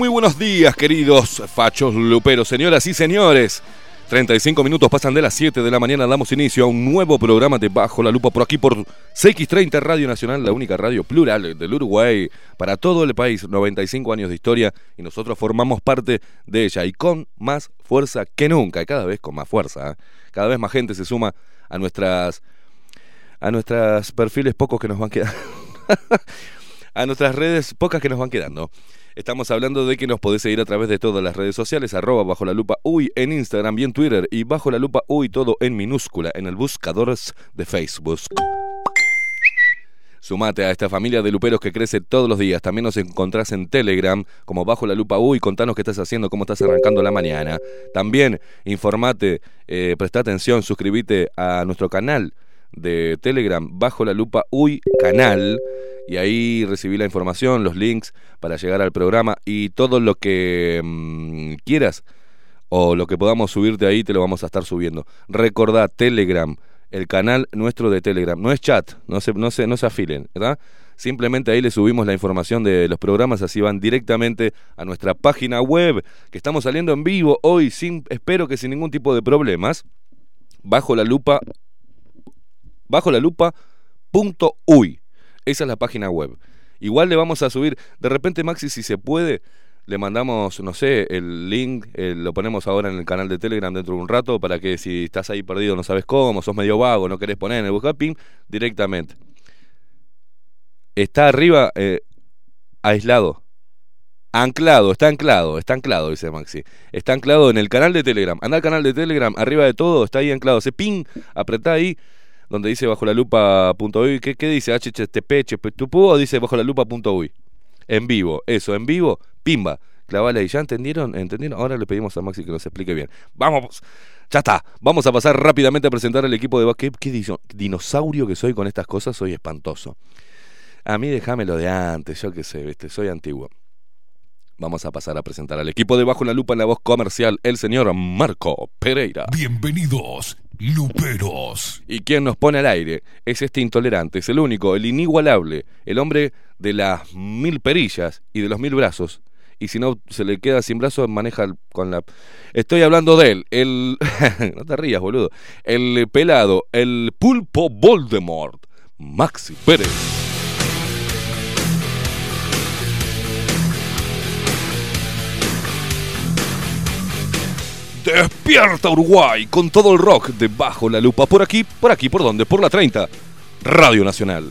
Muy buenos días, queridos fachos luperos, señoras y señores. 35 minutos pasan de las 7 de la mañana, damos inicio a un nuevo programa de Bajo la Lupa por aquí por CX30 Radio Nacional, la única radio plural del Uruguay para todo el país, 95 años de historia y nosotros formamos parte de ella y con más fuerza que nunca, y cada vez con más fuerza, ¿eh? cada vez más gente se suma a nuestras a nuestros perfiles pocos que nos van quedando. a nuestras redes pocas que nos van quedando. Estamos hablando de que nos podés seguir a través de todas las redes sociales, arroba bajo la lupa uy en Instagram y en Twitter, y bajo la lupa uy todo en minúscula en el buscador de Facebook. Sumate a esta familia de luperos que crece todos los días. También nos encontrás en Telegram como Bajo la Lupa Uy. Contanos qué estás haciendo, cómo estás arrancando la mañana. También informate, eh, presta atención, suscríbete a nuestro canal de Telegram Bajo la Lupa Uy Canal. Y ahí recibí la información, los links para llegar al programa y todo lo que mm, quieras o lo que podamos subirte ahí te lo vamos a estar subiendo. Recordá Telegram el canal nuestro de Telegram. No es chat, no se, no se, no se afilen, ¿verdad? Simplemente ahí le subimos la información de los programas, así van directamente a nuestra página web, que estamos saliendo en vivo hoy, sin, espero que sin ningún tipo de problemas, bajo la lupa, bajo la lupa punto uy. Esa es la página web. Igual le vamos a subir, de repente Maxi, si se puede, le mandamos, no sé, el link, eh, lo ponemos ahora en el canal de Telegram dentro de un rato para que si estás ahí perdido, no sabes cómo, sos medio vago, no querés poner en el buscaping, directamente está arriba eh, aislado. Anclado, está anclado, está anclado, dice Maxi. Está anclado en el canal de Telegram. Anda al canal de Telegram, arriba de todo, está ahí anclado. Ese ping, apretá ahí, donde dice bajo la lupa punto uy. ¿Qué, ¿Qué dice? HTTP, o dice bajo la lupa punto uy. En vivo, eso, en vivo, pimba. Clavala ahí, ¿ya entendieron? ¿Entendieron? Ahora le pedimos a Maxi que nos explique bien. Vamos, ya está. Vamos a pasar rápidamente a presentar al equipo de... ¿Qué, qué dinosaurio que soy con estas cosas? Soy espantoso. A mí déjamelo de antes, yo qué sé, soy antiguo. Vamos a pasar a presentar al equipo de Bajo la Lupa en la voz comercial, el señor Marco Pereira. Bienvenidos, Luperos. Y quien nos pone al aire es este intolerante, es el único, el inigualable, el hombre de las mil perillas y de los mil brazos. Y si no se le queda sin brazos, maneja con la... Estoy hablando de él, el... no te rías, boludo. El pelado, el pulpo Voldemort, Maxi Pérez. Despierta Uruguay con todo el rock debajo la lupa. Por aquí, por aquí, por dónde, por la 30. Radio Nacional.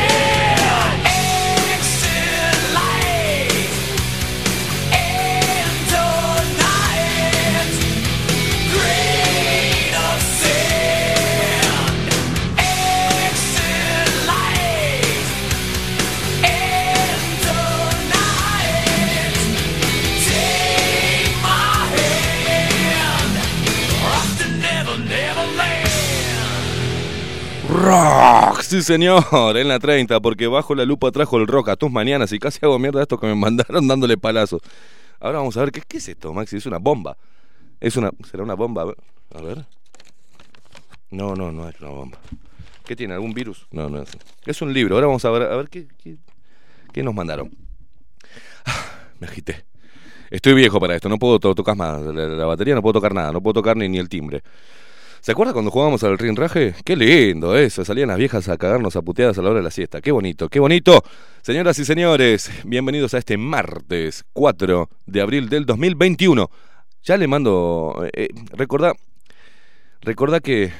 señor, en la 30, porque bajo la lupa trajo el rock a tus mañanas y casi hago mierda esto que me mandaron dándole palazos. Ahora vamos a ver, ¿qué, es esto, Maxi? Es una bomba. Es una, ¿Será una bomba? A ver. No, no, no es una bomba. ¿Qué tiene? ¿Algún virus? No, no es. Es un libro. Ahora vamos a ver, a ver qué, qué, nos mandaron. Ah, me agité. Estoy viejo para esto, no puedo tocar más. La, batería no puedo tocar nada, no puedo tocar ni, ni el timbre. ¿Se acuerda cuando jugábamos al rinraje? Qué lindo eso, salían las viejas a cagarnos a puteadas a la hora de la siesta. Qué bonito, qué bonito. Señoras y señores, bienvenidos a este martes 4 de abril del 2021. Ya le mando... Eh, recordá, recordá que...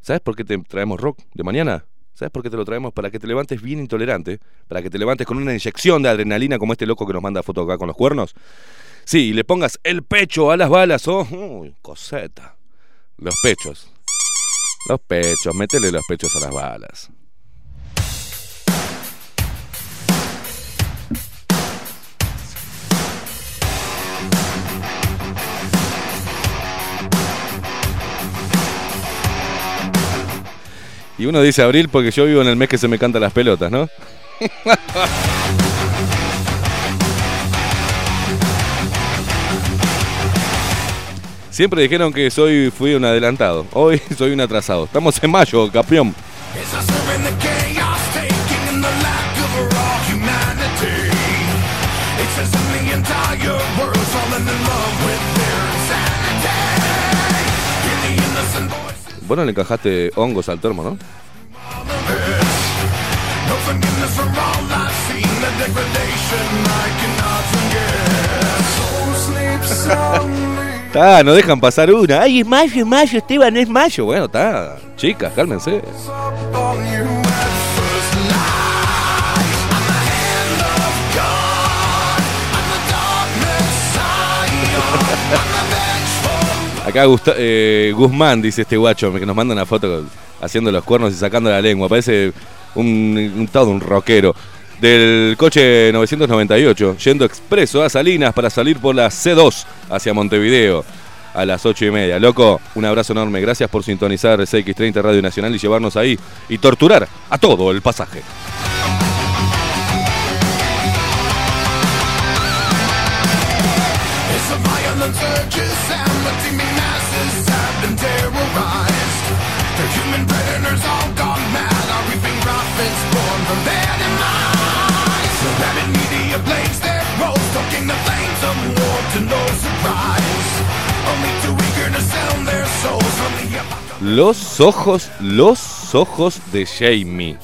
¿Sabes por qué te traemos rock de mañana? ¿Sabes por qué te lo traemos? Para que te levantes bien intolerante, para que te levantes con una inyección de adrenalina como este loco que nos manda foto acá con los cuernos. Sí, y le pongas el pecho a las balas, oh, coseta. Los pechos. Los pechos, métele los pechos a las balas. Y uno dice abril porque yo vivo en el mes que se me cantan las pelotas, ¿no? Siempre dijeron que soy fui un adelantado. Hoy soy un atrasado. Estamos en mayo, campeón. It's a serving the chaos, taking in the lack of raw humanity. It says in the entire world falling in love with their insanity. Hear the innocent voice Vos no le encajaste hongos al termo, ¿no? Está, no dejan pasar una. Ay, es mayo, es mayo, Esteban, es mayo. Bueno, está. Chicas, cálmense. Acá Gusta- eh, Guzmán, dice este guacho, que nos manda una foto haciendo los cuernos y sacando la lengua. Parece un, un todo un rockero. Del coche 998, yendo expreso a Salinas para salir por la C2 hacia Montevideo a las 8 y media. Loco, un abrazo enorme. Gracias por sintonizar CX30 Radio Nacional y llevarnos ahí y torturar a todo el pasaje. Los ojos, los ojos de Jamie.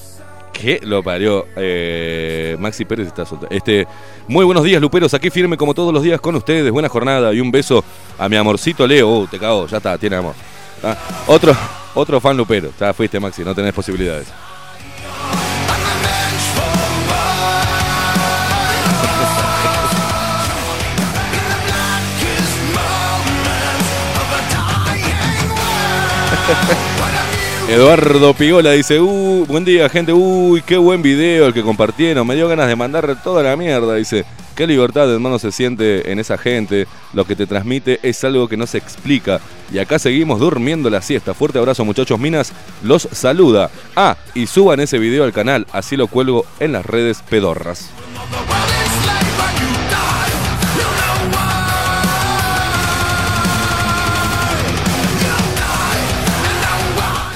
Que lo parió. Eh, Maxi Pérez está soltero. Este, muy buenos días, Luperos. Aquí firme como todos los días con ustedes. Buena jornada y un beso a mi amorcito Leo. Uh, te cago, ya está, tiene amor. Ah, Otro, otro fan Lupero. Ya fuiste, Maxi, no tenés posibilidades. Eduardo Pigola dice, uh, buen día gente, uy, qué buen video el que compartieron, me dio ganas de mandar toda la mierda, dice, qué libertad hermano se siente en esa gente, lo que te transmite es algo que no se explica, y acá seguimos durmiendo la siesta, fuerte abrazo muchachos. Minas, los saluda, ah, y suban ese video al canal, así lo cuelgo en las redes pedorras.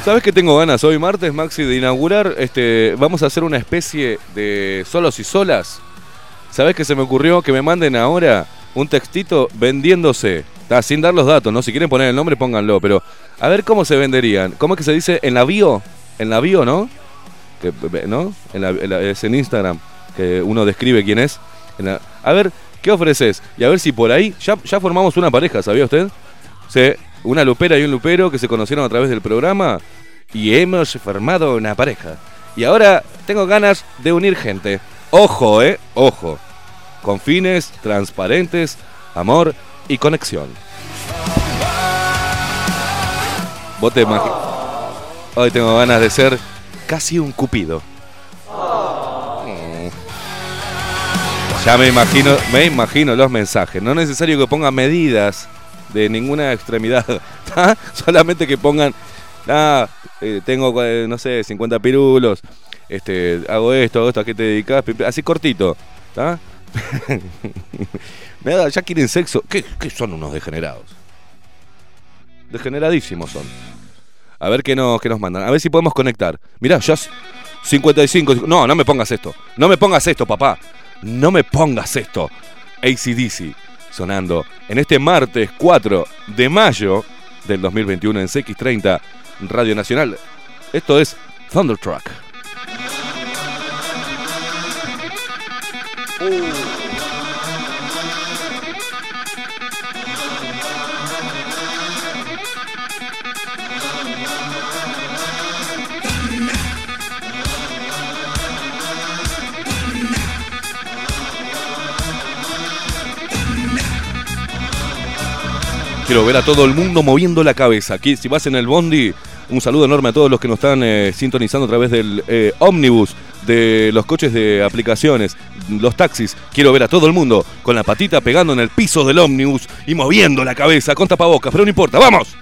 ¿Sabes que tengo ganas hoy martes, Maxi, de inaugurar? Este, vamos a hacer una especie de solos y solas. ¿Sabes que se me ocurrió que me manden ahora un textito vendiéndose? Está, sin dar los datos, ¿no? Si quieren poner el nombre, pónganlo, pero a ver cómo se venderían. ¿Cómo es que se dice en la bio? En la bio, ¿no? Que, ¿No? En la- en la- es en Instagram, que uno describe quién es. En la- a ver, ¿qué ofreces? Y a ver si por ahí ya, ya formamos una pareja, ¿sabía usted? Sí, una lupera y un lupero que se conocieron a través del programa y hemos formado una pareja. Y ahora tengo ganas de unir gente. Ojo, eh, ojo. Con fines transparentes, amor y conexión. Vos te Hoy tengo ganas de ser casi un cupido. Mm. Ya me imagino, me imagino los mensajes. No es necesario que pongan medidas de ninguna extremidad. ¿tá? Solamente que pongan, ah, eh, tengo, eh, no sé, 50 pirulos, este, hago esto, hago esto, ¿a qué te dedicas? Así cortito. ¿tá? Ya quieren sexo. ¿Qué, qué son unos degenerados? Degeneradísimos son. A ver qué nos, qué nos mandan. A ver si podemos conectar. Mirá, ya es 55. No, no me pongas esto. No me pongas esto, papá. No me pongas esto. ACDC sonando en este martes 4 de mayo del 2021 en CX30 Radio Nacional. Esto es Thunderstruck. Quiero ver a todo el mundo moviendo la cabeza. Aquí, si vas en el bondi, un saludo enorme a todos los que nos están eh, sintonizando a través del eh, ómnibus, de los coches de aplicaciones, los taxis. Quiero ver a todo el mundo con la patita pegando en el piso del ómnibus y moviendo la cabeza con tapabocas, pero no importa, ¡vamos!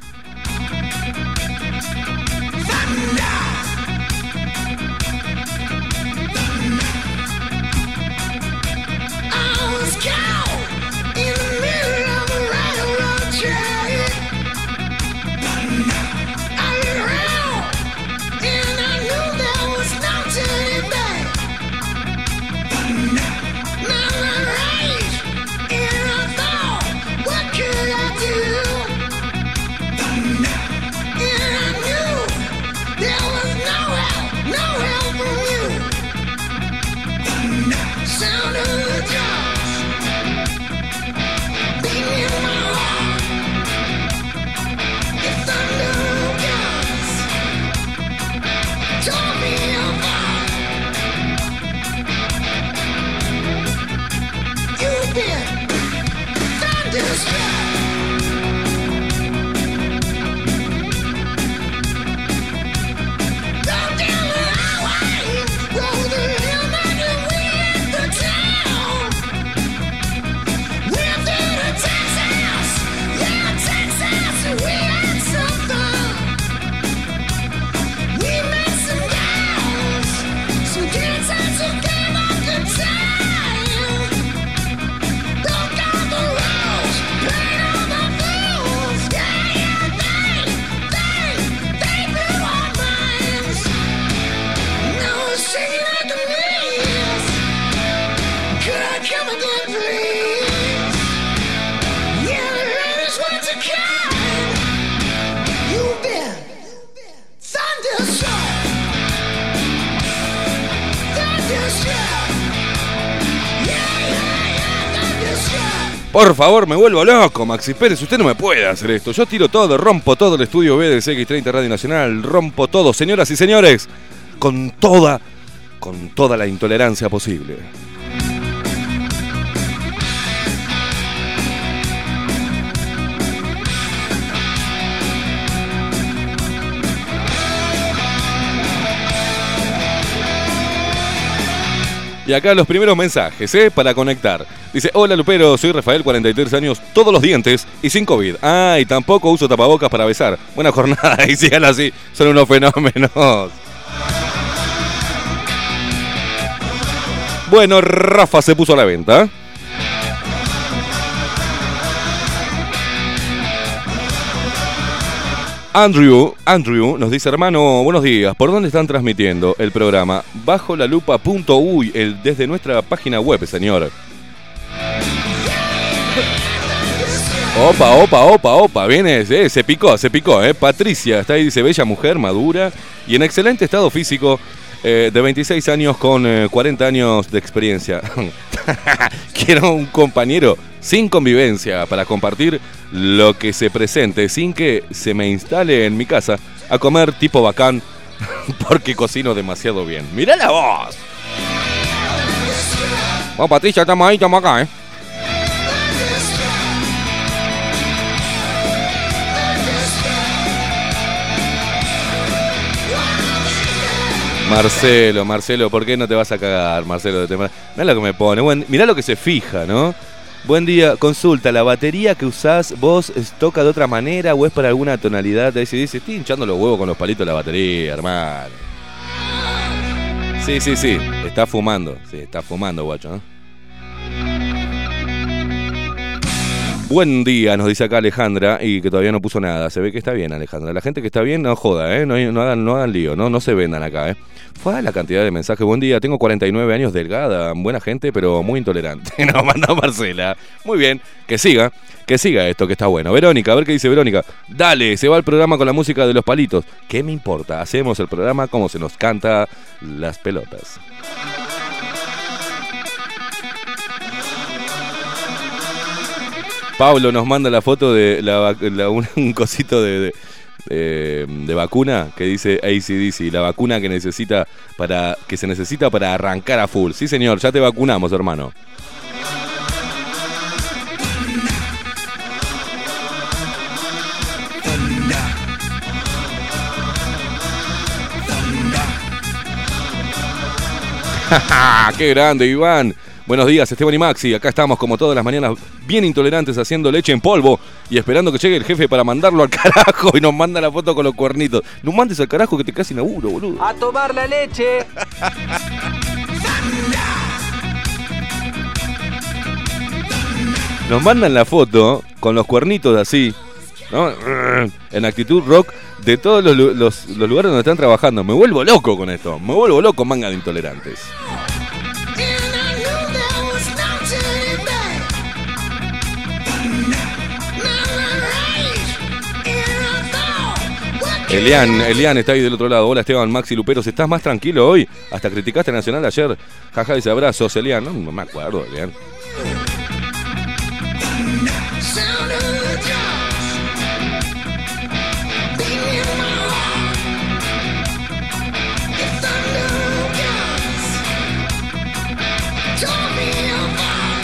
Por favor, me vuelvo loco, Maxi Pérez. Usted no me puede hacer esto. Yo tiro todo, rompo todo el estudio B de CX30 Radio Nacional. Rompo todo, señoras y señores. Con toda, con toda la intolerancia posible. Y acá los primeros mensajes, ¿eh? Para conectar. Dice, hola Lupero, soy Rafael, 43 años, todos los dientes y sin COVID. Ah, y tampoco uso tapabocas para besar. Buena jornada y sigan así, son unos fenómenos. Bueno, Rafa se puso a la venta. Andrew, Andrew nos dice, hermano, buenos días. ¿Por dónde están transmitiendo el programa? Bajo la lupa.uy, el, desde nuestra página web, señor. Opa, opa, opa, opa, viene, eh, se picó, se picó, eh. Patricia, está ahí, dice, bella mujer, madura y en excelente estado físico, eh, de 26 años con eh, 40 años de experiencia. Quiero un compañero sin convivencia para compartir lo que se presente, sin que se me instale en mi casa a comer tipo bacán, porque cocino demasiado bien. ¡Mirá la voz! Bueno, Patricia, estamos ahí, estamos acá, ¿eh? Marcelo, Marcelo, ¿por qué no te vas a cagar, Marcelo? Mirá lo que me pone, buen- mirá lo que se fija, ¿no? Buen día, consulta, ¿la batería que usás vos toca de otra manera o es para alguna tonalidad? Te dice, dice, estoy hinchando los huevos con los palitos de la batería, hermano. Sí, sí, sí, está fumando, sí, está fumando, guacho. Buen día, nos dice acá Alejandra, y que todavía no puso nada. Se ve que está bien, Alejandra. La gente que está bien, no joda, ¿eh? No, no hagan, no hagan lío, ¿no? No se vendan acá, ¿eh? Fue la cantidad de mensajes. Buen día, tengo 49 años, delgada, buena gente, pero muy intolerante. Nos mandó Marcela. Muy bien, que siga, que siga esto, que está bueno. Verónica, a ver qué dice Verónica. Dale, se va el programa con la música de los palitos. ¿Qué me importa? Hacemos el programa como se nos canta las pelotas. Pablo nos manda la foto de la, la- un, cosito de, de- de- de vacuna que dice ACDC, la vacuna que necesita para que se necesita para arrancar a full. Sí, señor, ya te vacunamos, hermano. ¡Qué grande, Iván! Buenos días, Esteban y Maxi. Acá estamos como todas las mañanas, bien intolerantes, haciendo leche en polvo y esperando que llegue el jefe para mandarlo al carajo y nos manda la foto con los cuernitos. No mandes al carajo que te casi inauguro, boludo. A tomar la leche. Nos mandan la foto con los cuernitos así, ¿no? En actitud rock de todos los, lu- los- los lugares donde están trabajando. Me vuelvo loco con esto. Me vuelvo loco, manga de intolerantes. Elian, Elian está ahí del otro lado. Hola Esteban, Maxi Luperos, ¿estás más tranquilo hoy? Hasta criticaste Nacional ayer. Jaja, dice abrazos, Elian. No, no me acuerdo, Elian.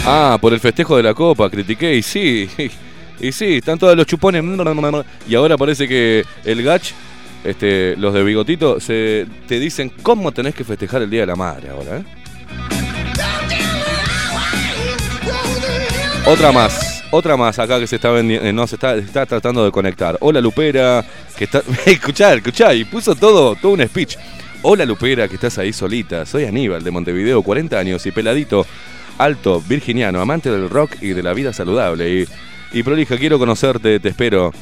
Ah, por el festejo de la copa, critiqué y sí. Y sí, están todos los chupones. Y ahora parece que el gach, este, los de bigotito, se, te dicen cómo tenés que festejar el Día de la Madre ahora, ¿eh? Otra más, otra más acá que se está vendiendo, no, se está, está tratando de conectar. Hola Lupera, que está. escuchá, escuchá, y puso todo, todo un speech. Hola Lupera, que estás ahí solita. Soy Aníbal de Montevideo, 40 años y peladito, alto, virginiano, amante del rock y de la vida saludable. Y prolija, quiero conocerte, te espero.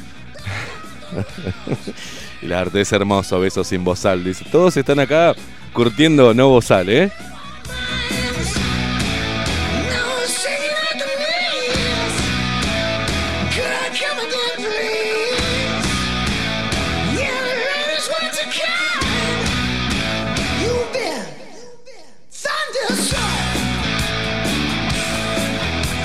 la arte es hermoso, besos sin bozal. Dice, todos están acá curtiendo no bozal, ¿eh?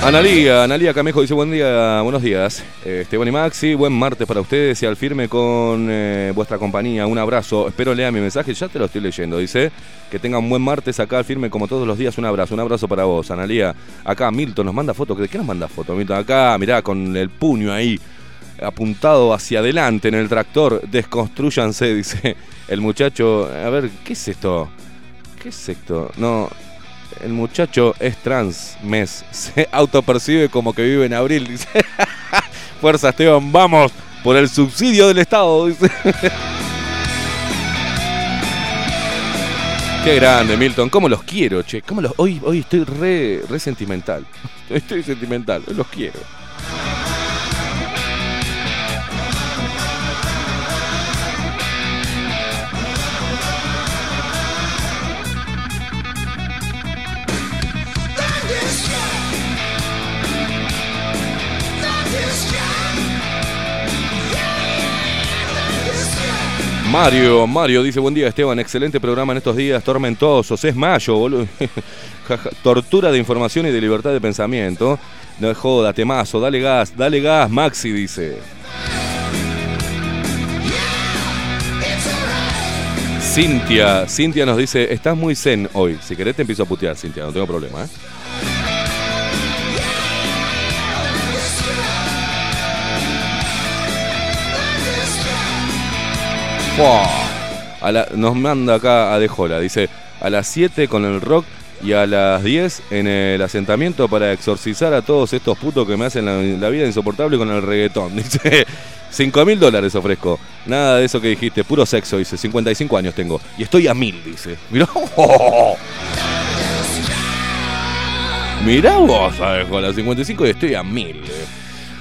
Analía, Analía Camejo dice buen día, buenos días. Eh, Esteban y Maxi, buen martes para ustedes y al firme con eh, vuestra compañía. Un abrazo. Espero lea mi mensaje, ya te lo estoy leyendo. Dice que tengan buen martes acá al firme como todos los días. Un abrazo, un abrazo para vos, Analía. Acá Milton nos manda foto. ¿De qué nos manda foto, Milton? Acá, mirá, con el puño ahí apuntado hacia adelante en el tractor. Desconstruyanse, dice el muchacho. A ver, ¿qué es esto? ¿Qué es esto? No, el muchacho es trans, mes. Se autopercibe como que vive en abril, dice. Fuerza Esteban, vamos por el subsidio del Estado, dice. Qué grande, Milton. ¿Cómo los quiero, che? ¿Cómo los... Hoy, hoy estoy re, re sentimental. Estoy sentimental, los quiero. Mario, Mario dice, buen día Esteban, excelente programa en estos días tormentosos, es mayo, boludo. Tortura de información y de libertad de pensamiento. No joda, temazo, dale gas, dale gas, Maxi dice. Cintia, Cintia nos dice, estás muy zen hoy. Si querés te empiezo a putear, Cintia, no tengo problema, ¿eh? A nos manda acá a Dejola, dice, a las 7 con el rock y a las 10 en el asentamiento para exorcizar a todos estos putos que me hacen la, vida insoportable con el reggaetón. Dice, 5 mil dólares ofrezco. Nada de eso que dijiste, puro sexo, dice, 55 años tengo. Y estoy a mil, dice. Mirá, Mirá vos, las 55 y estoy a mil. eh.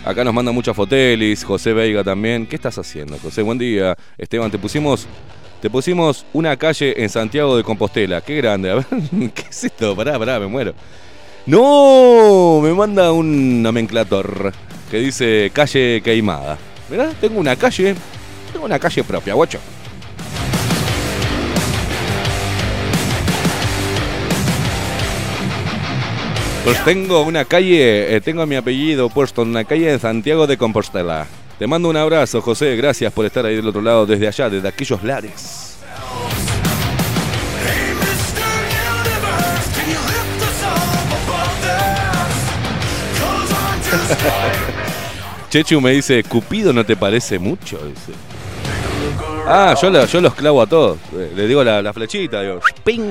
Acá nos manda muchas fotelis, José Veiga también. ¿Qué estás haciendo, José? Buen día. Esteban, te pusimos, te pusimos una calle en Santiago de Compostela. Qué grande. A ver, ¿qué es esto? Pará, pará, me muero. No, me manda un nomenclator que dice calle queimada. Mirá, tengo una calle, tengo una calle propia, guacho. Pues tengo una calle, eh, tengo mi apellido puesto en una calle en Santiago de Compostela. Te mando un abrazo, José. Gracias por estar ahí del otro lado, desde allá, desde aquellos lares. Chechu me dice, Cupido no te parece mucho. Dice. Ah, yo los clavo a todos. Eh, Le digo la, la flechita, digo, ¡ping!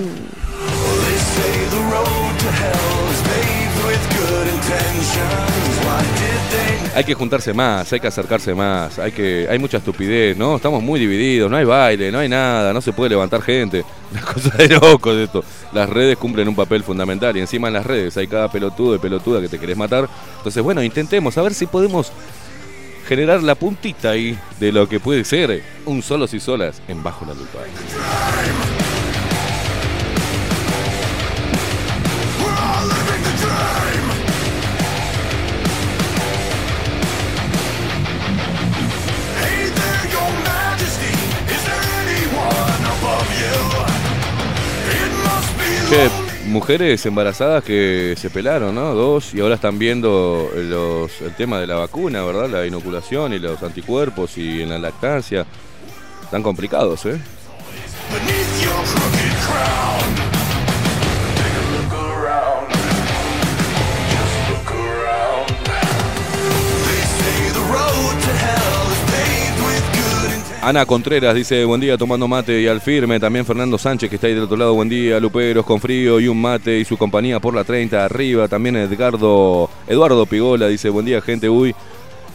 Hay que juntarse más, hay que acercarse más, hay que hay mucha estupidez, ¿no? Estamos muy divididos, no hay baile, no hay nada, no se puede levantar gente. Una cosa de locos esto. Las redes cumplen un papel fundamental y encima en las redes hay cada pelotudo y pelotuda que te querés matar. Entonces, bueno, intentemos a ver si podemos generar la puntita ahí de lo que puede ser un solos y solas en Bajo la Lupa. Mujeres embarazadas que se pelaron, ¿no? Dos, y ahora están viendo los, el tema de la vacuna, ¿verdad? La inoculación y los anticuerpos y en la lactancia. Están complicados, ¿eh? Ana Contreras dice, buen día tomando mate y al firme. También Fernando Sánchez que está ahí del otro lado, buen día. Luperos con frío y un mate y su compañía por la 30 arriba. También Edgardo, Eduardo Pigola dice, buen día gente, uy.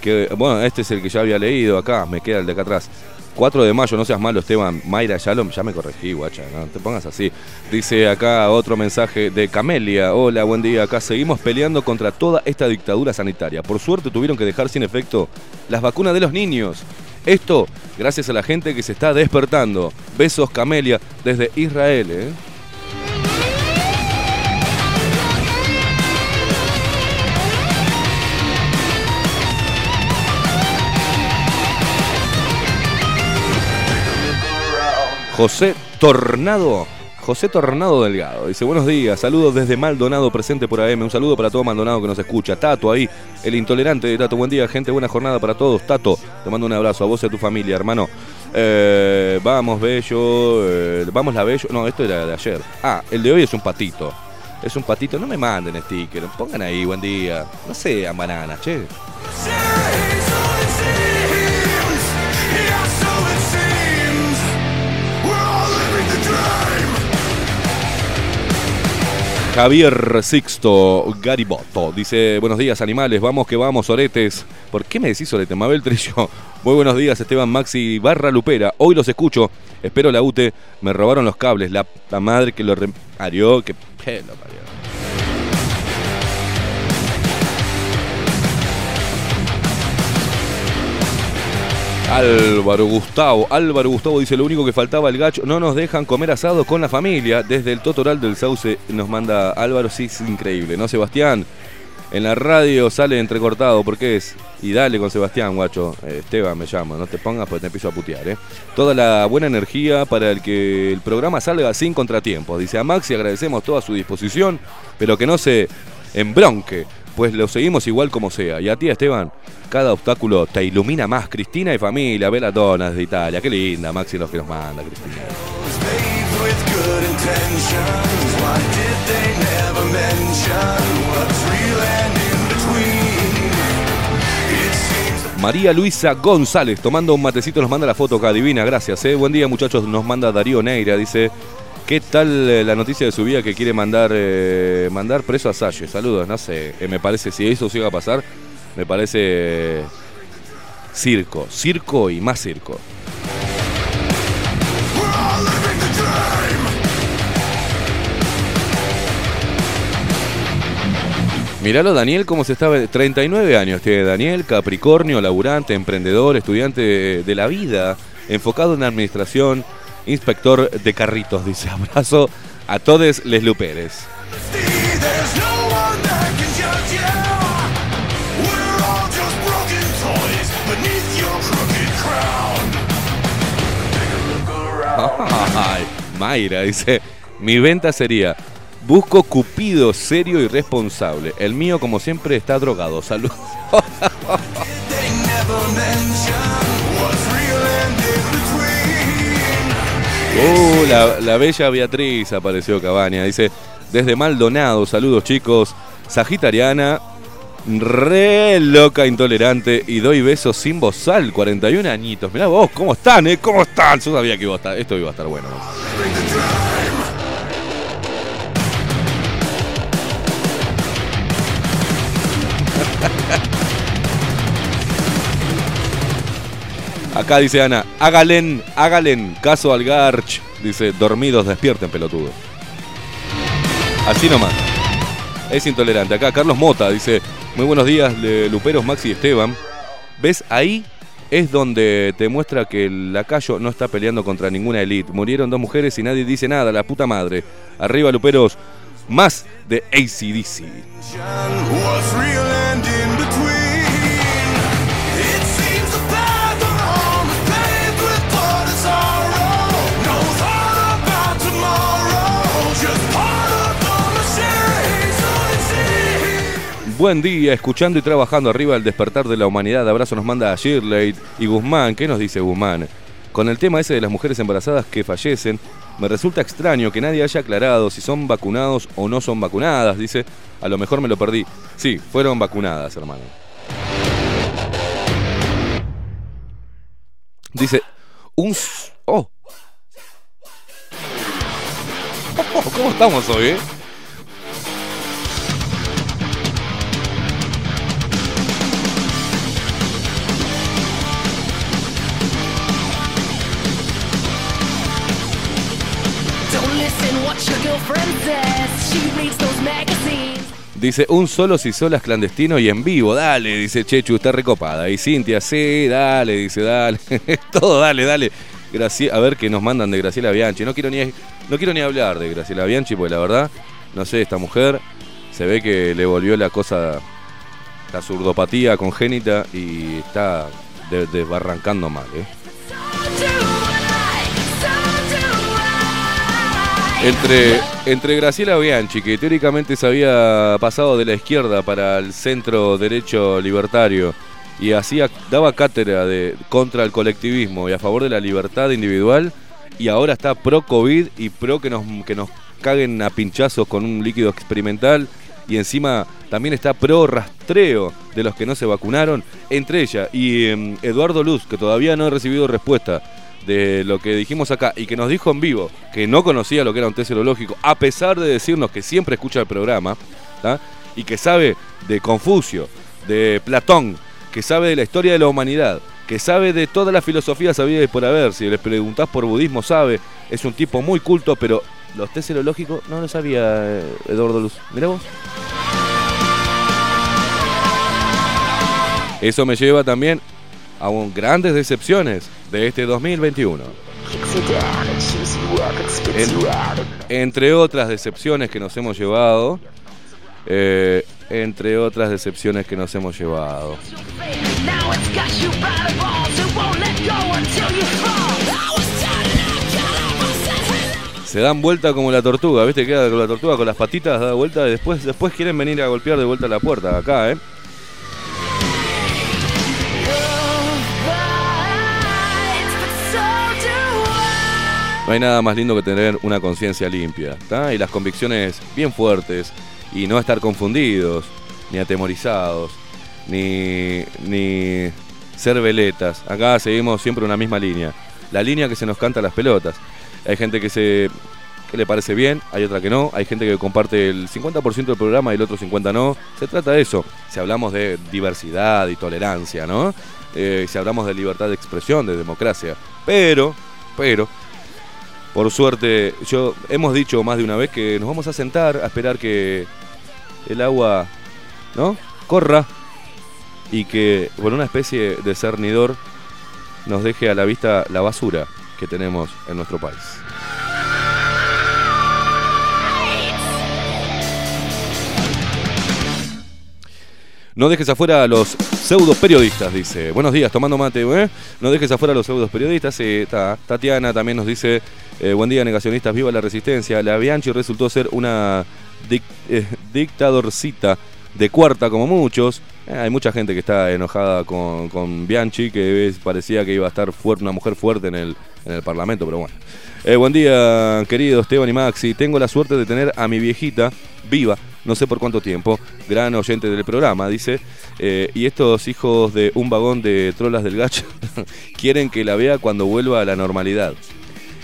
Que, bueno, este es el que ya había leído acá, me queda el de acá atrás. 4 de mayo, no seas malo Esteban. Mayra Shalom, ya me corregí, guacha, no te pongas así. Dice acá otro mensaje de Camelia. Hola, buen día. Acá seguimos peleando contra toda esta dictadura sanitaria. Por suerte tuvieron que dejar sin efecto las vacunas de los niños. Esto gracias a la gente que se está despertando. Besos Camelia desde Israel. ¿eh? José Tornado. José Tornado Delgado. Dice, buenos días, saludos desde Maldonado, presente por AM. Un saludo para todo Maldonado que nos escucha. Tato ahí, el intolerante de Tato. Buen día, gente, buena jornada para todos. Tato, te mando un abrazo a vos y a tu familia, hermano. Eh, vamos, Bello. eh, vamos, la Bello. No, esto era de ayer. Ah, el de hoy es un patito. Es un patito. No me manden sticker. Pongan ahí, buen día. No sean bananas, che. Javier Sixto Gariboto dice: Buenos días, animales. Vamos que vamos, oretes. ¿Por qué me decís orete? Mabel Trillo. Muy buenos días, Esteban Maxi Barra Lupera. Hoy los escucho. Espero la UTE. Me robaron los cables. La, madre que lo reparió. Que que lo parió. Álvaro Gustavo, Álvaro Gustavo dice lo único que faltaba el gacho, no nos dejan comer asado con la familia. Desde el Totoral del Sauce nos manda Álvaro, sí, es increíble, ¿no, Sebastián? En la radio sale entrecortado, ¿por qué es? Y dale con Sebastián, guacho. Eh, Esteban me llamo, no te pongas porque te empiezo a putear, ¿eh? Toda la buena energía para el que el programa salga sin contratiempos. Dice a Maxi, agradecemos toda su disposición, pero que no se embronque, pues lo seguimos igual como sea. Y a ti, Esteban, cada obstáculo te ilumina más. Cristina y familia, Donas de Italia. Qué linda, Maxi, los que nos manda, Cristina. María Luisa González, tomando un matecito, nos manda la foto acá, divina, gracias. ¿eh? Buen día, muchachos, nos manda Darío Neira, dice. ¿Qué tal eh, la noticia de su vida que quiere mandar eh, mandar preso a Salle? Saludos, no sé, eh, me parece, si eso llega a pasar, me parece eh, circo, circo y más circo. Miralo Daniel cómo se estaba, 39 años tiene Daniel, Capricornio, laburante, emprendedor, estudiante de, la vida, enfocado en administración, inspector de carritos, dice, abrazo a todos les luperes. Ay, Mayra dice, mi venta sería, busco cupido serio y responsable. El mío, como siempre, está drogado. Salud. Uh, la, la bella Beatriz apareció Cabaña. Dice, desde Maldonado, saludos chicos. Sagitariana, re loca, intolerante y doy besos sin bozal, 41 añitos. Mirá vos, ¿cómo están, eh? ¿Cómo están? Yo sabía que iba a estar, esto iba a estar bueno. Acá dice Ana, hágalen, hágalen caso al Garch. Dice, dormidos, despierten, pelotudo. Así nomás. Es intolerante. Acá Carlos Mota dice, muy buenos días, Luperos, Maxi y Esteban. ¿Ves? Ahí es donde te muestra que el lacayo no está peleando contra ninguna elite. Murieron dos mujeres y nadie dice nada, la puta madre. Arriba, Luperos, más de ACDC. Buen día, escuchando y trabajando arriba del despertar de la humanidad. Abrazo nos manda a Shirley y Guzmán. ¿Qué nos dice Guzmán? Con el tema ese de las mujeres embarazadas que fallecen, me resulta extraño que nadie haya aclarado si son vacunados o no son vacunadas. Dice, a lo mejor me lo perdí. Sí, fueron vacunadas, hermano. Dice, un... Oh ¿Cómo estamos hoy, eh? Dice, un solo si solas clandestino y en vivo, dale, dice Chechu, está recopada. Y Cintia, sí, dale, dice, dale. Todo, dale, dale. a ver qué nos mandan de Graciela Bianchi. No quiero, ni, no quiero ni hablar de Graciela Bianchi, porque la verdad, no sé, esta mujer se ve que le volvió la cosa, la surdopatía congénita y está desbarrancando mal, ¿eh? Entre, entre Graciela Bianchi, que teóricamente se había pasado de la izquierda para el centro derecho libertario y hacía, daba cátedra de, contra el colectivismo y a favor de la libertad individual, y ahora está pro COVID y pro que nos, que nos caguen a pinchazos con un líquido experimental, y encima también está pro rastreo de los que no se vacunaron, entre ella y em, Eduardo Luz, que todavía no ha recibido respuesta de lo que dijimos acá y que nos dijo en vivo que no conocía lo que era un test serológico, a pesar de decirnos que siempre escucha el programa, y que sabe de Confucio, de Platón, que sabe de la historia de la humanidad, que sabe de toda la filosofía sabida por haber, si le preguntás por budismo sabe, es un tipo muy culto, pero los test no lo sabía eh, Eduardo Luz. Mirá vos. Eso me lleva también a grandes decepciones de este 2021. entre otras decepciones que nos hemos llevado, eh, entre otras decepciones que nos hemos llevado. Se dan vuelta como la tortuga, ¿viste? Queda con la tortuga con las patitas, da vuelta y después, después quieren venir a golpear de vuelta la puerta, acá, ¿eh? No hay nada más lindo que tener una conciencia limpia, Y las convicciones bien fuertes y no estar confundidos, ni atemorizados, ni, ni ser veletas. Acá seguimos siempre una misma línea, la línea que se nos canta las pelotas. Hay gente que se que le parece bien, hay otra que no, hay gente que comparte el 50% del programa y el otro 50% no. Se trata de eso, si hablamos de diversidad y tolerancia, ¿no? Eh, si hablamos de libertad de expresión, de democracia. Pero, pero, por suerte, yo hemos dicho más de una vez que nos vamos a sentar a esperar que el agua, ¿no? Corra y que por una especie de cernidor nos deje a la vista la basura que tenemos en nuestro país. No dejes afuera a los pseudo periodistas, dice. Buenos días, tomando mate, ¿eh? No dejes afuera a los pseudo periodistas. Eh, Tatiana también nos dice, eh, buen día negacionistas, viva la resistencia. La Bianchi resultó ser una eh, dictadorcita de cuarta como muchos. hay mucha gente que está enojada con, Bianchi, que parecía que iba a estar fuerte, una mujer fuerte en el, en el Parlamento, pero bueno. buen día, querido Esteban y Maxi. Tengo la suerte de tener a mi viejita viva no sé por cuánto tiempo, gran oyente del programa, dice, eh, y estos hijos de un vagón de trolas del gacho quieren que la vea cuando vuelva a la normalidad.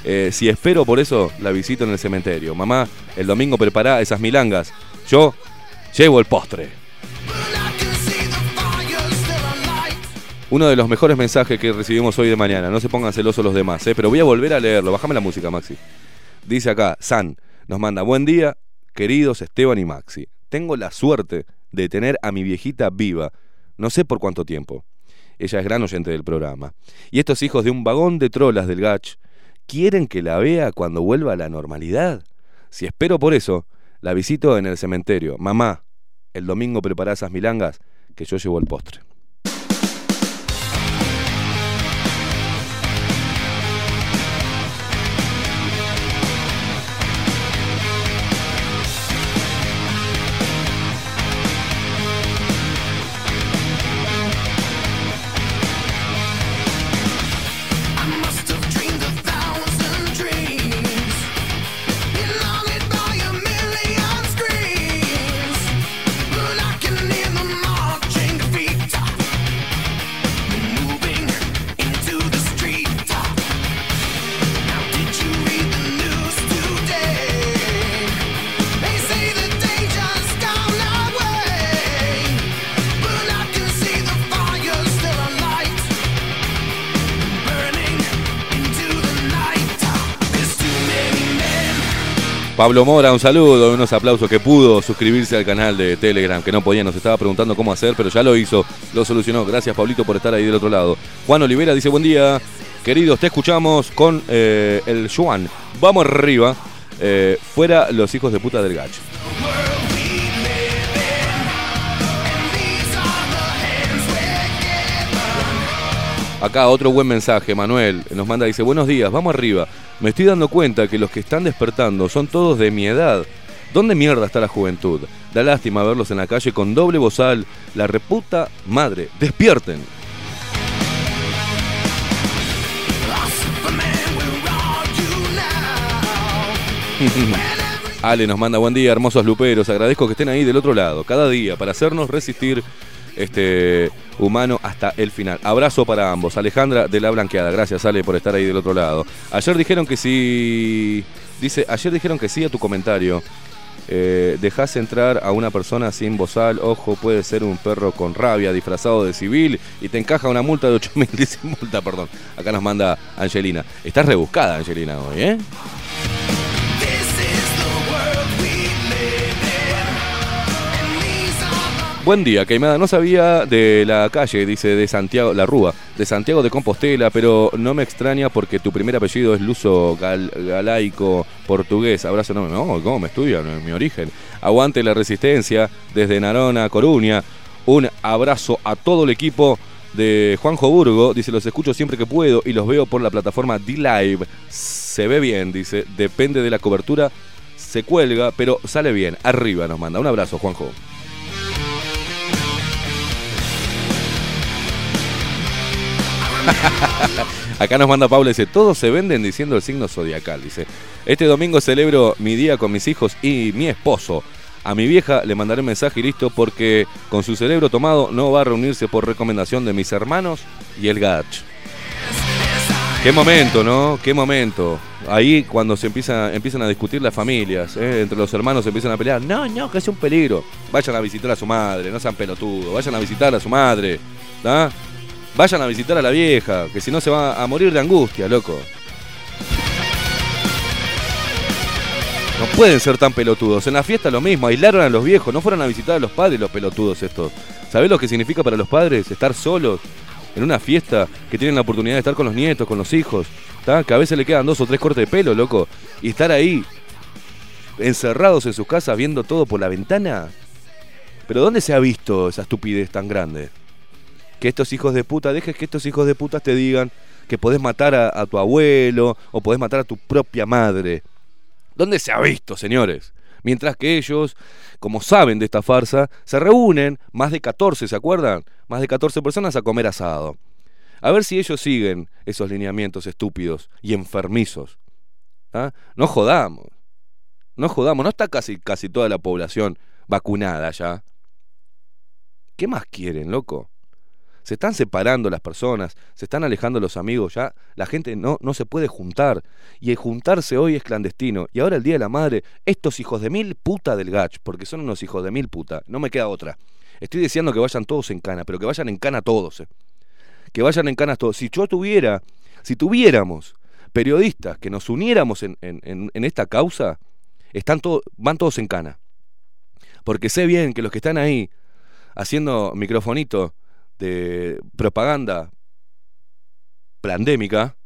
Eh, si espero por eso, la visito en el cementerio. Mamá, el domingo prepara esas milangas. Yo llevo el postre. Uno de los mejores mensajes que recibimos hoy de mañana. No se pongan celosos los demás, ¿eh? pero voy a volver a leerlo. Bájame la música, Maxi. Dice acá, San, nos manda, buen día, queridos Esteban y Maxi, tengo la suerte de tener a mi viejita viva, no sé por cuánto tiempo. Ella es gran oyente del programa. Y estos hijos de un vagón de trolas del Gach quieren que la vea cuando vuelva a la normalidad. Si espero por eso, la visito en el cementerio. Mamá, el domingo prepara esas milangas que yo llevo el postre. Pablo Mora, un saludo, unos aplausos que pudo suscribirse al canal de Telegram, que no podía, nos estaba preguntando cómo hacer, pero ya lo hizo, lo solucionó. Gracias, Pablito, por estar ahí del otro lado. Juan Olivera dice, buen día, queridos, te escuchamos con eh, el Juan. Vamos arriba, eh, fuera los hijos de puta del gacho. Acá otro buen mensaje, Manuel. Nos manda, dice, buenos días, vamos arriba. Me estoy dando cuenta que los que están despertando son todos de mi edad. ¿Dónde mierda está la juventud? Da lástima verlos en la calle con doble bozal. La reputa madre. Despierten. Ale nos manda buen día, hermosos luperos. Agradezco que estén ahí del otro lado, cada día, para hacernos resistir este humano hasta el final. Abrazo para ambos. Alejandra de la Blanqueada, gracias Ale por estar ahí del otro lado. Ayer dijeron que sí, dice, ayer dijeron que sí a tu comentario. Eh, dejas entrar a una persona sin bozal, ojo, puede ser un perro con rabia, disfrazado de civil y te encaja una multa de 8 mil, multa, perdón. Acá nos manda Angelina. Estás rebuscada, Angelina, hoy, ¿eh? Buen día, Caimada. No sabía de la calle, dice de Santiago, la Rúa, de Santiago de Compostela, pero no me extraña porque tu primer apellido es luso gal, galaico portugués. Abrazo, no, no, ¿cómo me estudian? Mi origen. Aguante la resistencia desde Narona, Coruña. Un abrazo a todo el equipo de Juanjo Burgo. Dice, los escucho siempre que puedo y los veo por la plataforma D-Live. Se ve bien, dice, depende de la cobertura. Se cuelga, pero sale bien. Arriba nos manda. Un abrazo, Juanjo. Acá nos manda Pablo, dice, todos se venden diciendo el signo zodiacal. Dice, este domingo celebro mi día con mis hijos y mi esposo. A mi vieja le mandaré un mensaje y listo porque con su cerebro tomado no va a reunirse por recomendación de mis hermanos y el gach. Qué momento, ¿no? Qué momento. Ahí cuando se empieza, empiezan a discutir las familias, ¿eh? entre los hermanos se empiezan a pelear. No, no, que es un peligro. Vayan a visitar a su madre, no sean pelotudos. Vayan a visitar a su madre. ¿tá? Vayan a visitar a la vieja, que si no se va a morir de angustia, loco. No pueden ser tan pelotudos. En la fiesta lo mismo, aislaron a los viejos, no fueron a visitar a los padres los pelotudos estos. ¿Sabés lo que significa para los padres estar solos en una fiesta que tienen la oportunidad de estar con los nietos, con los hijos? ¿tá? Que a veces le quedan dos o tres cortes de pelo, loco. Y estar ahí, encerrados en sus casas, viendo todo por la ventana. Pero ¿dónde se ha visto esa estupidez tan grande? Que estos hijos de puta, dejes que estos hijos de puta te digan que podés matar a, tu abuelo o podés matar a tu propia madre. ¿Dónde se ha visto, señores? Mientras que ellos, como saben de esta farsa, se reúnen, más de 14, ¿se acuerdan? Más de 14 personas a comer asado. A ver si ellos siguen esos lineamientos estúpidos y enfermizos. ¿Ah? No jodamos. No jodamos. No está casi, casi toda la población vacunada ya. ¿Qué más quieren, loco? Se están separando las personas, se están alejando los amigos, ya la gente no, no se puede juntar. Y el juntarse hoy es clandestino. Y ahora el Día de la Madre, estos hijos de mil puta del gach, porque son unos hijos de mil puta, no me queda otra. Estoy deseando que vayan todos en cana, pero que vayan en cana todos. Eh. Que vayan en cana todos. Si yo tuviera, si tuviéramos periodistas que nos uniéramos en, en, en esta causa, están todos, van todos en cana. Porque sé bien que los que están ahí haciendo microfonito de propaganda pandémica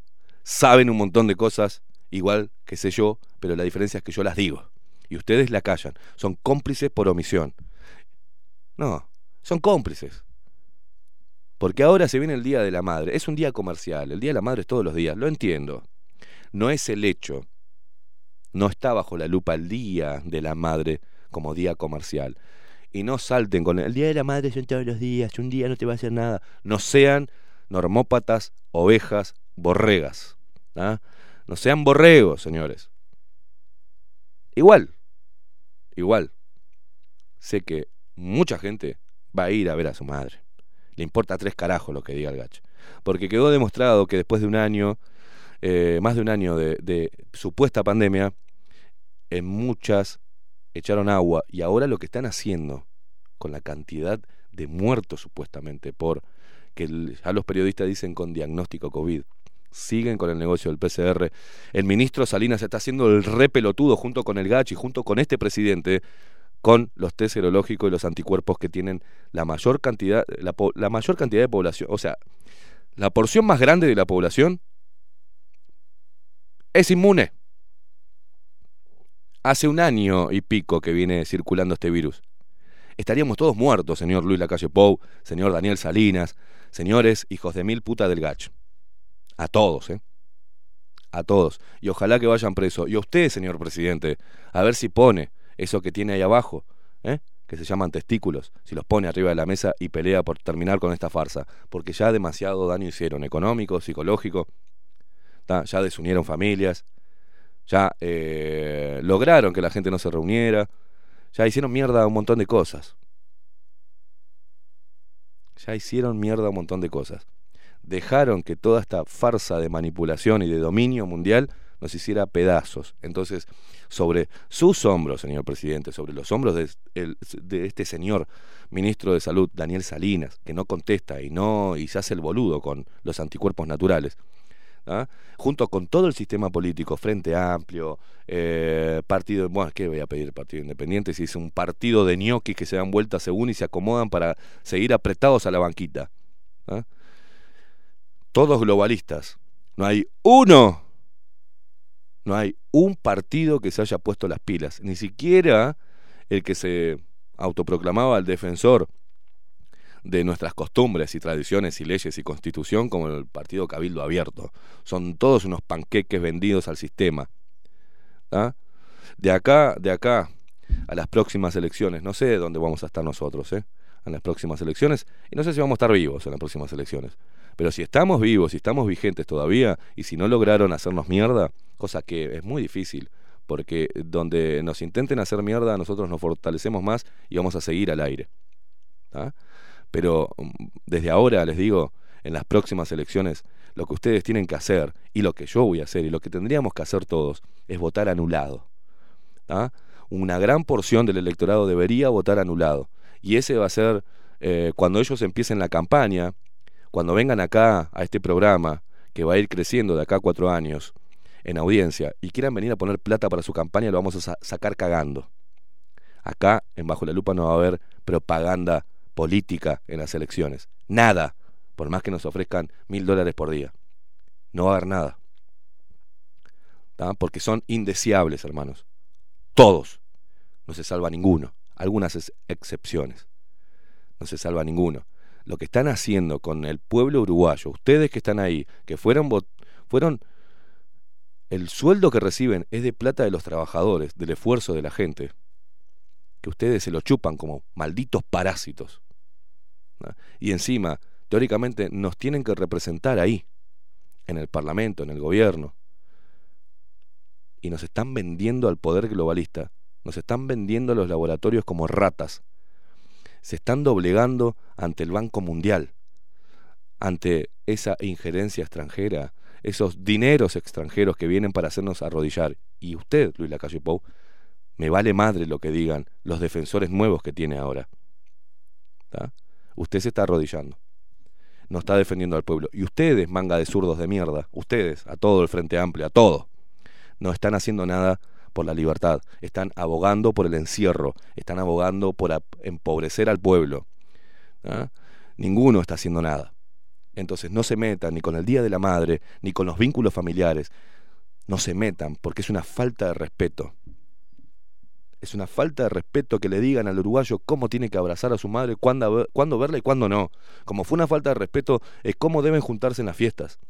saben un montón de cosas, igual que sé yo, pero la diferencia es que yo las digo. Y ustedes la callan. Son cómplices por omisión. No, son cómplices. Porque ahora se viene el Día de la Madre. Es un día comercial. El Día de la Madre es todos los días. Lo entiendo. No es el hecho. No está bajo la lupa el Día de la Madre como día comercial y no salten con el Día de la Madre son todos los días, un día no te va a hacer nada. No sean normópatas, ovejas, borregas. ¿ah? No sean borregos, señores. Igual, igual, sé que mucha gente va a ir a ver a su madre. Le importa tres carajos lo que diga el gacho. Porque quedó demostrado que después de un año, eh, más de un año de, de supuesta pandemia, en muchas echaron agua y ahora lo que están haciendo con la cantidad de muertos supuestamente por que ya los periodistas dicen con diagnóstico COVID, siguen con el negocio del PCR. El ministro Salinas está haciendo el re pelotudo junto con el Gachi, junto con este presidente, con los test serológicos y los anticuerpos que tienen la mayor cantidad, la, la mayor cantidad de población, o sea, la porción más grande de la población es inmune. Hace un año y pico que viene circulando este virus. Estaríamos todos muertos, señor Luis Lacalle Pou, señor Daniel Salinas, señores hijos de mil putas del gach. A todos, ¿eh? A todos. Y ojalá que vayan presos. Y a usted, señor presidente, a ver si pone eso que tiene ahí abajo, ¿eh? que se llaman testículos, si los pone arriba de la mesa y pelea por terminar con esta farsa. Porque ya demasiado daño hicieron, económico, psicológico. Ya desunieron familias. Ya eh, lograron que la gente no se reuniera. Ya hicieron mierda un montón de cosas. Ya hicieron mierda un montón de cosas dejaron que toda esta farsa de manipulación y de dominio mundial nos hiciera pedazos. Entonces, sobre sus hombros, señor presidente, sobre los hombros de, este señor ministro de Salud, Daniel Salinas, que no contesta y no y se hace el boludo con los anticuerpos naturales, ¿ah? junto con todo el sistema político, Frente Amplio, eh, partido, bueno, ¿qué voy a pedir partido independiente si es un partido de ñoquis que se dan vueltas según y se acomodan para seguir apretados a la banquita? ¿ah? todos globalistas. No hay uno, no hay un partido que se haya puesto las pilas, ni siquiera el que se autoproclamaba el defensor de nuestras costumbres y tradiciones y leyes y constitución como el partido Cabildo Abierto. Son todos unos panqueques vendidos al sistema. ¿ah? De acá, de acá a las próximas elecciones, no sé dónde vamos a estar nosotros, ¿eh? En las próximas elecciones, y no sé si vamos a estar vivos en las próximas elecciones. Pero si estamos vivos, si estamos vigentes todavía, y si no lograron hacernos mierda, cosa que es muy difícil, porque donde nos intenten hacer mierda, nosotros nos fortalecemos más y vamos a seguir al aire. Pero mm, desde ahora les digo, en las próximas elecciones, lo que ustedes tienen que hacer, y lo que yo voy a hacer, y lo que tendríamos que hacer todos, es votar anulado. Una gran porción del electorado debería votar anulado. Y ese va a ser, eh, cuando ellos empiecen la campaña, cuando vengan acá a este programa, que va a ir creciendo de acá a cuatro años, en audiencia, y quieran venir a poner plata para su campaña, lo vamos a sacar cagando. Acá, en Bajo la Lupa, no va a haber propaganda política en las elecciones. Nada, por más que nos ofrezcan mil dólares por día. No va a haber nada. Porque son indeseables, hermanos. Todos. No se salva ninguno. Algunas excepciones. No se salva ninguno lo que están haciendo con el pueblo uruguayo, ustedes que están ahí, que fueron, fueron el sueldo que reciben es de plata de los trabajadores, del esfuerzo de la gente, que ustedes se lo chupan como malditos parásitos. Y encima, teóricamente, nos tienen que representar ahí, en el Parlamento, en el gobierno. Y nos están vendiendo al poder globalista, nos están vendiendo a los laboratorios como ratas, se están doblegando ante el Banco Mundial, ante esa injerencia extranjera, esos dineros extranjeros que vienen para hacernos arrodillar. Y usted, Luis Lacalle me vale madre lo que digan los defensores nuevos que tiene ahora. Usted se está arrodillando. No está defendiendo al pueblo. Y ustedes, manga de zurdos de mierda, ustedes, a todo el Frente Amplio, a todo, no están haciendo nada por la libertad, están abogando por el encierro, están abogando por empobrecer al pueblo. ¿ah? Ninguno está haciendo nada. Entonces no se metan ni con el Día de la Madre, ni con los vínculos familiares. No se metan porque es una falta de respeto. Es una falta de respeto que le digan al uruguayo cómo tiene que abrazar a su madre, cuándo, verla y cuándo no. Como fue una falta de respeto, es cómo deben juntarse en las fiestas.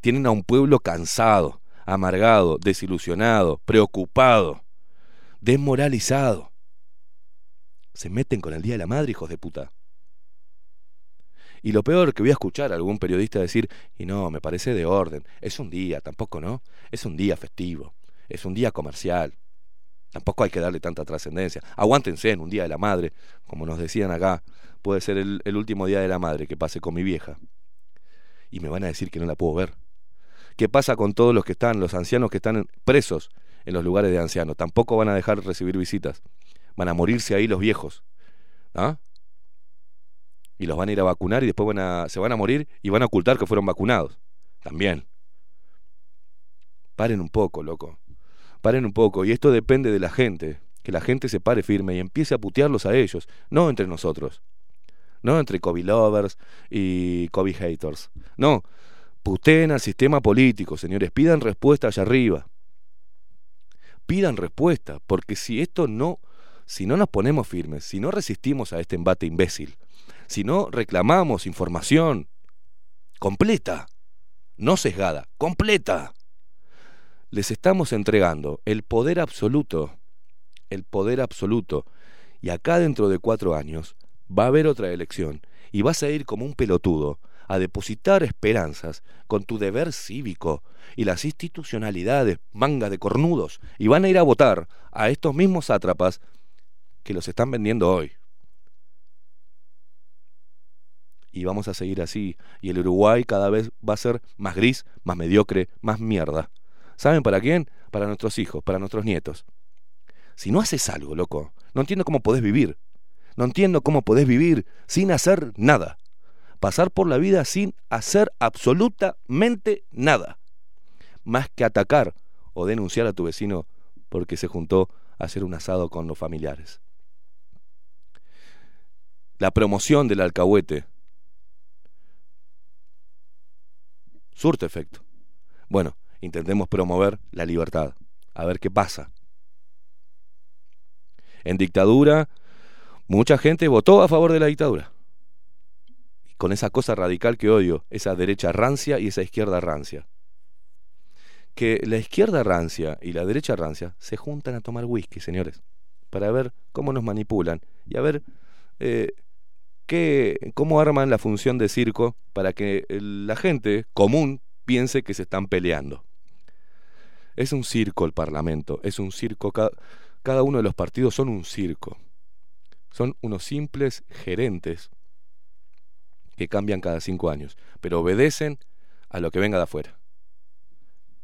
Tienen a un pueblo cansado, amargado, desilusionado, preocupado, desmoralizado. Se meten con el Día de la Madre, hijos de puta. Y lo peor que voy a escuchar a algún periodista decir, y no, me parece de orden, es un día, tampoco no, es un día festivo, es un día comercial, tampoco hay que darle tanta trascendencia. Aguántense en un día de la madre, como nos decían acá, puede ser el, último día de la madre que pase con mi vieja. Y me van a decir que no la puedo ver. ¿Qué pasa con todos los que están, los ancianos que están presos en los lugares de ancianos? Tampoco van a dejar de recibir visitas. Van a morirse ahí los viejos. ¿Ah? Y los van a ir a vacunar y después van a, se van a morir y van a ocultar que fueron vacunados. también. Paren un poco, loco. Paren un poco. Y esto depende de la gente. Que la gente se pare firme y empiece a putearlos a ellos, no entre nosotros. No entre Kobe lovers y Kobe haters. No, puteen al sistema político, señores. Pidan respuesta allá arriba. Pidan respuesta, porque si esto no, si no nos ponemos firmes, si no resistimos a este embate imbécil, si no reclamamos información completa, no sesgada, completa, les estamos entregando el poder absoluto, el poder absoluto. Y acá dentro de cuatro años va a haber otra elección y vas a ir como un pelotudo a depositar esperanzas con tu deber cívico y las institucionalidades, manga de cornudos, y van a ir a votar a estos mismos sátrapas que los están vendiendo hoy. Y vamos a seguir así, y el Uruguay cada vez va a ser más gris, más mediocre, más mierda. ¿Saben para quién? Para nuestros hijos, para nuestros nietos. Si no haces algo, loco, no entiendo cómo podés vivir. No entiendo cómo podés vivir sin hacer nada. Pasar por la vida sin hacer absolutamente nada. Más que atacar o denunciar a tu vecino porque se juntó a hacer un asado con los familiares. La promoción del alcahuete surte efecto. Bueno, intentemos promover la libertad. A ver qué pasa. En dictadura, mucha gente votó a favor de la dictadura. Con esa cosa radical que odio, esa derecha rancia y esa izquierda rancia. Que la izquierda rancia y la derecha rancia se juntan a tomar whisky, señores, para ver cómo nos manipulan y a ver eh, qué, cómo arman la función de circo para que la gente común piense que se están peleando. Es un circo el Parlamento, es un circo, cada, uno de los partidos son un circo. Son unos simples gerentes que cambian cada cinco años, pero obedecen a lo que venga de afuera.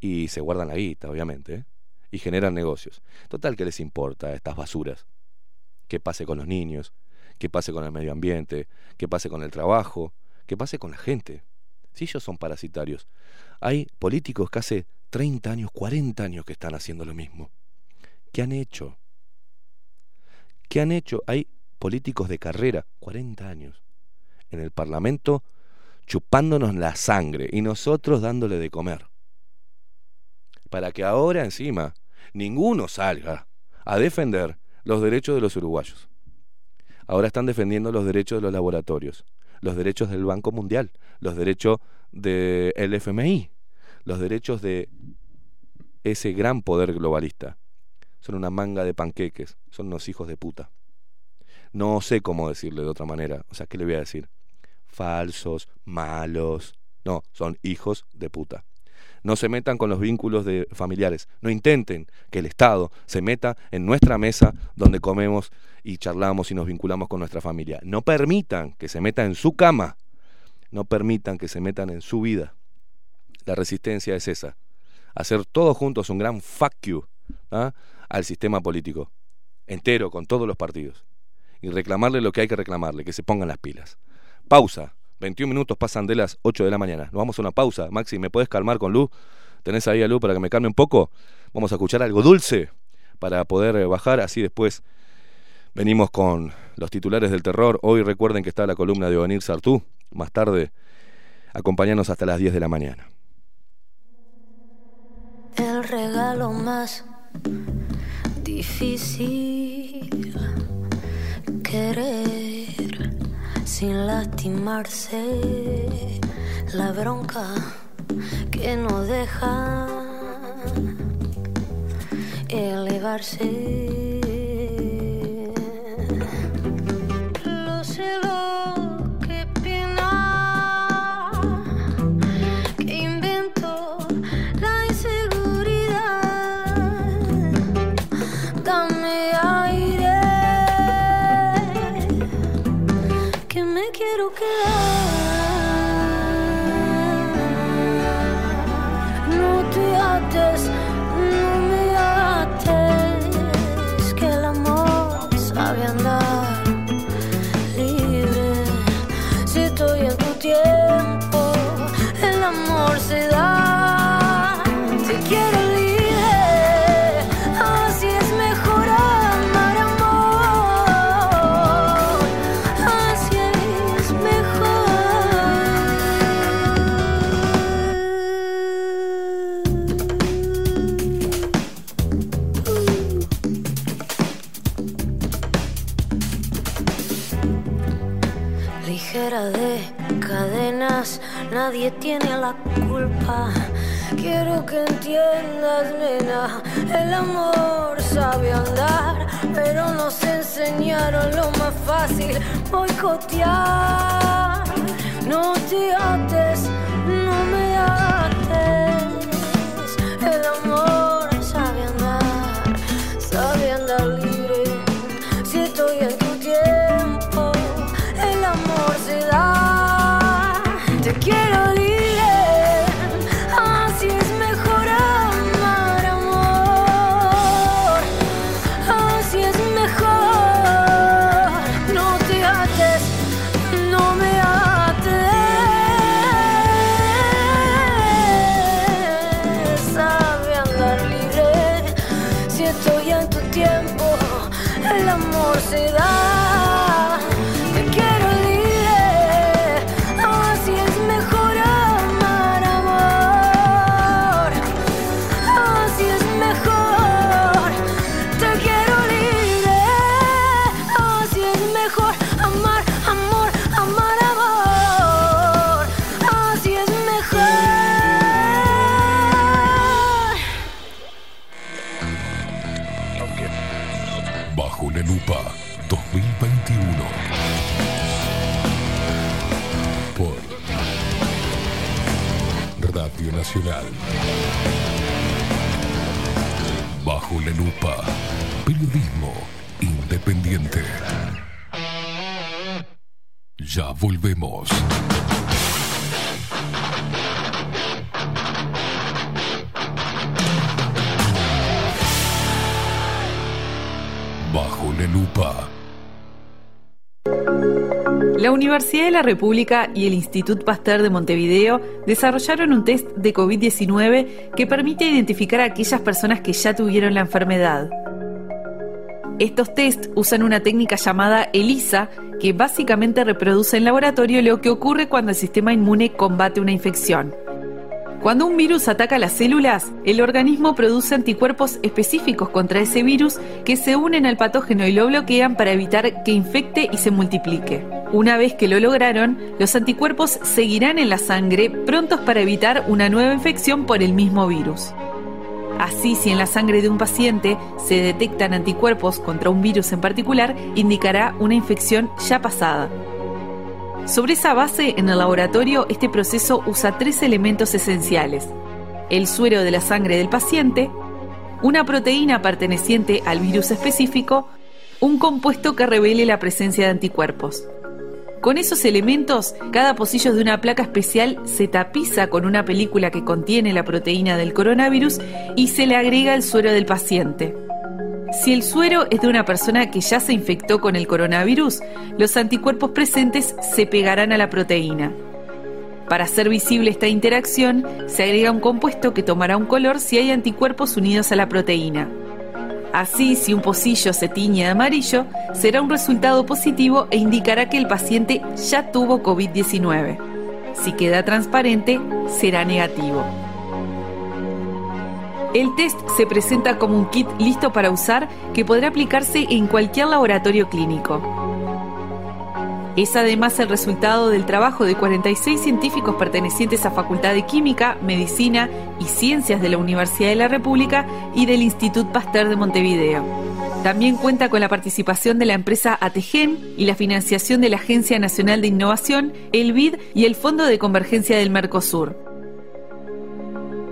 Y se guardan la guita, obviamente, ¿eh? y generan negocios. Total, ¿qué les importa estas basuras? ¿Qué pase con los niños? ¿Qué pase con el medio ambiente? ¿Qué pase con el trabajo? ¿Qué pase con la gente? Si ellos son parasitarios. Hay políticos que hace 30 años, 40 años que están haciendo lo mismo. ¿Qué han hecho? ¿Qué han hecho? Hay políticos de carrera, 40 años, en el Parlamento chupándonos la sangre y nosotros dándole de comer. Para que ahora encima ninguno salga a defender los derechos de los uruguayos. Ahora están defendiendo los derechos de los laboratorios, los derechos del Banco Mundial, los derechos del FMI, los derechos de ese gran poder globalista. Son una manga de panqueques, son unos hijos de puta. No sé cómo decirle de otra manera. O sea, ¿qué le voy a decir? Falsos, malos. No, son hijos de puta. No se metan con los vínculos de familiares. No intenten que el Estado se meta en nuestra mesa donde comemos y charlamos y nos vinculamos con nuestra familia. No permitan que se meta en su cama. No permitan que se metan en su vida. La resistencia es esa. Hacer todos juntos un gran fuck you ¿ah? al sistema político. Entero, con todos los partidos. Y reclamarle lo que hay que reclamarle, que se pongan las pilas. Pausa. 21 minutos pasan de las 8 de la mañana. Nos vamos a una pausa. Maxi, ¿me puedes calmar con Luz? ¿Tenés ahí a Luz para que me calme un poco? Vamos a escuchar algo dulce para poder eh, bajar. Así después venimos con los titulares del terror. Hoy recuerden que está la columna de Onir Sartú. Más tarde, acompañanos hasta las 10 de la mañana. El regalo más difícil querer sin lastimarse. La bronca que no deja elevarse. Lo sé quiero nadie tiene la culpa. Quiero que entiendas, nena, el amor sabe andar, pero nos enseñaron lo más fácil, boicotear. No te ates, no me ates, volvemos. Bajo la lupa. La Universidad de la República y el Institut Pasteur de Montevideo desarrollaron un test de COVID-19 que permite identificar a aquellas personas que ya tuvieron la enfermedad. Estos test usan una técnica llamada ELISA, que básicamente reproduce en laboratorio lo que ocurre cuando el sistema inmune combate una infección. Cuando un virus ataca las células, el organismo produce anticuerpos específicos contra ese virus que se unen al patógeno y lo bloquean para evitar que infecte y se multiplique. Una vez que lo lograron, los anticuerpos seguirán en la sangre prontos para evitar una nueva infección por el mismo virus. Así, si en la sangre de un paciente se detectan anticuerpos contra un virus en particular, indicará una infección ya pasada. Sobre esa base, en el laboratorio, este proceso usa tres elementos esenciales. El suero de la sangre del paciente, una proteína perteneciente al virus específico, un compuesto que revele la presencia de anticuerpos. Con esos elementos, cada pocillo de una placa especial se tapiza con una película que contiene la proteína del coronavirus y se le agrega el suero del paciente. Si el suero es de una persona que ya se infectó con el coronavirus, los anticuerpos presentes se pegarán a la proteína. Para hacer visible esta interacción, se agrega un compuesto que tomará un color si hay anticuerpos unidos a la proteína. Así, si un pocillo se tiñe de amarillo, será un resultado positivo e indicará que el paciente ya tuvo COVID-19. Si queda transparente, será negativo. El test se presenta como un kit listo para usar que podrá aplicarse en cualquier laboratorio clínico. Es además el resultado del trabajo de 46 científicos pertenecientes a Facultad de Química, Medicina y Ciencias de la Universidad de la República y del Institut Pasteur de Montevideo. También cuenta con la participación de la empresa Ategen y la financiación de la Agencia Nacional de Innovación, el BID y el Fondo de Convergencia del Mercosur.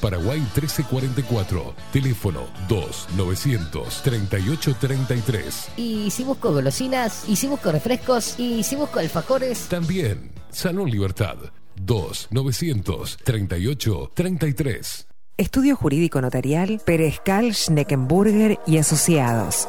Paraguay 1344, teléfono 2-938-33. Y si busco golosinas, y si busco refrescos, y si busco alfajores. También, Salón Libertad 2-938-33. Estudio Jurídico Notarial, Perezcal, Schneckenburger y Asociados.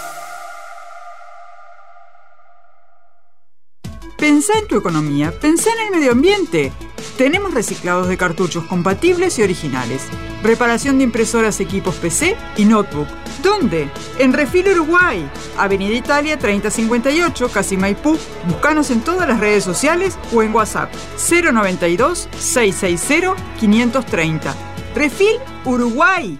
Pensá en tu economía, pensá en el medio ambiente. Tenemos reciclados de cartuchos compatibles y originales. Reparación de impresoras, equipos PC y notebook. ¿Dónde? En Refil Uruguay, Avenida Italia 3058, Casi Maipú. Búscanos en todas las redes sociales o en WhatsApp 092 660 530. Refil Uruguay.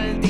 maldito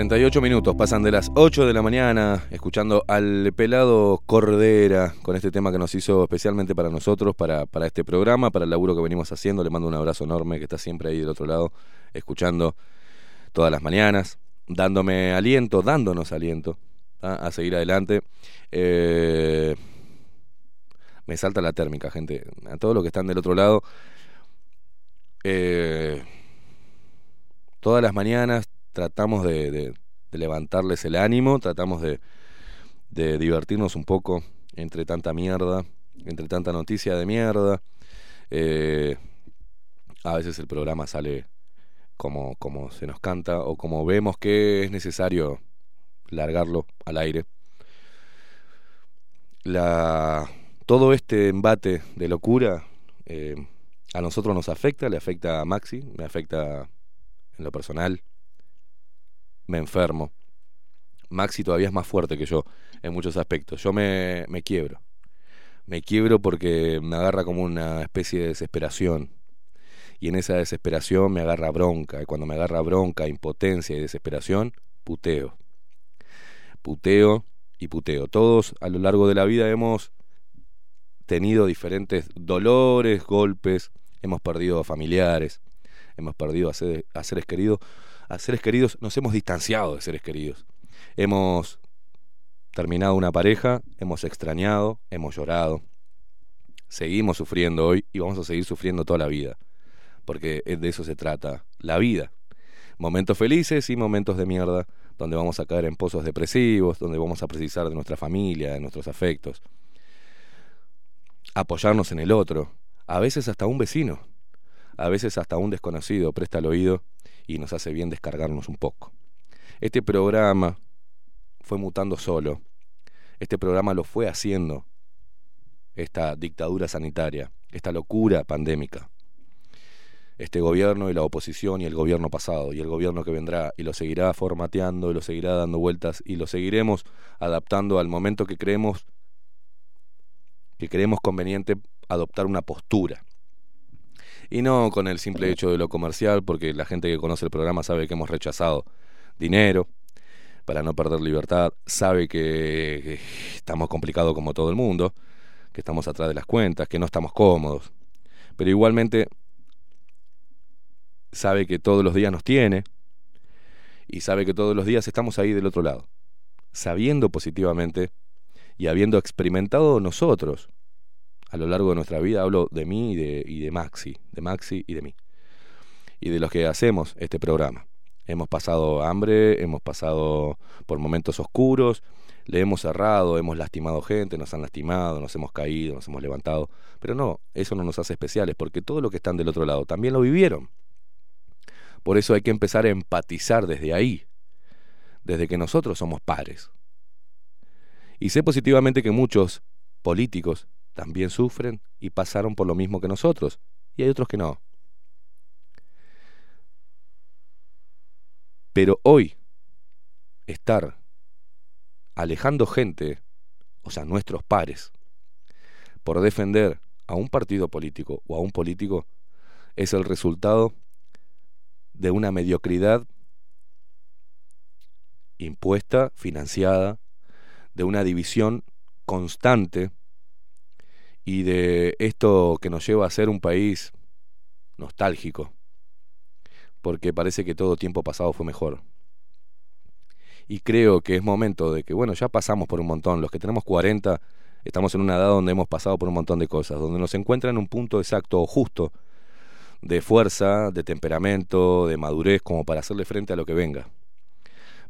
38 minutos, pasan de las 8 de la mañana escuchando al pelado Cordera con este tema que nos hizo especialmente para nosotros, para, para este programa, para el laburo que venimos haciendo. Le mando un abrazo enorme que está siempre ahí del otro lado, escuchando todas las mañanas, dándome aliento, dándonos aliento ¿ah? a seguir adelante. Eh, me salta la térmica, gente. A todos los que están del otro lado. Eh, todas las mañanas tratamos de, levantarles el ánimo, tratamos de, divertirnos un poco entre tanta mierda, entre tanta noticia de mierda. Eh, a veces el programa sale como, como se nos canta o como vemos que es necesario largarlo al aire. La, todo este embate de locura eh, a nosotros nos afecta, le afecta a Maxi, me afecta en lo personal, me enfermo. Maxi todavía es más fuerte que yo en muchos aspectos. Yo me, me quiebro. Me quiebro porque me agarra como una especie de desesperación. Y en esa desesperación me agarra bronca. Y cuando me agarra bronca, impotencia y desesperación, puteo. Puteo y puteo. Todos a lo largo de la vida hemos tenido diferentes dolores, golpes, hemos perdido a familiares, hemos perdido a seres, a seres queridos, a seres queridos, nos hemos distanciado de seres queridos. Hemos terminado una pareja, hemos extrañado, hemos llorado. Seguimos sufriendo hoy y vamos a seguir sufriendo toda la vida, porque de eso se trata la vida. Momentos felices y momentos de mierda, donde vamos a caer en pozos depresivos, donde vamos a precisar de nuestra familia, de nuestros afectos. Apoyarnos en el otro, a veces hasta un vecino, a veces hasta un desconocido presta el oído y nos hace bien descargarnos un poco. Este programa fue mutando solo. Este programa lo fue haciendo esta dictadura sanitaria, esta locura pandémica. Este gobierno y la oposición y el gobierno pasado y el gobierno que vendrá y lo seguirá formateando y lo seguirá dando vueltas y lo seguiremos adaptando al momento que creemos que creemos conveniente adoptar una postura. Y no con el simple hecho de lo comercial, porque la gente que conoce el programa sabe que hemos rechazado dinero para no perder libertad, sabe que, estamos complicados como todo el mundo, que estamos atrás de las cuentas, que no estamos cómodos. Pero igualmente sabe que todos los días nos tiene y sabe que todos los días estamos ahí del otro lado, sabiendo positivamente y habiendo experimentado nosotros a lo largo de nuestra vida, hablo de mí y de, de Maxi, de Maxi y de mí, y de los que hacemos este programa. Hemos pasado hambre, hemos pasado por momentos oscuros, le hemos cerrado, hemos lastimado gente, nos han lastimado, nos hemos caído, nos hemos levantado, pero no, eso no nos hace especiales, porque todo lo que están del otro lado también lo vivieron. Por eso hay que empezar a empatizar desde ahí, desde que nosotros somos pares. Y sé positivamente que muchos políticos también sufren y pasaron por lo mismo que nosotros, y hay otros que no. Pero hoy, estar alejando gente, o sea, nuestros pares, por defender a un partido político o a un político, es el resultado de una mediocridad impuesta, financiada, de una división constante y de esto que nos lleva a ser un país nostálgico, porque parece que todo tiempo pasado fue mejor. Y creo que es momento de que, bueno, ya pasamos por un montón, los que tenemos 40 estamos en una edad donde hemos pasado por un montón de cosas, donde nos encuentra en un punto exacto o justo de fuerza, de temperamento, de madurez, como para hacerle frente a lo que venga.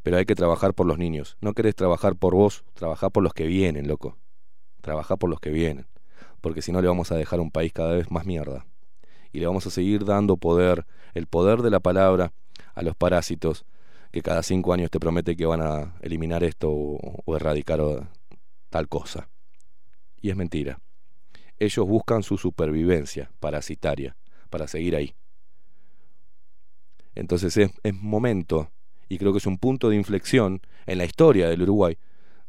Pero hay que trabajar por los niños. No querés trabajar por vos, trabajar por los que vienen, loco. Trabajar por los que vienen. Porque si no le vamos a dejar un país cada vez más mierda. Y le vamos a seguir dando poder, el poder de la palabra, a los parásitos que cada cinco años te promete que van a eliminar esto o, erradicar o, tal cosa. Y es mentira. Ellos buscan su supervivencia parasitaria para seguir ahí. Entonces es, momento, y creo que es un punto de inflexión en la historia del Uruguay,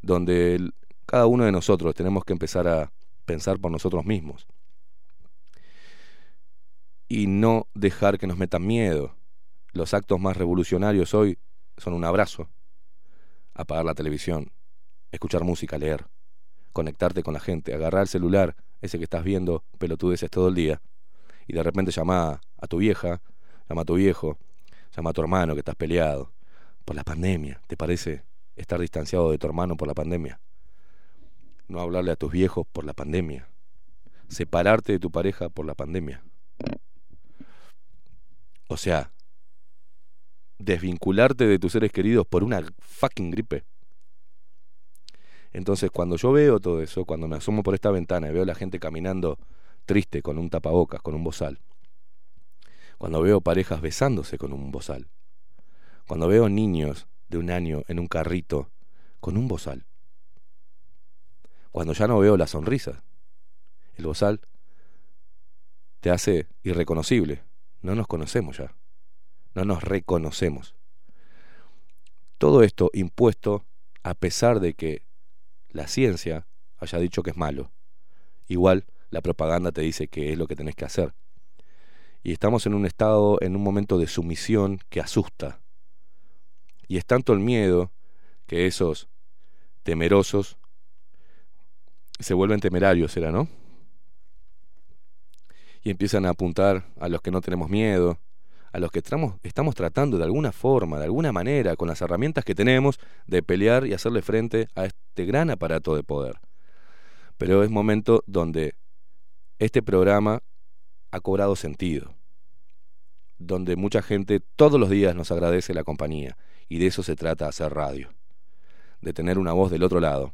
donde cada uno de nosotros tenemos que empezar a pensar por nosotros mismos. Y no dejar que nos metan miedo. Los actos más revolucionarios hoy son un abrazo, apagar la televisión, escuchar música, leer, conectarte con la gente, agarrar el celular, ese que estás viendo pelotudeces todo el día, y de repente llama a tu vieja, llama a tu viejo, llama a tu hermano que estás peleado por la pandemia. ¿Te parece estar distanciado de tu hermano por la pandemia. No hablarle a tus viejos por la pandemia. Separarte de tu pareja por la pandemia. O sea, desvincularte de tus seres queridos por una fucking gripe. Entonces, cuando yo veo todo eso, cuando me asomo por esta ventana y veo la gente caminando triste con un tapabocas, con un bozal, cuando veo parejas besándose con un bozal, cuando veo niños de un año en un carrito con un bozal, cuando ya no veo la sonrisa, el bozal te hace irreconocible, no nos conocemos ya, no nos reconocemos. Todo esto impuesto a pesar de que la ciencia haya dicho que es malo. Igual la propaganda te dice que es lo que tenés que hacer. Y estamos en un estado, en un momento de sumisión que asusta. Y es tanto el miedo que esos temerosos se vuelven temerarios, ¿era, no? Y empiezan a apuntar a los que no tenemos miedo, a los que estamos, estamos tratando de alguna forma, de alguna manera, con las herramientas que tenemos, de pelear y hacerle frente a este gran aparato de poder. Pero es momento donde este programa ha cobrado sentido, donde mucha gente todos los días nos agradece la compañía, y de eso se trata hacer radio, de tener una voz del otro lado,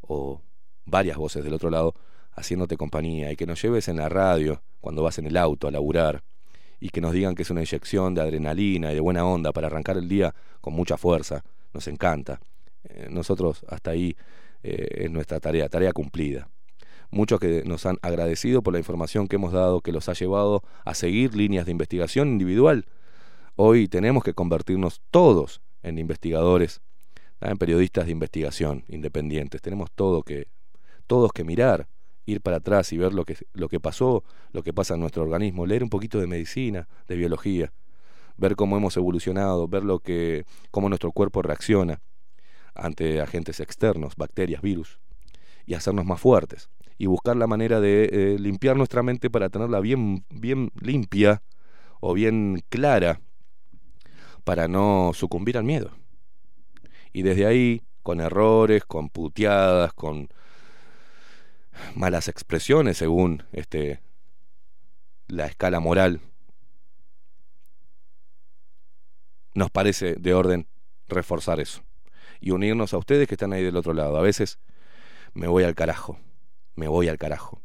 o varias voces del otro lado, haciéndote compañía, y que nos lleves en la radio cuando vas en el auto a laburar, y que nos digan que es una inyección de adrenalina y de buena onda para arrancar el día con mucha fuerza. Nos encanta. Eh, nosotros hasta ahí eh, es nuestra tarea, tarea cumplida. Muchos que nos han agradecido por la información que hemos dado, que los ha llevado a seguir líneas de investigación individual. Hoy tenemos que convertirnos todos en investigadores, en periodistas de investigación independientes. Tenemos todo que, todos que mirar ir para atrás y ver lo que, lo que pasó, lo que pasa en nuestro organismo, leer un poquito de medicina, de biología, ver cómo hemos evolucionado, ver lo que, cómo nuestro cuerpo reacciona ante agentes externos, bacterias, virus, y hacernos más fuertes. Y buscar la manera de eh, limpiar nuestra mente para tenerla bien, bien limpia o bien clara para no sucumbir al miedo. Y desde ahí, con errores, con puteadas, con malas expresiones según este la escala moral nos parece de orden reforzar eso y unirnos a ustedes que están ahí del otro lado. A veces me voy al carajo, me voy al carajo,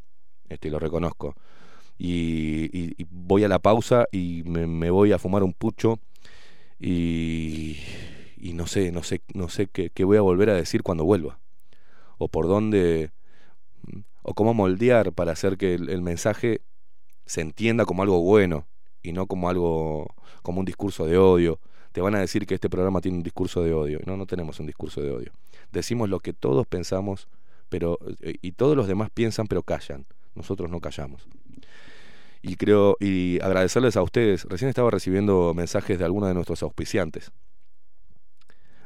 este lo reconozco. Y, voy a la pausa y me, voy a fumar un pucho y, y no sé, no sé, no sé qué voy a volver a decir cuando vuelva o por dónde o cómo moldear para hacer que el, mensaje se entienda como algo bueno y no como algo como un discurso de odio. Te van a decir que este programa tiene un discurso de odio. No, no tenemos un discurso de odio. Decimos lo que todos pensamos, pero eh, y todos los demás piensan, pero callan. Nosotros no callamos. Y creo y agradecerles a ustedes. Recién estaba recibiendo mensajes de algunos de nuestros auspiciantes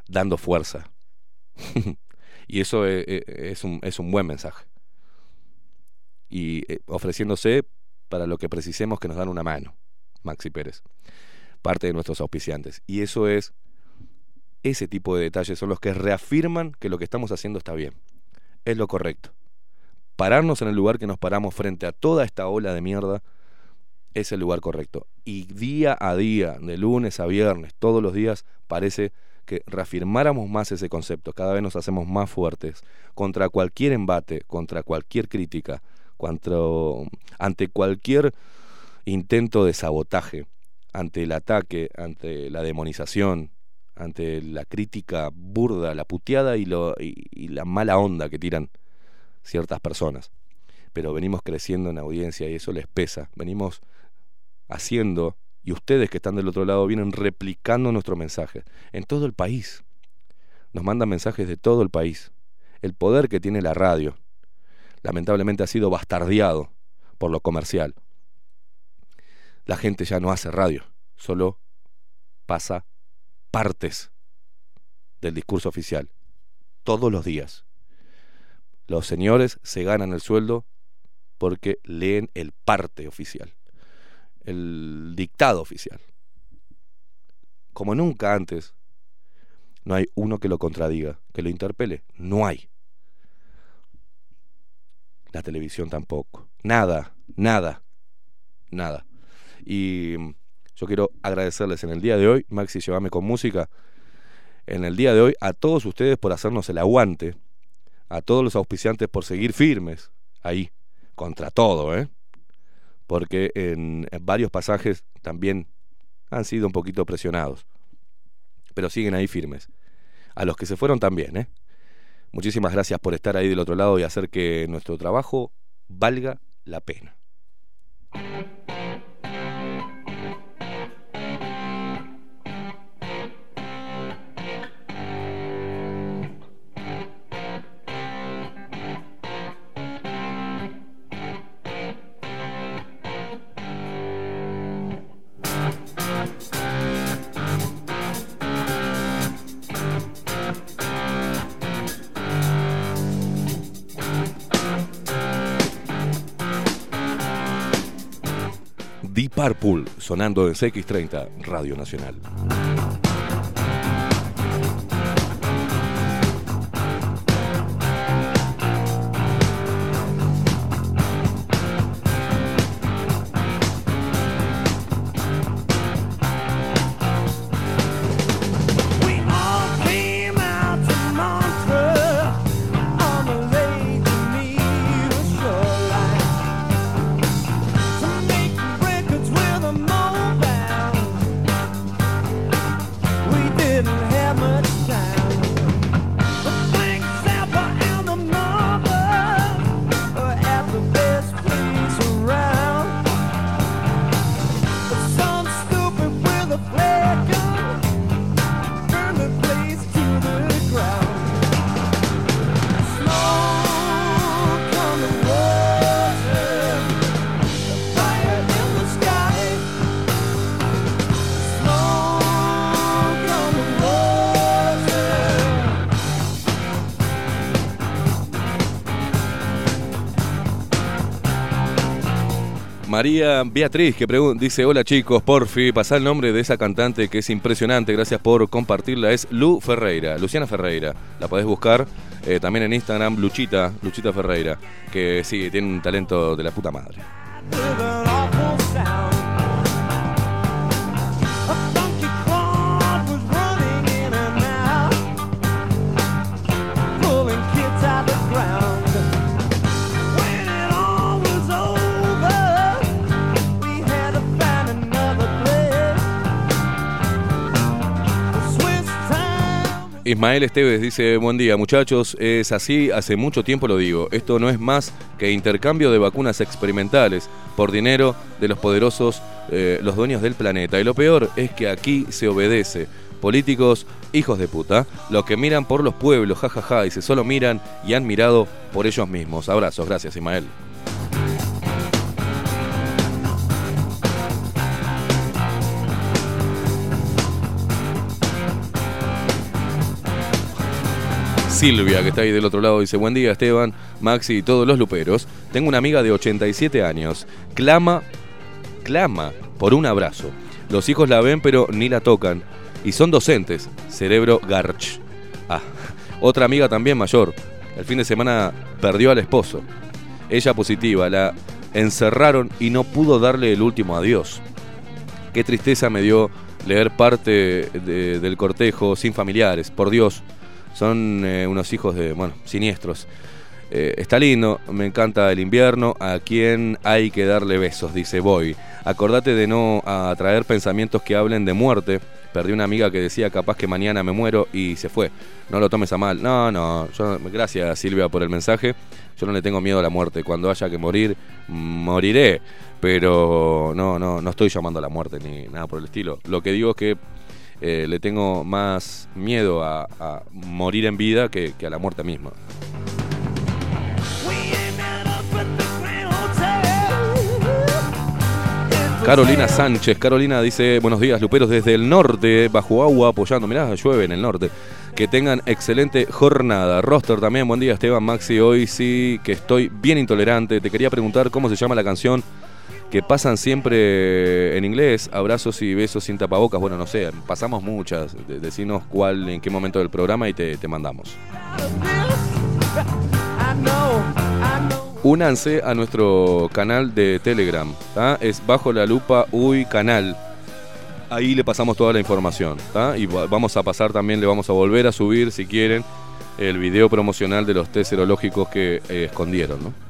dando fuerza. y eso es, eh, eh, es, un, es un buen mensaje y eh, ofreciéndose para lo que precisemos que nos dan una mano, Maxi Pérez, parte de nuestros auspiciantes. Y eso es, ese tipo de detalles son los que reafirman que lo que estamos haciendo está bien, es lo correcto. Pararnos en el lugar que nos paramos frente a toda esta ola de mierda es el lugar correcto. Y día a día, de lunes a viernes, todos los días, parece que reafirmáramos más ese concepto, cada vez nos hacemos más fuertes contra cualquier embate, contra cualquier crítica, ante cualquier intento de sabotaje, ante el ataque, ante la demonización, ante la crítica burda, la puteada y, lo, y, la mala onda que tiran ciertas personas. Pero venimos creciendo en audiencia y eso les pesa. Venimos haciendo, y ustedes que están del otro lado vienen replicando nuestro mensaje en todo el país. Nos mandan mensajes de todo el país. El poder que tiene la radio, lamentablemente ha sido bastardeado por lo comercial. La gente ya no hace radio, solo pasa partes del discurso oficial, todos los días. Los señores se ganan el sueldo porque leen el parte oficial, el dictado oficial. Como nunca antes, No hay uno que lo contradiga, que lo interpele. No hay. La televisión tampoco. Nada, nada, nada. Y yo quiero agradecerles en el día de hoy, Maxi, llévame con música, en el día de hoy a todos ustedes por hacernos el aguante, a todos los auspiciantes por seguir firmes ahí, contra todo, ¿eh? Porque en, en varios pasajes también han sido un poquito presionados, pero siguen ahí firmes. A los que se fueron también, ¿eh? Muchísimas gracias por estar ahí del otro lado y hacer que nuestro trabajo valga la pena. Purple sonando en CX30 Radio Nacional. María Beatriz que dice, hola chicos, porfi, pasá el nombre de esa cantante que es impresionante, gracias por compartirla, es Lu Ferreira, Luciana Ferreira, la podés buscar eh, también en Instagram, Luchita, Luchita Ferreira, que sí, tiene un talento de la puta madre. Ismael Esteves dice, buen día muchachos, es así, hace mucho tiempo lo digo, esto no es más que intercambio de vacunas experimentales por dinero de los poderosos, eh, los dueños del planeta. Y lo peor es que aquí se obedece. Políticos, hijos de puta, los que miran por los pueblos, jajaja, y se solo miran y han mirado por ellos mismos. Abrazos, gracias Ismael. Silvia, que está ahí del otro lado, dice, buen día Esteban, Maxi y todos los luperos. Tengo una amiga de 87 años. Clama, clama por un abrazo. Los hijos la ven pero ni la tocan. Y son docentes. Cerebro Garch. Ah, otra amiga también mayor. El fin de semana perdió al esposo. Ella positiva, la encerraron y no pudo darle el último adiós. Qué tristeza me dio leer parte de- del cortejo sin familiares. Por Dios, son eh, unos hijos de, bueno, siniestros. Eh, está lindo, me encanta el invierno, a quien hay que darle besos, dice Boy. Acordate de no atraer pensamientos que hablen de muerte. Perdí una amiga que decía capaz que mañana me muero y se fue. No lo tomes a mal. No, no, yo, gracias Silvia por el mensaje. Yo no le tengo miedo a la muerte. Cuando haya que morir, moriré. Pero no, no, no estoy llamando a la muerte ni nada por el estilo. Lo que digo es que eh, le tengo más miedo a, morir en vida que, que a la muerte misma. Carolina Sánchez, Carolina dice, buenos días, Luperos desde el norte, bajo agua, apoyando, mirá, llueve en el norte. Que tengan excelente jornada. Roster también, buen día Esteban Maxi, hoy sí que estoy bien intolerante. Te quería preguntar cómo se llama la canción que pasan siempre en inglés, abrazos y besos sin tapabocas. Bueno, no sé, pasamos muchas. De- Decinos cuál, en qué momento del programa y te, mandamos. Únanse a nuestro canal de Telegram. Es bajo la lupa Uy Canal. Ahí le pasamos toda la información. Y va- vamos a pasar también, le vamos a volver a subir, si quieren, el video promocional de los test serológicos que eh, escondieron. ¿no?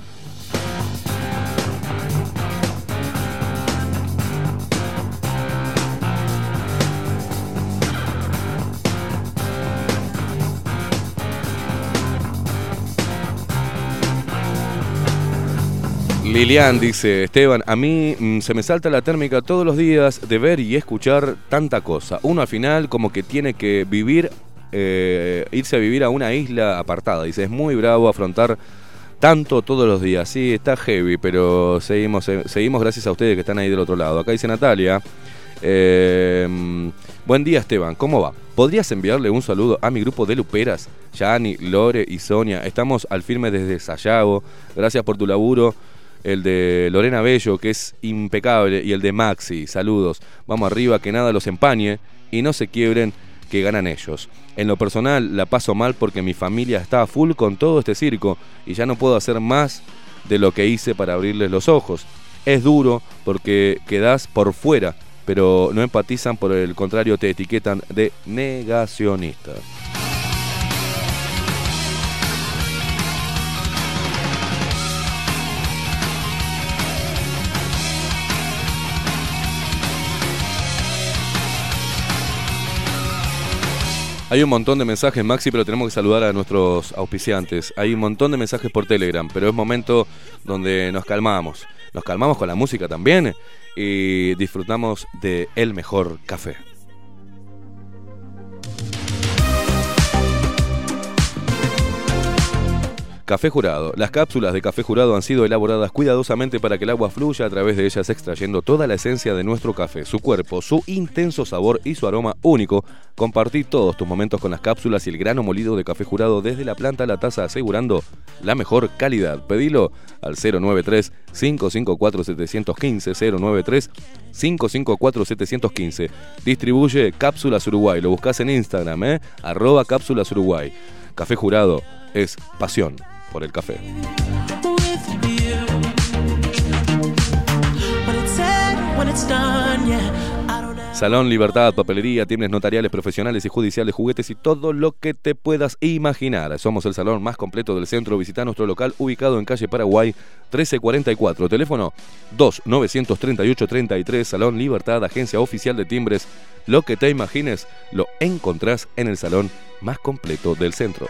Lilian dice, Esteban, a mí mm, se me salta la térmica todos los días de ver y escuchar tanta cosa. Uno al final como que tiene que vivir, eh, irse a vivir a una isla apartada. Dice, es muy bravo afrontar tanto todos los días. Sí, está heavy, pero seguimos, eh, seguimos gracias a ustedes que están ahí del otro lado. Acá dice Natalia, eh, mm, buen día Esteban, ¿cómo va? ¿Podrías enviarle un saludo a mi grupo de luperas? Yani, Lore y Sonia. Estamos al firme desde Sayago. Gracias por tu laburo el de Lorena Bello, que es impecable, y el de Maxi, saludos. Vamos arriba, que nada los empañe y no se quiebren, que ganan ellos. En lo personal la paso mal porque mi familia está a full con todo este circo y ya no puedo hacer más de lo que hice para abrirles los ojos. Es duro porque quedás por fuera, pero no empatizan, por el contrario te etiquetan de negacionista. Hay un montón de mensajes, Maxi, pero tenemos que saludar a nuestros auspiciantes. Hay un montón de mensajes por Telegram, pero es momento donde nos calmamos. Nos calmamos con la música también y disfrutamos de el mejor café. Café Jurado. Las cápsulas de café jurado han sido elaboradas cuidadosamente para que el agua fluya a través de ellas extrayendo toda la esencia de nuestro café, su cuerpo, su intenso sabor y su aroma único. Compartí todos tus momentos con las cápsulas y el grano molido de café jurado desde la planta a la taza asegurando la mejor calidad. Pedilo al 093 554 715 093 554 715. Distribuye Cápsulas Uruguay. Lo buscas en Instagram, ¿eh? Arroba Cápsulas Uruguay. Café Jurado es pasión por el café. Salón Libertad, papelería, tiendas notariales, profesionales y judiciales, juguetes y todo lo que te puedas imaginar. Somos el salón más completo del centro. Visita nuestro local ubicado en calle Paraguay 1344. Teléfono 2-938-33. Salón Libertad, agencia oficial de timbres. Lo que te imagines lo encontrás en el salón más completo del centro.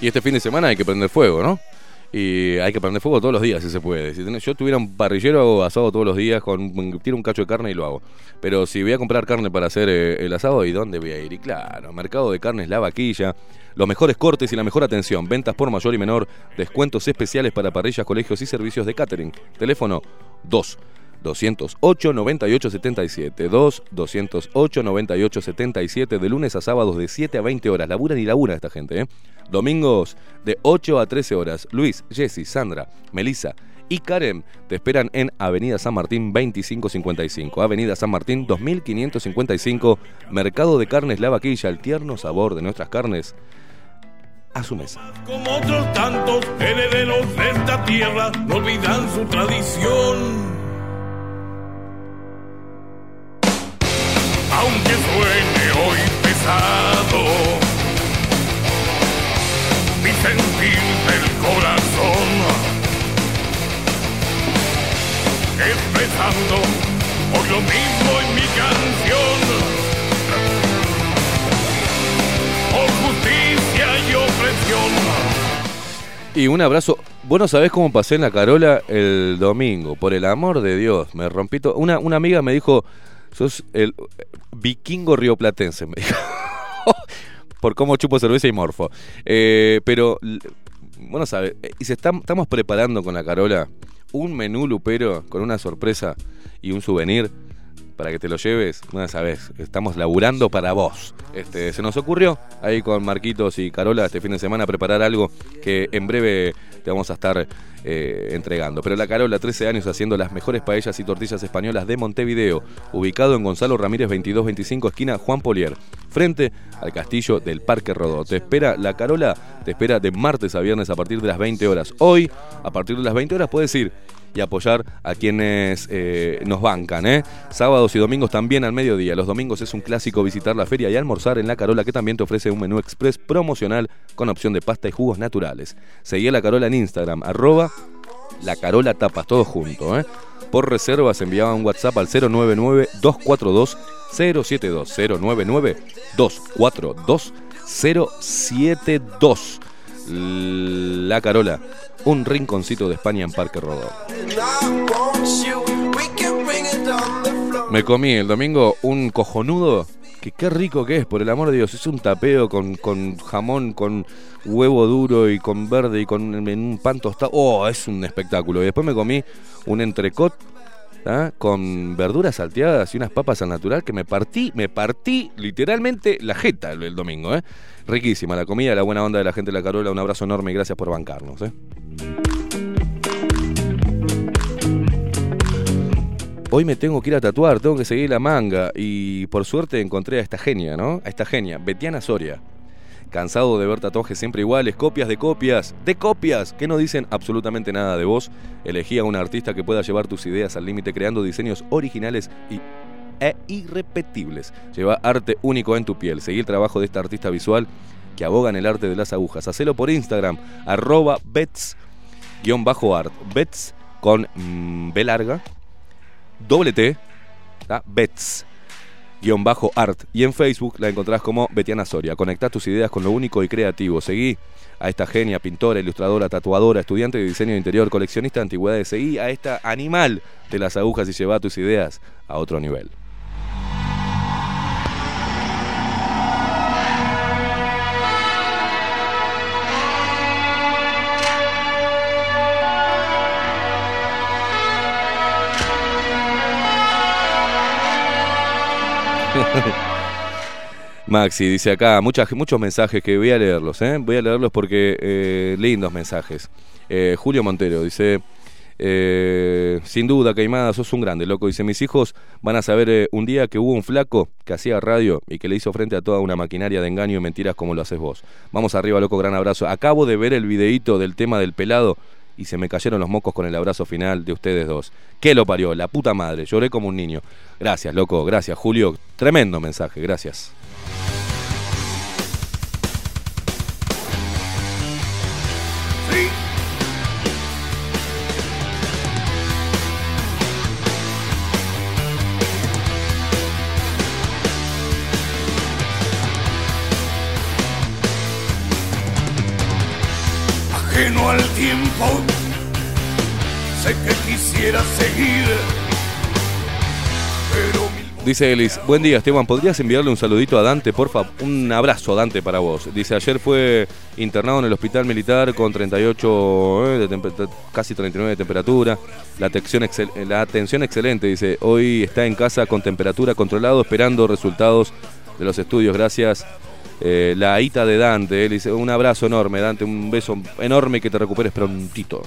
Y este fin de semana hay que prender fuego, ¿no? Y hay que prender fuego todos los días si se puede. Si yo tuviera un parrillero hago asado todos los días, con tiro un cacho de carne y lo hago. Pero si voy a comprar carne para hacer eh, el asado, ¿y dónde voy a ir? Y claro, Mercado de Carnes La Vaquilla, los mejores cortes y la mejor atención, ventas por mayor y menor, descuentos especiales para parrillas, colegios y servicios de catering. Teléfono 2 208 98 77 2 208 98 77 de lunes a sábados de 7 a 20 horas. Laburan y laburan esta gente, ¿eh? Domingos de 8 a 13 horas. Luis, Jessy, Sandra, Melissa y Karen te esperan en Avenida San Martín 2555. Avenida San Martín 2555. Mercado de Carnes La Vaquilla, el tierno sabor de nuestras carnes a su mesa. Como otros tantos herederos de esta tierra no olvidan su tradición. Aunque suene hoy pesado, mi sentir del corazón, expresando hoy lo mismo en mi canción. Por justicia y opresión. Y un abrazo. Vos no sabés cómo pasé en la Carola el domingo. Por el amor de Dios. Me rompí todo. Una, una amiga me dijo, sos el vikingo rioplatense. Me dijo. Por cómo chupo cerveza y morfo. Eh, pero bueno, sabes, eh, y se está- estamos preparando con la Carola un menú lupero con una sorpresa y un souvenir para que te lo lleves. Bueno, sabes, estamos laburando para vos. Este, se nos ocurrió ahí con Marquitos y Carola este fin de semana preparar algo que en breve te vamos a estar eh, entregando. Pero la Carola, 13 años haciendo las mejores paellas y tortillas españolas de Montevideo, ubicado en Gonzalo Ramírez 2225, esquina Juan Polier, frente al castillo del Parque Rodó. Te espera, la Carola te espera de martes a viernes a partir de las 20 horas. Hoy, a partir de las 20 horas, puedes ir y apoyar a quienes eh, nos bancan. ¿eh? Sábados y domingos también al mediodía. Los domingos es un clásico visitar la feria y almorzar en La Carola, que también te ofrece un menú express promocional con opción de pasta y jugos naturales. Seguí a La Carola en Instagram, arroba La Carola Tapas, todo junto. ¿eh? Por reservas enviaba un WhatsApp al 099-242-072. 099-242-072. La Carola, un rinconcito de España en Parque Rodó. Me comí el domingo un cojonudo, que qué rico que es, por el amor de Dios. Es un tapeo con, con jamón, con huevo duro y con verde y con un pan tostado. Oh, es un espectáculo. Y después me comí un entrecot ¿ah? con verduras salteadas y unas papas al natural que me partí, me partí literalmente la jeta el, el domingo. ¿eh? Riquísima la comida, la buena onda de la gente de la Carola. Un abrazo enorme y gracias por bancarnos. ¿eh? Hoy me tengo que ir a tatuar, tengo que seguir la manga y por suerte encontré a esta genia, ¿no? A esta genia, Betiana Soria. Cansado de ver tatuajes siempre iguales, copias de copias, de copias, que no dicen absolutamente nada de vos. Elegí a un artista que pueda llevar tus ideas al límite creando diseños originales y, e irrepetibles. Lleva arte único en tu piel. Seguí el trabajo de esta artista visual que aboga en el arte de las agujas. Hacelo por Instagram, arroba bets-art. Bets con mm, B larga, doble T. Bets, guion bajo art. Y en Facebook la encontrás como Betiana Soria. Conectá tus ideas con lo único y creativo. Seguí a esta genia, pintora, ilustradora, tatuadora, estudiante de diseño de interior, coleccionista de antigüedades. Seguí a esta animal de las agujas y lleva tus ideas a otro nivel. Maxi dice acá muchas, muchos mensajes que voy a leerlos, ¿eh? voy a leerlos porque eh, lindos mensajes. Eh, Julio Montero dice, eh, sin duda, Caimada, sos un grande, loco. Dice, mis hijos van a saber eh, un día que hubo un flaco que hacía radio y que le hizo frente a toda una maquinaria de engaño y mentiras como lo haces vos. Vamos arriba, loco, gran abrazo. Acabo de ver el videíto del tema del pelado y se me cayeron los mocos con el abrazo final de ustedes dos. ¿Qué lo parió? La puta madre, lloré como un niño. Gracias, loco, gracias, Julio. Tremendo mensaje, gracias. Ajeno al tiempo, quisiera seguir, Dice Elis, buen día Esteban, ¿podrías enviarle un saludito a Dante, porfa? Un abrazo Dante para vos. Dice, ayer fue internado en el hospital militar con 38, eh, de casi 39 de temperatura. La atención, la atención excelente, dice, hoy está en casa con temperatura controlado, esperando resultados de los estudios. Gracias. Eh, la Ita de Dante, él dice, un abrazo enorme, Dante, un beso enorme que te recuperes prontito.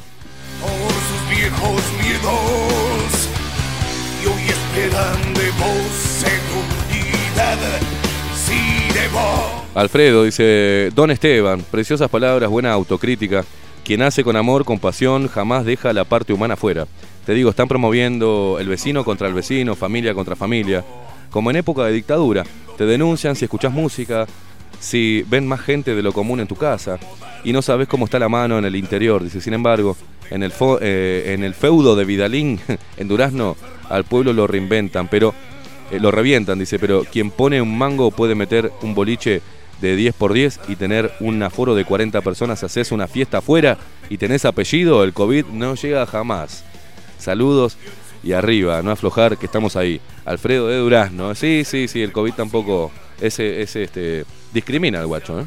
Alfredo dice, Don Esteban, preciosas palabras, buena autocrítica. Quien hace con amor, compasión, jamás deja la parte humana fuera. Te digo, están promoviendo el vecino contra el vecino, familia contra familia. Como en época de dictadura, te denuncian si escuchás música, si ven más gente de lo común en tu casa y no sabes cómo está la mano en el interior. Dice, sin embargo, en el, fo- eh, en el feudo de Vidalín, en Durazno, al pueblo lo reinventan, pero eh, lo revientan, dice, pero quien pone un mango puede meter un boliche de 10 por 10 y tener un aforo de 40 personas, haces una fiesta afuera y tenés apellido, el COVID no llega jamás. Saludos y arriba, no aflojar que estamos ahí. Alfredo de Durazno, sí, sí, sí, el COVID tampoco, ese, ese, este, discrimina al guacho, ¿eh?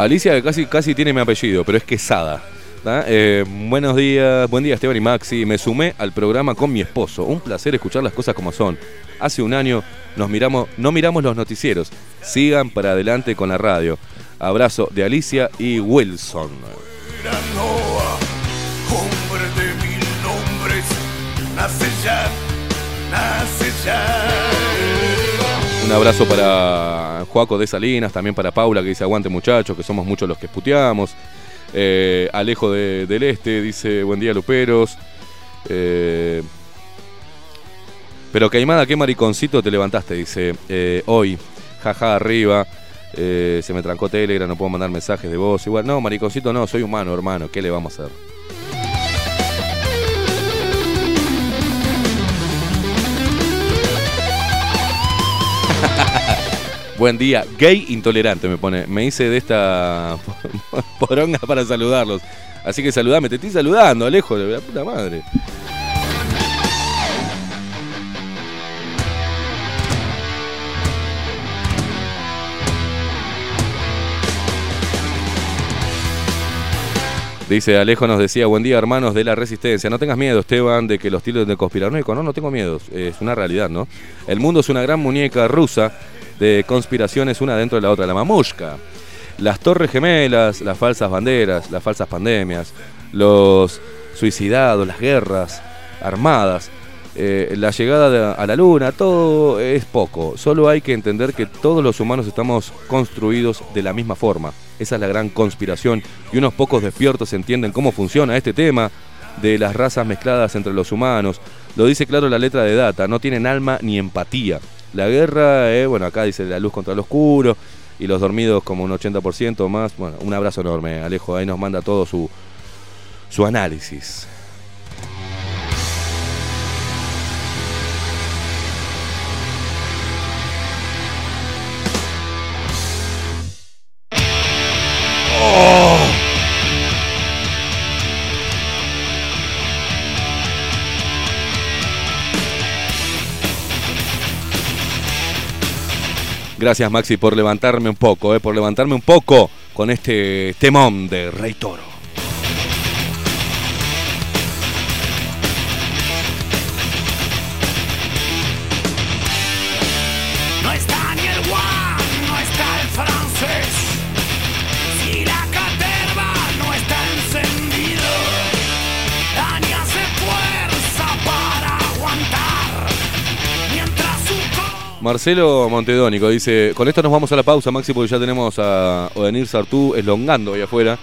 Alicia que casi, casi tiene mi apellido, pero es Quesada. Eh, buenos días, buen día Esteban y Maxi. Me sumé al programa con mi esposo. Un placer escuchar las cosas como son. Hace un año nos miramos, no miramos los noticieros. Sigan para adelante con la radio. Abrazo de Alicia y Wilson. Hombre de mil nombres, nace ya, nace ya. Un abrazo para Joaco de Salinas, también para Paula que dice aguante muchachos, que somos muchos los que puteamos. Eh, Alejo de- del Este dice buen día Luperos. Eh, pero Caimada, qué mariconcito te levantaste, dice eh, hoy. Jaja arriba. Eh, se me trancó Telegram, no puedo mandar mensajes de voz. Igual, no, mariconcito no, soy humano, hermano. ¿Qué le vamos a hacer? Buen día, gay intolerante me pone. Me hice de esta poronga para saludarlos. Así que saludame, te estoy saludando, Alejo, de la puta madre. Dice Alejo nos decía, buen día hermanos de la resistencia. No tengas miedo, Esteban, de que los tiros de conspiranoico. No, no tengo miedo. Es una realidad, ¿no? El mundo es una gran muñeca rusa de conspiraciones una dentro de la otra. La mamushka. Las torres gemelas, las falsas banderas, las falsas pandemias, los suicidados, las guerras armadas, eh, la llegada a la luna, todo es poco. Solo hay que entender que todos los humanos estamos construidos de la misma forma. Esa es la gran conspiración y unos pocos despiertos entienden cómo funciona este tema de las razas mezcladas entre los humanos. Lo dice claro la letra de Data, no tienen alma ni empatía. La guerra, eh, bueno, acá dice la luz contra el oscuro y los dormidos como un 80% más. Bueno, un abrazo enorme, Alejo, ahí nos manda todo su, su análisis. Gracias Maxi por levantarme un poco, eh, por levantarme un poco con este temón de Rey Toro. Marcelo Montedónico dice, con esto nos vamos a la pausa, Maxi, porque ya tenemos a Odenir Sartú eslongando ahí afuera.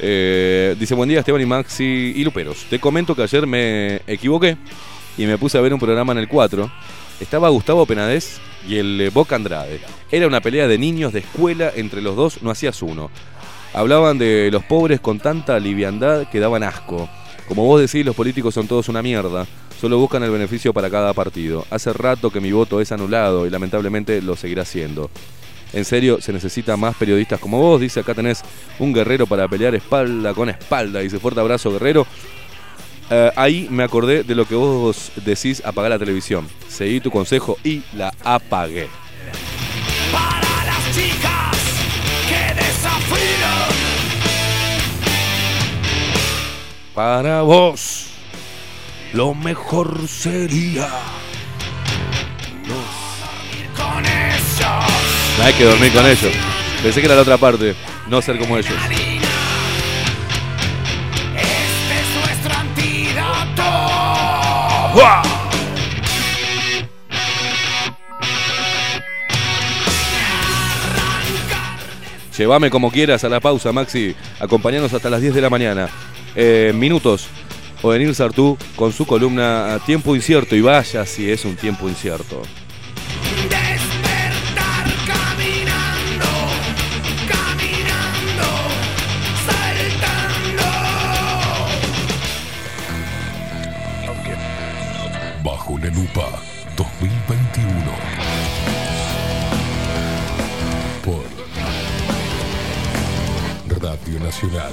Eh, dice, buen día Esteban y Maxi y Luperos. Te comento que ayer me equivoqué y me puse a ver un programa en el 4. Estaba Gustavo Penadez y el eh, Boca Andrade. Era una pelea de niños de escuela, entre los dos no hacías uno. Hablaban de los pobres con tanta liviandad que daban asco. Como vos decís, los políticos son todos una mierda. Solo buscan el beneficio para cada partido. Hace rato que mi voto es anulado y lamentablemente lo seguirá siendo. En serio, se necesita más periodistas como vos. Dice, acá tenés un guerrero para pelear espalda con espalda. Dice, fuerte abrazo, guerrero. Eh, ahí me acordé de lo que vos decís, apagar la televisión. Seguí tu consejo y la apagué. para las chicas que desafían. Para vos, lo mejor sería... Con ellos. No hay que dormir con ellos. Pensé que era la otra parte. No ser como ellos. Este es nuestro antídoto. Llévame como quieras a la pausa, Maxi. Acompañanos hasta las 10 de la mañana. Eh, minutos. Ovenir Sartú con su columna Tiempo Incierto. Y vaya si es un tiempo incierto. Despertar caminando, caminando, saltando. Bajo la lupa 2021. Por Radio Nacional.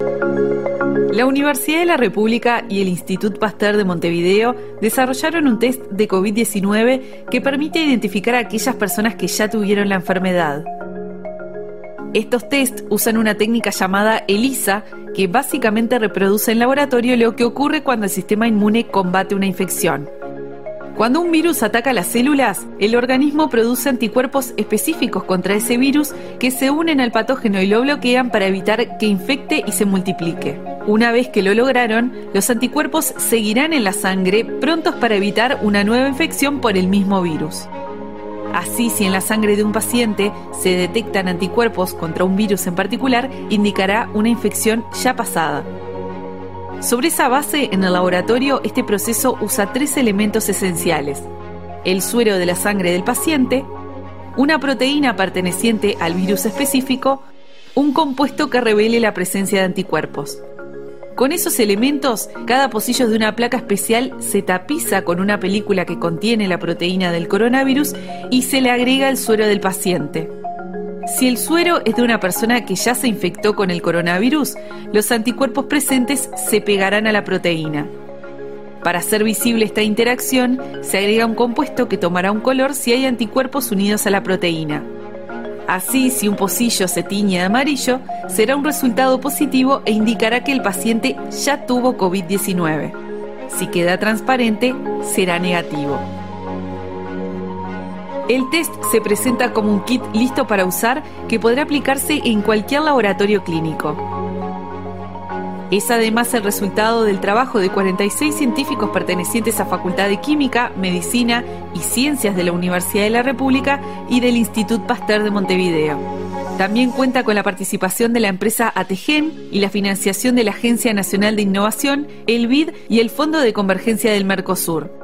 la Universidad de la República y el Instituto Pasteur de Montevideo desarrollaron un test de COVID-19 que permite identificar a aquellas personas que ya tuvieron la enfermedad. Estos test usan una técnica llamada ELISA, que básicamente reproduce en laboratorio lo que ocurre cuando el sistema inmune combate una infección. Cuando un virus ataca las células, el organismo produce anticuerpos específicos contra ese virus que se unen al patógeno y lo bloquean para evitar que infecte y se multiplique. Una vez que lo lograron, los anticuerpos seguirán en la sangre prontos para evitar una nueva infección por el mismo virus. Así, si en la sangre de un paciente se detectan anticuerpos contra un virus en particular, indicará una infección ya pasada. Sobre esa base, en el laboratorio, este proceso usa tres elementos esenciales. El suero de la sangre del paciente, una proteína perteneciente al virus específico, un compuesto que revele la presencia de anticuerpos. Con esos elementos, cada pocillo de una placa especial se tapiza con una película que contiene la proteína del coronavirus y se le agrega el suero del paciente. Si el suero es de una persona que ya se infectó con el coronavirus, los anticuerpos presentes se pegarán a la proteína. Para hacer visible esta interacción, se agrega un compuesto que tomará un color si hay anticuerpos unidos a la proteína. Así, si un pocillo se tiñe de amarillo, será un resultado positivo e indicará que el paciente ya tuvo COVID-19. Si queda transparente, será negativo. El test se presenta como un kit listo para usar que podrá aplicarse en cualquier laboratorio clínico. Es además el resultado del trabajo de 46 científicos pertenecientes a Facultad de Química, Medicina y Ciencias de la Universidad de la República y del Instituto Pasteur de Montevideo. También cuenta con la participación de la empresa Ategen y la financiación de la Agencia Nacional de Innovación, el BID y el Fondo de Convergencia del Mercosur.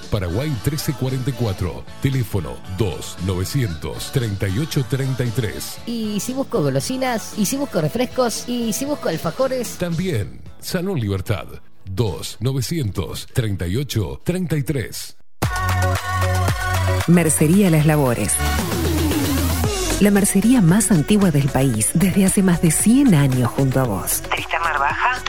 Paraguay 1344, teléfono 2 938 33. Y si busco golosinas, y si busco refrescos, y si busco alfajores. También, Salón Libertad 2 938 33. Mercería Las Labores. la mercería más antigua del país, desde hace más de 100 años junto a vos. Tristán Baja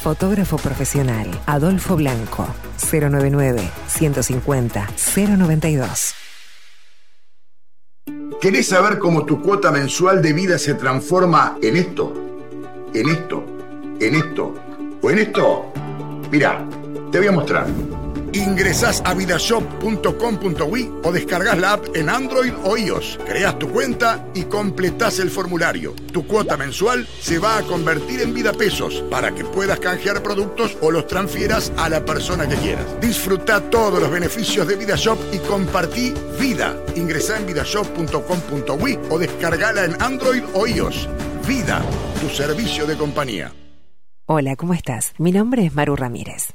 Fotógrafo profesional, Adolfo Blanco, 099-150-092. ¿Querés saber cómo tu cuota mensual de vida se transforma en esto? ¿En esto? ¿En esto? ¿O en esto? Mira, te voy a mostrar. Ingresás a vidashop.com.uy o descargas la app en Android o iOS. Creas tu cuenta y completás el formulario. Tu cuota mensual se va a convertir en vida pesos para que puedas canjear productos o los transfieras a la persona que quieras. Disfruta todos los beneficios de VidaShop y compartí vida. Ingresá en vidashop.com.uy o descargala en Android o iOS. Vida, tu servicio de compañía. Hola, ¿cómo estás? Mi nombre es Maru Ramírez.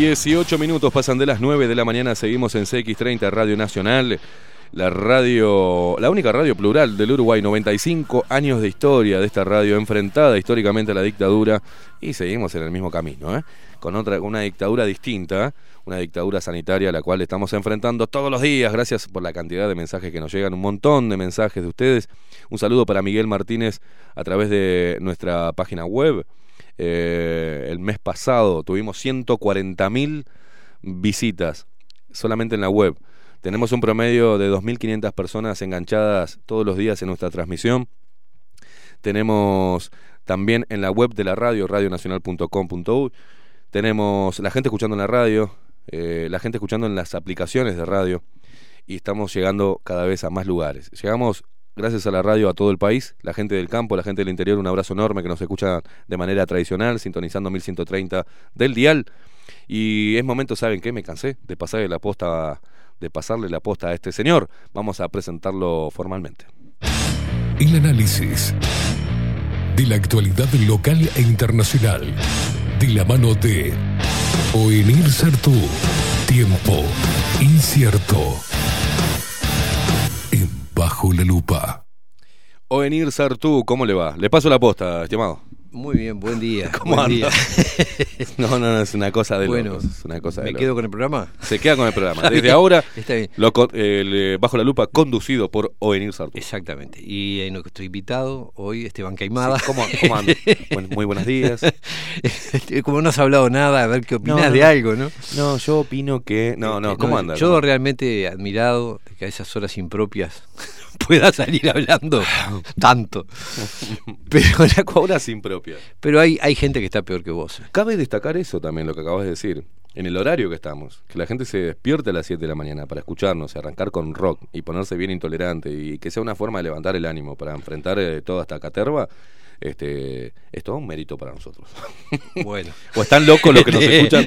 Dieciocho minutos pasan de las 9 de la mañana, seguimos en CX30 Radio Nacional, la radio, la única radio plural del Uruguay, 95 años de historia de esta radio enfrentada históricamente a la dictadura y seguimos en el mismo camino, ¿eh? con otra, una dictadura distinta, una dictadura sanitaria a la cual estamos enfrentando todos los días. Gracias por la cantidad de mensajes que nos llegan, un montón de mensajes de ustedes. Un saludo para Miguel Martínez a través de nuestra página web. Eh, el mes pasado tuvimos 140 mil visitas solamente en la web. Tenemos un promedio de 2.500 personas enganchadas todos los días en nuestra transmisión. Tenemos también en la web de la radio, radionacional.com.uy. Tenemos la gente escuchando en la radio, eh, la gente escuchando en las aplicaciones de radio y estamos llegando cada vez a más lugares. Llegamos gracias a la radio a todo el país, la gente del campo, la gente del interior, un abrazo enorme que nos escucha de manera tradicional, sintonizando 1130 del dial. Y es momento, ¿saben qué? Me cansé de pasarle la posta, de pasarle la a este señor. Vamos a presentarlo formalmente. El análisis de la actualidad local e internacional. De la mano de Oenir Sartú. Tiempo incierto. Bajo la Lupa. Oenir Sartú, ¿cómo le va? Le paso la posta, estimado. Muy bien, buen día. ¿Cómo buen día. No, no, no, es una cosa de Bueno, locos, es una cosa de ¿me locos. quedo con el programa? Se queda con el programa. Desde ahora, está bien. lo eh, Bajo la Lupa, conducido por Oenir Sartú. Exactamente. Y en nuestro invitado hoy, Esteban Caimada. Sí, ¿cómo- cómo anda? Buen- muy buenos días. Como no has hablado nada, a ver qué No, no, de algo, ¿no? No, yo opino que. No, no, Este, ¿cómo anda? Yo ¿Cómo- realmente admirado que a esas horas impropias pueda salir hablando tanto. Pero, la- Horas impropias. pero hay, hay gente que está peor que vos. Cabe destacar eso también, lo que acabas de decir. En el horario que estamos, que la gente se despierte a las 7 de la mañana para escucharnos, y arrancar con rock y ponerse bien intolerante y que sea una forma de levantar el ánimo para enfrentar eh, toda esta caterva, este, es todo un mérito para nosotros. Bueno. o están locos los que nos escuchan,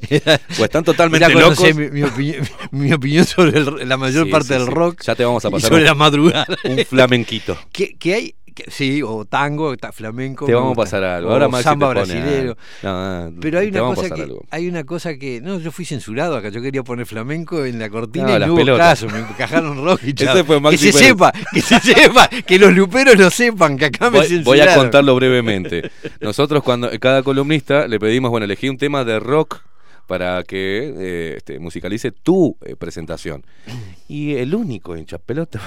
o están totalmente Ya locos. mi, mi opinión, mi opinión sobre el- la mayor Sí, parte sí, del sí. rock. Ya te vamos a pasar sobre un- la madrugada. un flamenquito. que, que hay, sí, o tango, ta- flamenco. Te vamos a pasar algo. Ahora Maxi samba brasilero. No, no, Pero hay una cosa que algo. hay una cosa que no, yo fui censurado acá. Yo quería poner flamenco en la cortina No, y no hubo pelotas. caso. Me encajaron rock y chao. fue Que se Pérez. sepa, que se sepa, que los luperos lo sepan, que acá me Voy, censuraron. voy a contarlo brevemente. Nosotros cuando cada columnista le pedimos, bueno, elegí un tema de rock para que eh, este, musicalice tu eh, presentación. Y el único hincha pelota,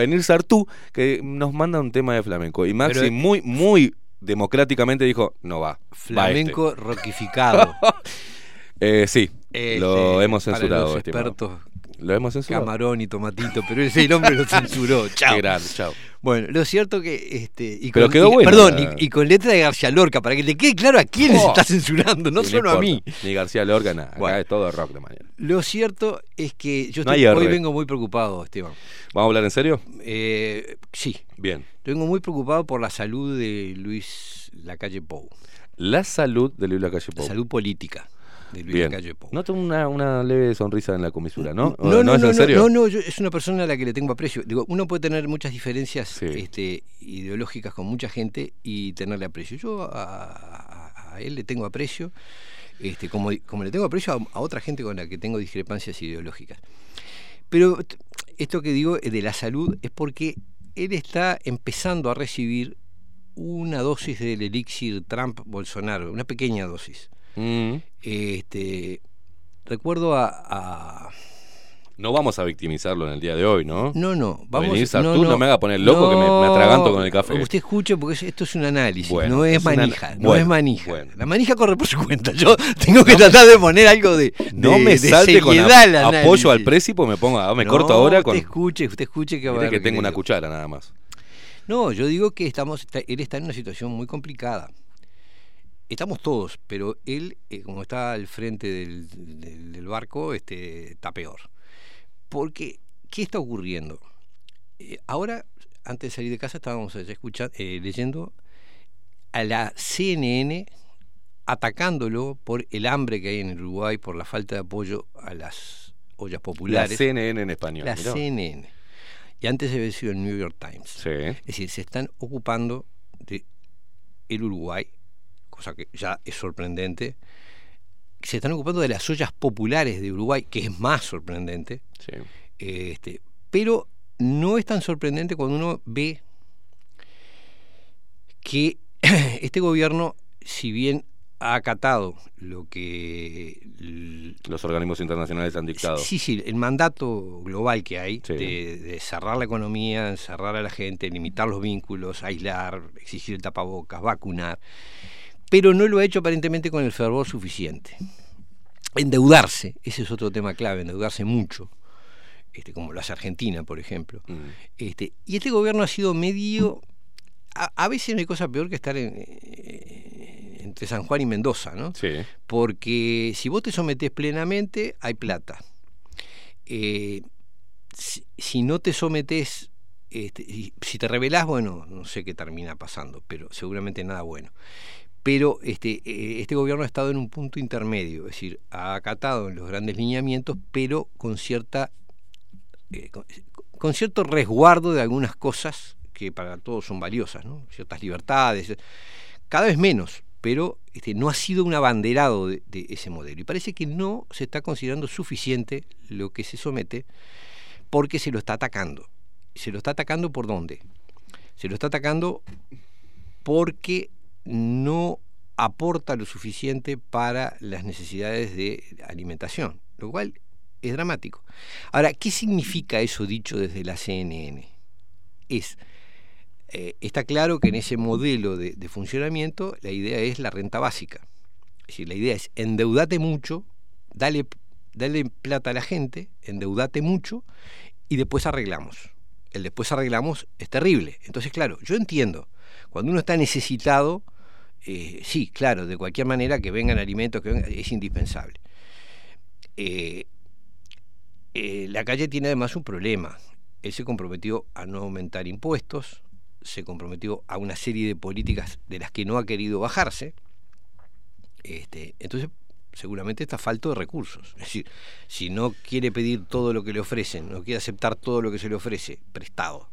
Enir Sartú, que nos manda un tema de flamenco. Y Maxi Pero- muy, muy democráticamente dijo, no va. va Flamenco rockificado. este. Eh, sí, Este, lo hemos para censurado. estimado. Lo hemos censurado. Camarón y Tomatito, pero ese el hombre lo censuró. Chao. Qué grande, chao. Bueno, lo cierto que este y Pero con, quedó y- buena perdón, la- y, y con letra de García Lorca para que le quede claro a quién les Oh. está censurando, no Sí, solo a mí. Ni García Lorca, nada. Acá Bueno. es todo rock de mañana. Lo cierto es que yo No estoy- hoy vengo muy preocupado, Esteban. ¿Vamos a hablar en serio? Eh, sí, Bien. vengo muy preocupado por la salud de Luis Lacalle Pou, La salud de Luis Lacalle la Pou. salud política de Luis Bien. Lacalle Pou. Noto una, una leve sonrisa en la comisura, ¿no? ¿O No, no, es no, en serio? no, no, yo- es una persona a la que le tengo aprecio. Digo, uno puede tener muchas diferencias Sí. este, ideológicas con mucha gente y tenerle aprecio. Yo a, a- a él le tengo aprecio, este, como, como le tengo aprecio a, a otra gente con la que tengo discrepancias ideológicas. Pero esto que digo eh, de la salud es porque él está empezando a recibir una dosis del elixir Trump-Bolsonaro, una pequeña dosis. Mm. Este, recuerdo a- a No vamos a victimizarlo en el día de hoy, ¿no? No, no, vamos Venir, Sartú, no me haga poner loco que me- me atraganto con el café. Usted escuche porque es- esto es un análisis, Bueno, no es, es una- manija, no bueno, es manija. bueno. La manija corre por su cuenta. Yo tengo que tratar de poner algo de, No de- me salte con a- al apoyo al précipo, me ponga, ah, me No, corto ahora usted con. escuche, usted escuche que va que tengo una cuchara nada más. No, yo digo que estamos, él está en una situación muy complicada. Estamos todos, pero él, eh, como está al frente del, del- del barco, este, está peor. Porque, ¿qué está ocurriendo? Eh, ahora, antes de salir de casa, estábamos allá escuchando, eh, leyendo a la CNN atacándolo por el hambre que hay en el Uruguay, por la falta de apoyo a las ollas La populares. CNN en español. La. CNN. Y antes había sido el New York Times. Sí. Es decir, se están ocupando de el Uruguay, cosa que ya es sorprendente. Se están ocupando de las ollas populares de Uruguay, que es más sorprendente. Sí. Este, pero no es tan sorprendente cuando uno ve que este gobierno, si bien ha acatado lo que los organismos internacionales han dictado. Sí, sí, el mandato global que hay de, de, cerrar la economía, cerrar a la gente, limitar los vínculos, aislar, exigir el tapabocas, vacunar, pero no lo ha hecho aparentemente con el fervor suficiente. Endeudarse, ese es otro tema clave, endeudarse mucho. Este, como lo hace Argentina, por ejemplo. Mm. Este, y este gobierno ha sido medio... A, a veces no hay cosa peor que estar en, eh, entre San Juan y Mendoza, ¿no? Sí. Porque si vos te sometés plenamente, hay plata. Eh, si, si, no te sometés, este, si, si te rebelás, bueno, no sé qué termina pasando, pero seguramente nada bueno pero este, este gobierno ha estado en un punto intermedio, es decir, ha acatado en los grandes lineamientos, pero con cierta eh, con, con, cierto resguardo de algunas cosas que para todos son valiosas, ciertas libertades, cada vez menos, pero este, no ha sido un abanderado de, de, ese modelo. Y parece que no se está considerando suficiente lo que se somete porque se lo está atacando. ¿Se lo está atacando por dónde? Se lo está atacando porque no aporta lo suficiente para las necesidades de alimentación, lo cual es dramático. Ahora, ¿qué significa eso dicho desde la CNN? Es, eh, está claro que en ese modelo de, funcionamiento la idea es la renta básica. Es decir, la idea es endeudate mucho, dale, dale plata a la gente, endeudate mucho y después arreglamos. El después arreglamos es terrible. Entonces, claro, yo entiendo, cuando uno está necesitado, eh, sí, claro, de cualquier manera que vengan alimentos, que vengan, es indispensable. Eh, eh, la calle tiene además un problema. Él se comprometió a no aumentar impuestos, se comprometió a una serie de políticas de las que no ha querido bajarse. Este, entonces, seguramente está falto de recursos. Es decir, si no quiere pedir todo lo que le ofrecen, no quiere aceptar todo lo que se le ofrece, prestado,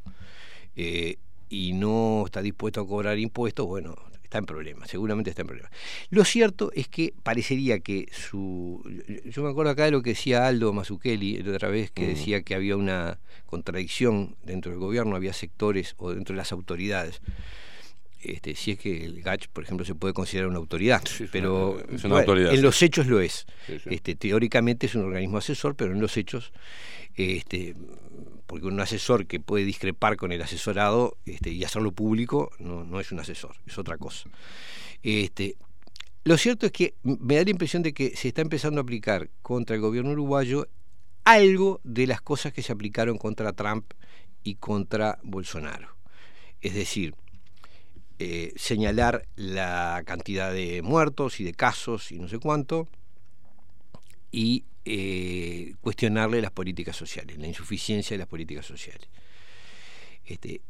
y no está dispuesto a cobrar impuestos, bueno, está en problemas, seguramente está en problemas. Lo cierto es que parecería que su... Yo me acuerdo acá de lo que decía Aldo Mazzucchelli la otra vez, que decía que había una contradicción dentro del gobierno, había sectores o dentro de las autoridades. Este, si es que el GACH, por ejemplo, se puede considerar una autoridad, sí, pero es una bueno, autoridad, en sí. los hechos lo es. Sí, este, teóricamente es un organismo asesor, pero en los hechos, este, porque un asesor que puede discrepar con el asesorado este, y hacerlo público no, no, es un asesor, es otra cosa. Este, lo cierto es que me da la impresión de que se está empezando a aplicar contra el gobierno uruguayo algo de las cosas que se aplicaron contra Trump y contra Bolsonaro. Es decir, eh, señalar la cantidad de muertos y de casos y no sé cuánto, y eh, cuestionarle las políticas sociales, la insuficiencia de las políticas sociales. Este,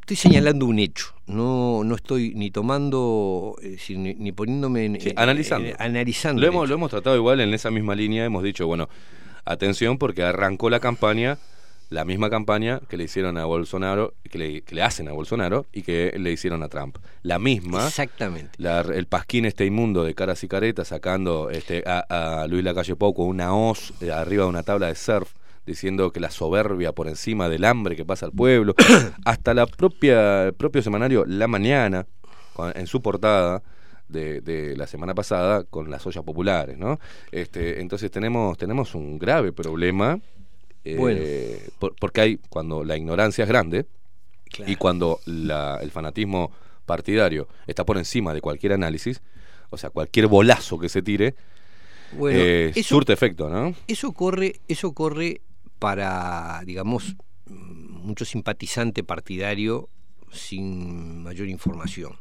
estoy señalando un hecho, no, no estoy ni tomando, es decir, ni, ni, poniéndome en, sí, analizando. En, analizando lo, hemos, lo hemos tratado igual en esa misma línea, hemos dicho, bueno, atención porque arrancó la campaña la misma campaña que le hicieron a Bolsonaro, que le, que le, hacen a Bolsonaro y que le hicieron a Trump. La misma. Exactamente. La, el pasquín este inmundo de caras y caretas sacando este, a, a Luis Lacalle Pou con una hoz eh, arriba de una tabla de surf diciendo que la soberbia por encima del hambre que pasa al pueblo, hasta la propia el propio semanario La Mañana en su portada de, de, la semana pasada con las ollas populares, ¿no? Este, entonces tenemos tenemos un grave problema eh, bueno. por, porque hay cuando la ignorancia es grande claro. y cuando la, el fanatismo partidario está por encima de cualquier análisis, o sea, cualquier bolazo que se tire, bueno, eh, eso, surte efecto, ¿no? Eso corre, eso corre para, digamos, mucho simpatizante partidario sin mayor información.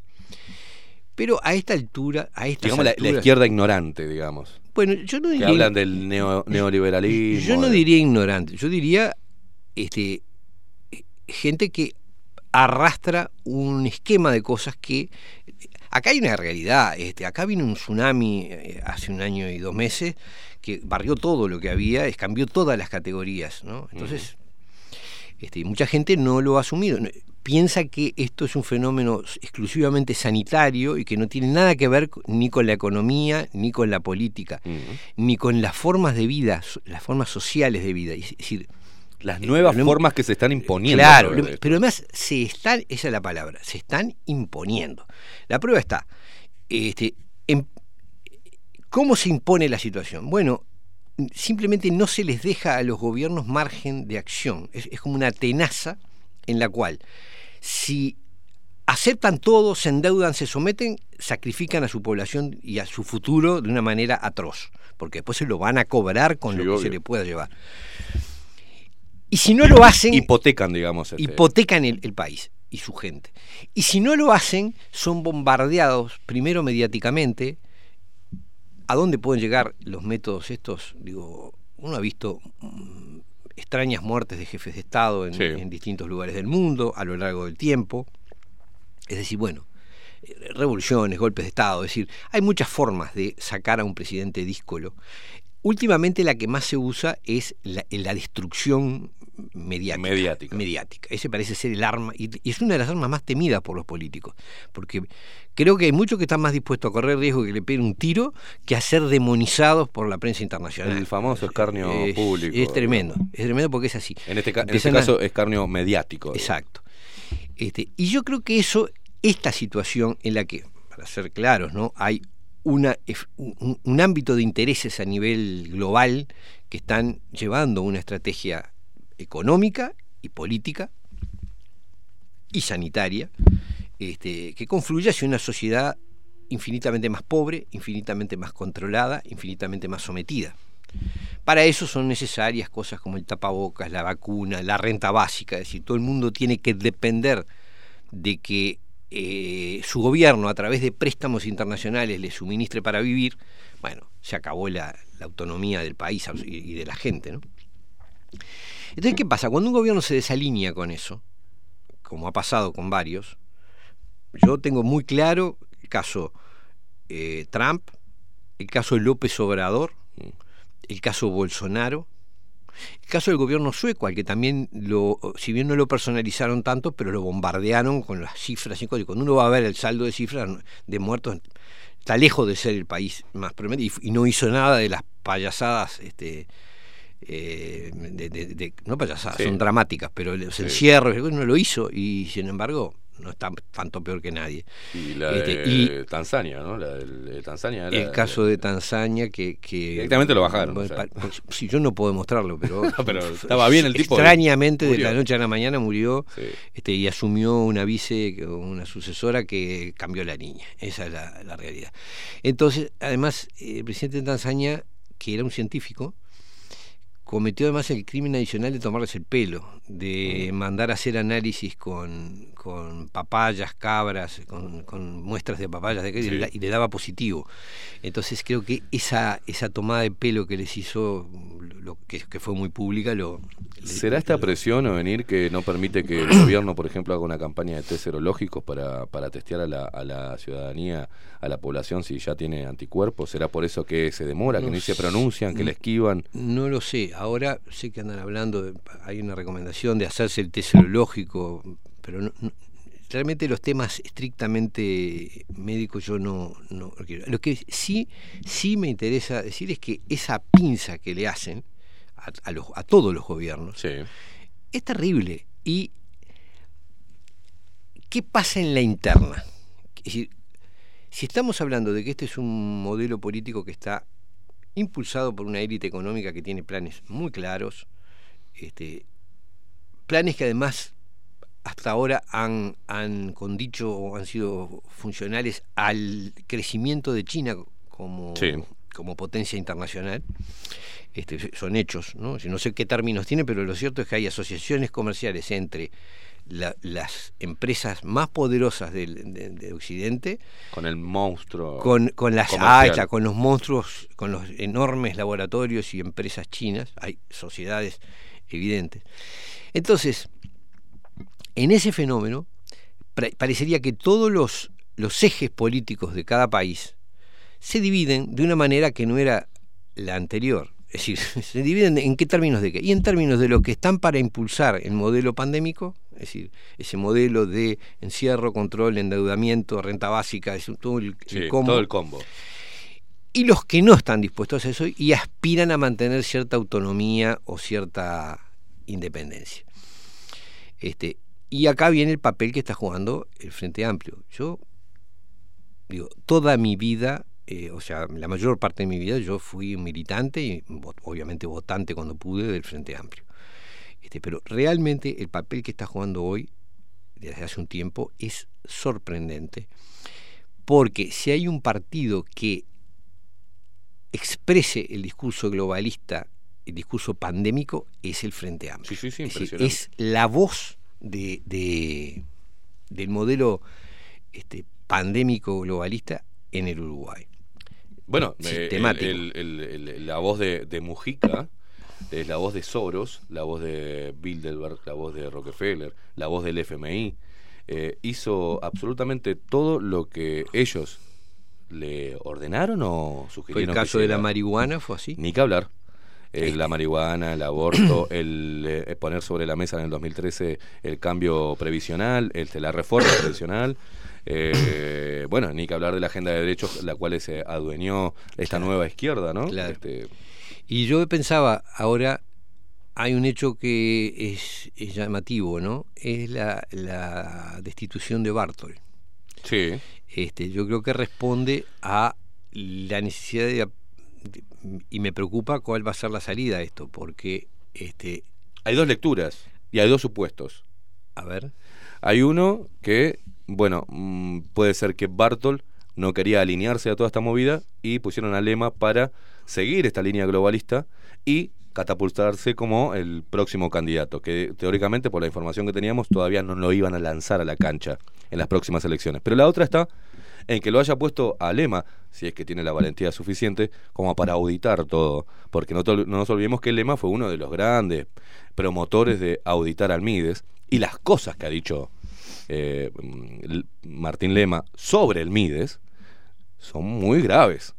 Pero a esta altura, a esta digamos la, la, izquierda ignorante, digamos. Bueno, yo no diría, que hablan del neo, neoliberalismo. Yo no de... diría ignorante, yo diría este gente que arrastra un esquema de cosas que acá hay una realidad, este, acá vino un tsunami eh, hace un año y dos meses que barrió todo lo que había, cambió todas las categorías, ¿no? Entonces, mm. este, mucha gente no lo ha asumido piensa que esto es un fenómeno exclusivamente sanitario y que no tiene nada que ver ni con la economía, ni con la política, uh -huh. ni con las formas de vida, las formas sociales de vida. Es decir, las nuevas eh, formas que se están imponiendo. Claro, pero además se están, esa es la palabra, se están imponiendo. La prueba está. Este, em- ¿Cómo se impone la situación? Bueno, simplemente no se les deja a los gobiernos margen de acción. Es, es como una tenaza en la cual si aceptan todo, se endeudan, se someten, sacrifican a su población y a su futuro de una manera atroz, porque después se lo van a cobrar con Sí, lo que obvio. se le pueda llevar. Y si no lo hacen, Hipotecan, digamos. este, hipotecan el, el país y su gente. Y si no lo hacen, son bombardeados primero mediáticamente. ¿A dónde pueden llegar los métodos estos? Digo, uno ha visto mm, extrañas muertes de jefes de Estado en, Sí. en distintos lugares del mundo a lo largo del tiempo. Es decir, bueno, eh, revoluciones, golpes de Estado, es decir, hay muchas formas de sacar a un presidente díscolo. Últimamente la que más se usa es la, la destrucción mediática. Mediática. mediática. Ese parece ser el arma, y, y es una de las armas más temidas por los políticos, porque creo que hay muchos que están más dispuestos a correr riesgo que le peguen un tiro que a ser demonizados por la prensa internacional. El famoso escarnio Es- público. Es tremendo, es tremendo porque es así. En este, ca- en este caso, escarnio mediático. Exacto. Este, y yo creo que eso, esta situación en la que, para ser claros, ¿no? hay una, un, un ámbito de intereses a nivel global que están llevando una estrategia económica y política y sanitaria este, que confluye hacia una sociedad infinitamente más pobre, infinitamente más controlada, infinitamente más sometida. Para eso son necesarias cosas como el tapabocas, la vacuna, la renta básica, es decir, todo el mundo tiene que depender de que eh, su gobierno a través de préstamos internacionales le suministre para vivir, bueno, se acabó la, la autonomía del país y de la gente. ¿no? Entonces, ¿qué pasa? Cuando un gobierno se desalinea con eso, como ha pasado con varios, yo tengo muy claro el caso eh, Trump, el caso López Obrador, el caso Bolsonaro, el caso del gobierno sueco, al que también, lo, si bien no lo personalizaron tanto, pero lo bombardearon con las cifras. y. Cuando uno va a ver el saldo de cifras de muertos, está lejos de ser el país más promedio y no hizo nada de las payasadas. Este, eh, de, de- de- no payasadas, Sí. son dramáticas, pero los Sí. encierros, no lo hizo y sin embargo no está tanto peor que nadie. Y la Este, de y- Tanzania, ¿no? La de Tanzania. el caso de Tanzania que, que Directamente lo bajaron, o sea. sí, yo no puedo demostrarlo, pero, No, pero estaba bien el tipo. Extrañamente de la noche a la mañana murió Sí. este, y asumió una vice, una sucesora que cambió la niña. Esa es la, la realidad. Entonces, además, eh, el presidente de Tanzania, que era un científico, cometió además el crimen adicional de tomarles el pelo, de mandar a hacer análisis con, con papayas, cabras, con, con muestras de papayas de, Sí. y, le- y le daba positivo. Entonces creo que esa, esa tomada de pelo que les hizo, lo, que, que fue muy pública, lo... ¿Será esta presión o venir que no permite que el gobierno, por ejemplo, haga una campaña de test serológicos para, para testear a la, a la ciudadanía, a la población, si ya tiene anticuerpos? ¿Será por eso que se demora, que No ni se pronuncian, que la esquivan? No lo sé. Ahora sé que andan hablando, de- hay una recomendación de hacerse el test serológico, pero no- no- realmente los temas estrictamente médicos yo no, no lo quiero. Lo que sí, sí me interesa decir es que esa pinza que le hacen a, a los, a todos los gobiernos Sí. es terrible. ¿Y qué pasa en la interna? Es decir, si estamos hablando de que este es un modelo político que está impulsado por una élite económica que tiene planes muy claros, este, planes que además hasta ahora han, han condicho o han sido funcionales al crecimiento de China como, Sí. como potencia internacional. Este, son hechos, ¿no? No sé qué términos tiene, pero lo cierto es que hay asociaciones comerciales entre la- las empresas más poderosas del, de- de Occidente Con el monstruo. con, con las hachas, con los monstruos, con los enormes laboratorios y empresas chinas, hay sociedades evidentes. Entonces, en ese fenómeno, parecería que todos los, los ejes políticos de cada país se dividen de una manera que no era la anterior. Es decir, se dividen en qué términos de qué. Y en términos de lo que están para impulsar el modelo pandémico, es decir, ese modelo de encierro, control, endeudamiento, renta básica, es un- todo el, Sí, el combo. todo el combo. Y los que no están dispuestos a eso y aspiran a mantener cierta autonomía o cierta independencia. Este, y acá viene el papel que está jugando el Frente Amplio. Yo digo, toda mi vida, eh, o sea, la mayor parte de mi vida yo fui militante y obviamente votante cuando pude del Frente Amplio. Este, pero realmente el papel que está jugando hoy, desde hace un tiempo, es sorprendente. Porque si hay un partido que exprese el discurso globalista, el discurso pandémico, es el Frente Amplio. Sí, sí, sí, Es decir, es la voz de, de- del modelo este, pandémico globalista en el Uruguay. Bueno, eh, Sistemático. el- el- el- el- la voz de, de Mujica es la voz de Soros, la voz de Bilderberg, la voz de Rockefeller, la voz del FMI. Eh, hizo absolutamente todo lo que ellos le ordenaron o sugirieron. el caso de la marihuana, fue así. Ni que hablar. Eh, la marihuana, el aborto, el eh, poner sobre la mesa en el 2013 el cambio previsional, este, la reforma previsional. Eh, bueno, ni que hablar de la agenda de derechos, la cual se adueñó esta nueva izquierda, ¿no? Claro. Este, Y yo pensaba, ahora hay un hecho que es, es llamativo, ¿no? Es la, la destitución de Bartol. sí. Este, yo creo que responde a la necesidad de, de- y me preocupa cuál va a ser la salida a esto, porque este, Hay dos lecturas y hay dos supuestos. a ver, Hay uno que, bueno, mm, puede ser que Bartol no quería alinearse a toda esta movida y pusieron a Lema para seguir esta línea globalista y catapultarse como el próximo candidato, que teóricamente por la información que teníamos todavía no lo iban a lanzar a la cancha en las próximas elecciones. Pero la otra está en que lo haya puesto a Lema, si es que tiene la valentía suficiente, como para auditar todo. Porque no, no nos olvidemos que Lema fue uno de los grandes promotores de auditar al Mides y las cosas que ha dicho eh, mm, Martín Lema sobre el Mides son muy graves.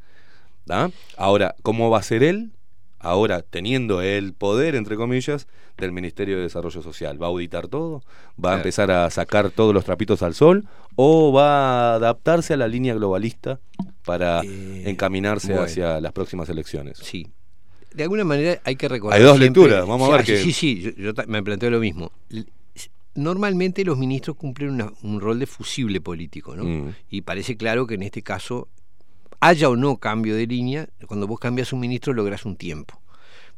¿da? Ahora, ¿cómo va a ser él? Ahora, teniendo el poder, entre comillas, del Ministerio de Desarrollo Social, ¿va a auditar todo? ¿Va a empezar a sacar todos los trapitos al sol? ¿O va a adaptarse a la línea globalista para encaminarse bueno. hacia las próximas elecciones? sí. De alguna manera hay que recordar. Hay dos siempre- lecturas, vamos a ver Sí, qué- Sí, sí, yo, yo me planteo lo mismo. Normalmente los ministros cumplen una- un rol de fusible político, ¿no? Mm. Y parece claro que en este caso, haya o no cambio de línea, cuando vos cambias un ministro lográs un tiempo.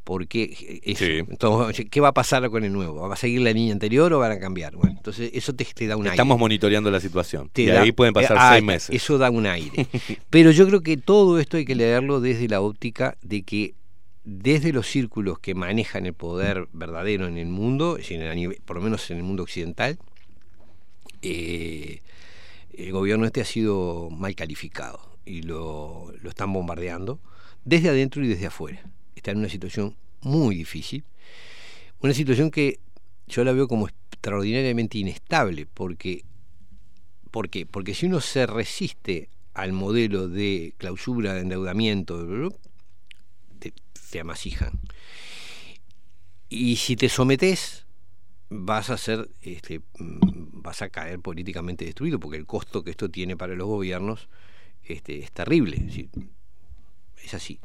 Porque Sí. entonces, ¿qué va a pasar con el nuevo? ¿Va a seguir la línea anterior o van a cambiar? Bueno, entonces eso te, te da un aire. Estamos monitoreando la situación. Te y da- ahí pueden pasar eh, ah, seis meses. Eso da un aire. Pero yo creo que todo esto hay que leerlo desde la óptica de que desde los círculos que manejan el poder verdadero en el mundo, nivel- por lo menos en el mundo occidental, eh, el gobierno este ha sido mal calificado y lo, lo están bombardeando desde adentro y desde afuera. Está en una situación muy difícil, una situación que yo la veo como extraordinariamente inestable, porque ¿Por qué? Porque si uno se resiste al modelo de clausura, de endeudamiento, te, amasijan. Y si te sometes, vas a ser, este, mm, vas a caer políticamente destruido, porque el costo que esto tiene para los gobiernos este, es terrible. Es, así.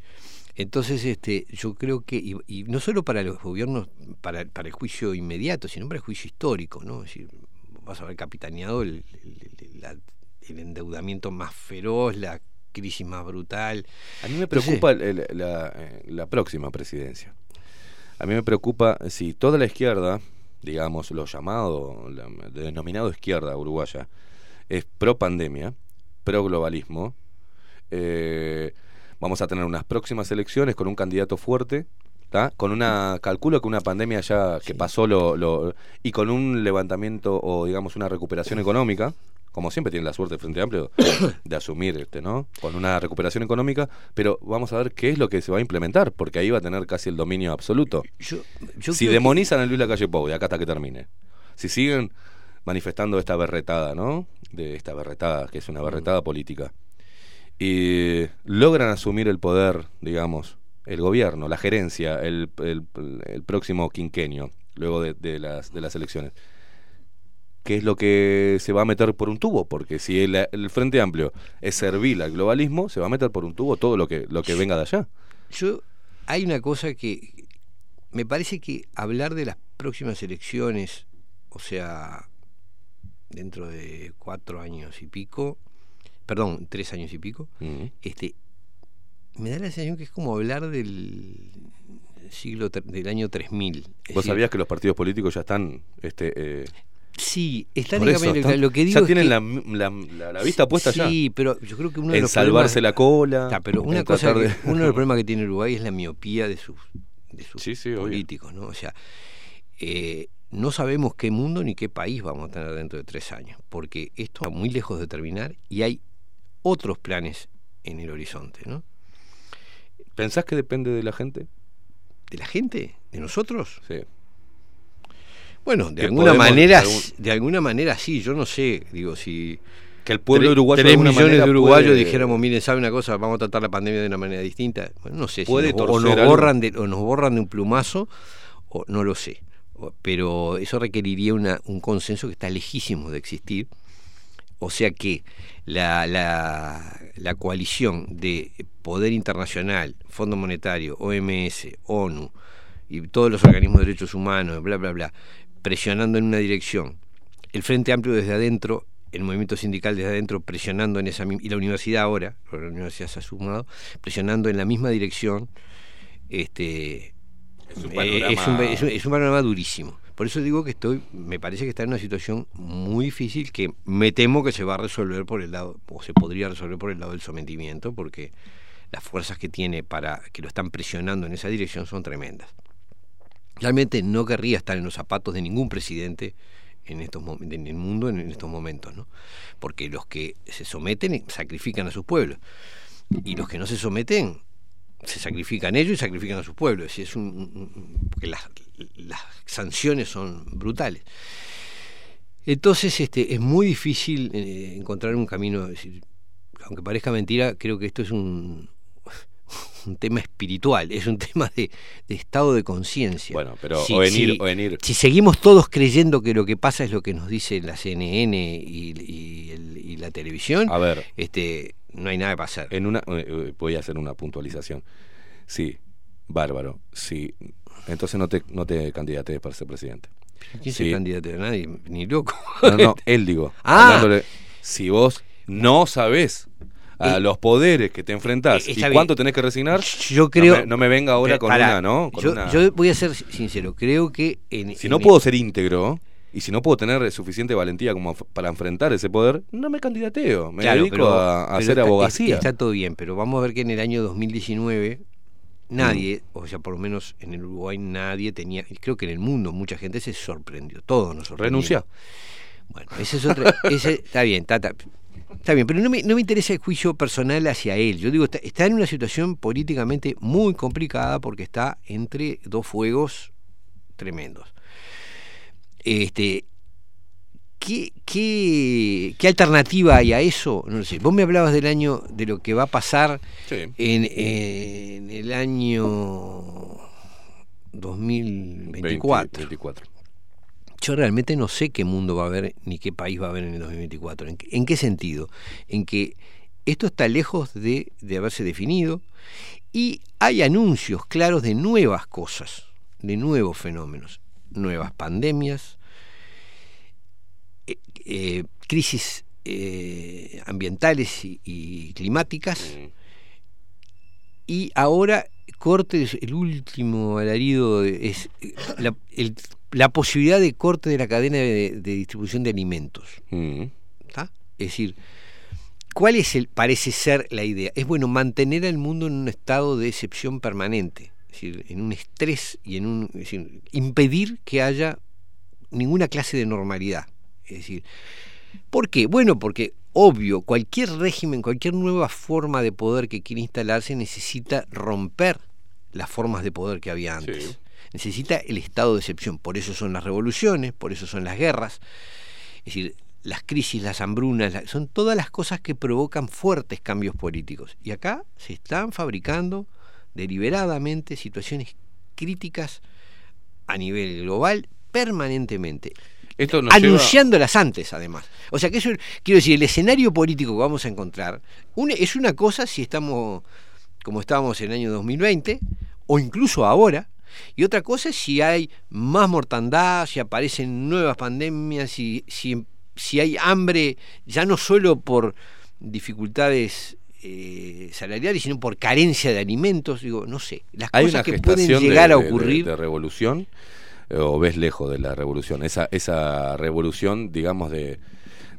Entonces, este, yo creo que, y, no solo para los gobiernos, para, para el juicio inmediato, sino para el juicio histórico, ¿no? Es decir, vas a haber capitaneado el, el endeudamiento más feroz, la crisis más brutal. A mí me preocupa la, eh, la próxima presidencia. A mí me preocupa si toda la izquierda, digamos, lo llamado, la denominado izquierda uruguaya, es pro pandemia, pro globalismo, eh, vamos a tener unas próximas elecciones con un candidato fuerte, ¿tá? con una, calculo que una pandemia ya que pasó lo, lo- y con un levantamiento o digamos una recuperación económica, como siempre tiene la suerte el Frente Amplio de asumir este, ¿no? Con una recuperación económica, pero vamos a ver qué es lo que se va a implementar, porque ahí va a tener casi el dominio absoluto. Yo- yo si creo que- demonizan a Luis Lacalle Pou, de acá hasta que termine, si siguen manifestando esta berretada, ¿no? De esta berretada, que es una berretada política, y logran asumir el poder, digamos, el gobierno, la gerencia, el, el- el próximo quinquenio, luego de, de las, de las elecciones. ¿Qué es lo que se va a meter por un tubo? Porque si el, el Frente Amplio es servil al globalismo, se va a meter por un tubo todo lo que, lo que venga de allá. Yo, hay una cosa que me parece que hablar de las próximas elecciones, o sea, dentro de cuatro años y pico, perdón, tres años y pico, este, me da la sensación que es como hablar del siglo del año 3000. Es ¿Vos decir, sabías que los partidos políticos ya están este, eh, Sí, están por eso, lo que digo ya es tienen que- la, la- la- la vista puesta ya. Sí, pero yo creo que uno de en los salvarse problemas- la cola. Está, pero una en cosa de- uno de los problemas que tiene Uruguay es la miopía de sus, de sus Sí, sí, obvio. políticos, ¿no? O sea, eh, no sabemos qué mundo ni qué país vamos a tener dentro de tres años, porque esto está muy lejos de terminar y hay otros planes en el horizonte, ¿no? ¿Pensás que depende de la gente? ¿De la gente? ¿De nosotros? Sí. Bueno, de alguna podemos- manera, algún- de alguna manera sí, yo no sé, digo, si Que el pueblo uruguayo de tres alguna millones manera de uruguayos puede- dijéramos, miren, sabe una cosa, vamos a tratar la pandemia de una manera distinta. Bueno, no sé, si nos, o nos borran de, o nos borran de un plumazo, o no lo sé. Pero eso requeriría una, un consenso que está lejísimo de existir. O sea que la, la, la coalición de Poder Internacional, Fondo Monetario, OMS, ONU y todos los organismos de derechos humanos, bla, bla, bla, presionando en una dirección, el Frente Amplio desde adentro, el movimiento sindical desde adentro presionando en esa misma, y la universidad ahora, la universidad se ha sumado, presionando en la misma dirección, este, Es un eh, panorama- es, un, es un- es un panorama durísimo. Por eso digo que estoy, me parece que está en una situación muy difícil que me temo que se va a resolver por el lado, o se podría resolver por el lado del sometimiento, porque las fuerzas que tiene para que lo están presionando en esa dirección son tremendas. Realmente no querría estar en los zapatos de ningún presidente en estos en el mundo en estos momentos, ¿no? Porque los que se someten sacrifican a sus pueblos y los que no se someten se sacrifican ellos y sacrifican a sus pueblos. Es un, un- porque las, sanciones son brutales. Entonces, este, es muy difícil eh, encontrar un camino. aunque parezca mentira, creo que esto es un, un tema espiritual, es un tema de, de estado de conciencia. Bueno, pero Si- o venir, si- o venir. si seguimos todos creyendo que lo que pasa es lo que nos dice la CNN y, y el- y la televisión, A ver. este, no hay nada que pasar. En una, eh, eh, voy a hacer una puntualización. Sí, bárbaro. Sí. Entonces no te, no te candidates para ser presidente. ¿Quién Sí. se candidato a nadie? Ni loco. No, no, él digo. Ah. si vos no sabés a Eh, los poderes que te enfrentás eh, y cuánto bien. tenés que resignar, Yo creo. no me, no me venga ahora Pero, con una, ¿no? Con yo, una- yo voy a ser sincero, creo que. En, Si en- no puedo ser íntegro y si no puedo tener suficiente valentía como para enfrentar ese poder, no me candidateo. Me Claro, dedico pero- a, a hacer está- abogacía. Está todo bien, pero vamos a ver que en el año 2019 nadie, o sea, por lo menos en el Uruguay nadie tenía, y creo que en el mundo mucha gente se sorprendió, todos nos sorprendimos. Renuncia. Bueno, ese es otro, ese, está bien, está, está, bien, pero no me, no me interesa el juicio personal hacia él. Yo digo, está, está en una situación políticamente muy complicada porque está entre dos fuegos tremendos. Este, ¿Qué, qué, qué alternativa hay a eso? No lo sé. Vos me hablabas del año, de lo que va a pasar Sí. en, en el año 2024. 20, 24. Yo realmente no sé qué mundo va a haber ni qué país va a haber en el 2024. ¿En qué, en qué sentido? En que esto está lejos de, de haberse definido y hay anuncios claros de nuevas cosas, de nuevos fenómenos, nuevas pandemias, eh, eh, crisis eh, ambientales y, y climáticas y ahora corte el último alarido es eh, la, el- la posibilidad de corte de la cadena de, de distribución de alimentos Mm. ¿está? es decir cuál es el parece ser la idea es bueno mantener al mundo en un estado de excepción permanente es decir en un estrés y en un es decir, impedir que haya ninguna clase de normalidad es decir ¿Por qué? Bueno, porque obvio, cualquier régimen, cualquier nueva forma de poder que quiera instalarse necesita romper las formas de poder que había antes. Sí. Necesita el estado de excepción. Por eso son las revoluciones, por eso son las guerras. Es decir, las crisis, las hambrunas, la- son todas las cosas que provocan fuertes cambios políticos. Y acá se están fabricando deliberadamente situaciones críticas a nivel global permanentemente Esto nos lleva- anunciándolas antes, además. O sea que eso, quiero decir, el escenario político que vamos a encontrar una- es una cosa si estamos como estábamos en el año 2020, o incluso ahora, y otra cosa es si hay más mortandad, si aparecen nuevas pandemias, si, si, si hay hambre, ya no solo por dificultades eh, salariales, sino por carencia de alimentos. Digo, no sé, las ¿Hay cosas una que pueden de- llegar a de- de- ocurrir. de revolución eh, o ves lejos de la revolución? Esa, esa revolución, digamos, de,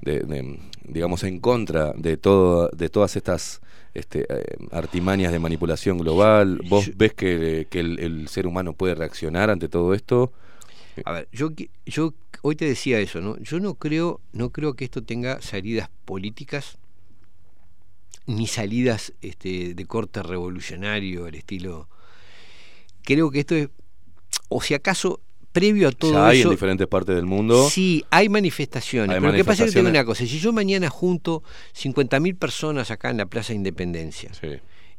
de- de- digamos en contra de todo, de todas estas este, eh, artimañas de manipulación global. ¿Vos ves que, que el, el ser humano puede reaccionar ante todo esto? A ver, yo, yo hoy te decía eso, ¿no? Yo no creo, no creo que esto tenga salidas políticas ni salidas este, de corte revolucionario, al estilo. Creo que esto es, o si acaso, previo a todo ya hay eso. en diferentes partes del mundo. Sí, hay manifestaciones. Hay pero lo que pasa es que tengo una cosa: si yo mañana junto 50.000 personas acá en la Plaza Independencia, Sí.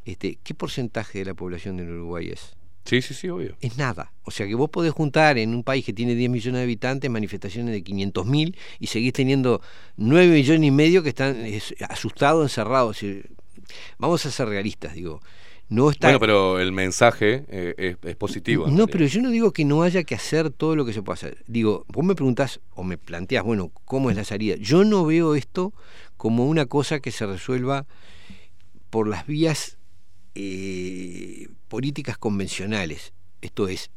este, ¿qué porcentaje de la población del Uruguay es? Sí, sí, sí, obvio. es nada. O sea que vos podés juntar en un país que tiene 10 millones de habitantes manifestaciones de 500 mil y seguís teniendo 9 millones y medio que están es, asustados, encerrados. Vamos a ser realistas, digo. No está... Bueno, pero el mensaje eh, es, es positivo. No, pero yo no digo que no haya que hacer todo lo que se pueda hacer. Digo, vos me preguntás o me planteás, bueno, ¿cómo es la salida? Yo no veo esto como una cosa que se resuelva por las vías eh, políticas convencionales. Esto es,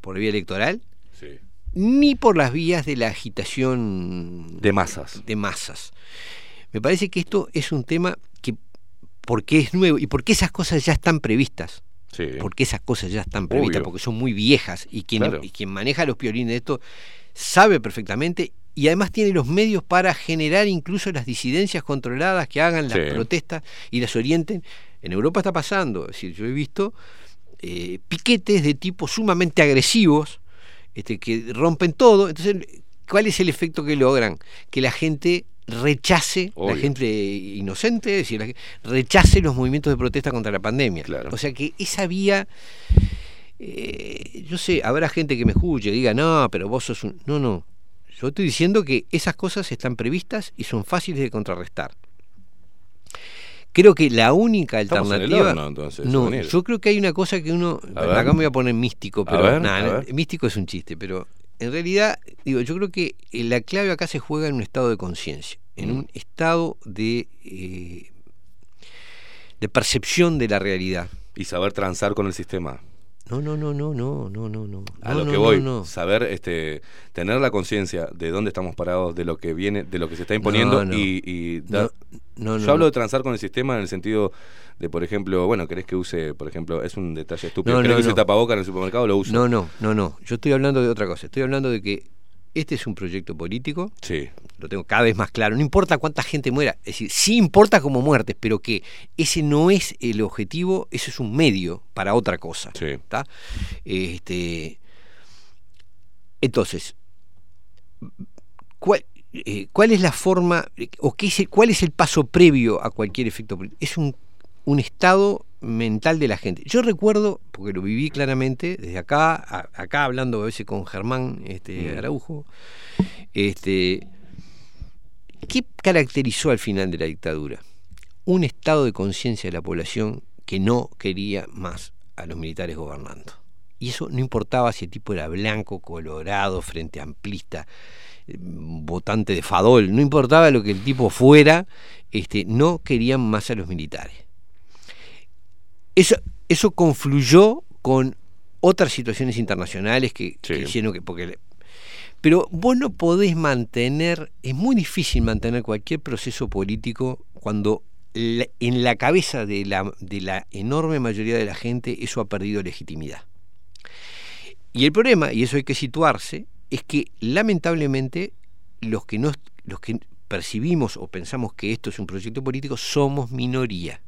por vía electoral, Sí. ni por las vías de la agitación De masas. de masas. Me parece que esto es un tema porque es nuevo y porque esas cosas ya están previstas, Sí. porque esas cosas ya están previstas, Obvio. porque son muy viejas y quien, Claro. y quien maneja los piolines de esto sabe perfectamente y además tiene los medios para generar incluso las disidencias controladas que hagan las Sí. protestas y las orienten. En Europa está pasando, es decir, yo he visto eh, piquetes de tipo sumamente agresivos este, que rompen todo. Entonces, ¿cuál es el efecto que logran? Que la gente rechace, Obvio. la gente inocente, es decir, la rechace los movimientos de protesta contra la pandemia. Claro. O sea que esa vía, eh, yo sé, habrá gente que me escuche, diga, no, pero vos sos un... No, no. Yo estoy diciendo que esas cosas están previstas y son fáciles de contrarrestar. Creo que la única Estamos en el alternativa. horno, entonces, no, yo creo que hay una cosa que uno. Acá me voy a poner místico, A pero. ver, nada, a ver. místico es un chiste, pero en realidad, digo, yo creo que eh, la clave acá se juega en un estado de conciencia, en Mm. un estado de. eh, de percepción de la realidad. Y saber transar con el sistema. No, no, no, no, no, no, no, no. A lo no, que voy, no. saber, este, tener la conciencia de dónde estamos parados, de lo que viene, de lo que se está imponiendo y, y no, Yo hablo de transar con el sistema en el sentido de, por ejemplo, bueno, querés que use, por ejemplo, es un detalle estúpido, querés que use tapaboca en el supermercado, lo uso. No, no, no, no. Yo estoy hablando de otra cosa. Estoy hablando de que este es un proyecto político. Sí. Lo tengo cada vez más claro. No importa cuánta gente muera. Es decir, sí importa como muertes, pero que ese no es el objetivo, eso es un medio para otra cosa. Sí. ¿está? Este, entonces, ¿cuál, eh, ¿cuál es la forma o qué es el- cuál es el paso previo a cualquier efecto político? Es un, un estado mental de la gente. Yo recuerdo, porque lo viví claramente, desde acá, a- acá hablando a veces con Germán este, Mm. Araujo, este, ¿qué caracterizó al final de la dictadura? Un estado de conciencia de la población que no quería más a los militares gobernando. Y eso no importaba si el tipo era blanco, colorado, frente amplista, eh, votante de Fadol, no importaba lo que el tipo fuera, este, no querían más a los militares. Eso, eso confluyó con otras situaciones internacionales que, que hicieron que. Porque, pero vos no podés mantener, es muy difícil mantener cualquier proceso político cuando la- en la cabeza de la, de la enorme mayoría de la gente eso ha perdido legitimidad. Y el problema, y eso hay que situarse, es que lamentablemente los que, no, los que percibimos o pensamos que esto es un proyecto político somos minoría.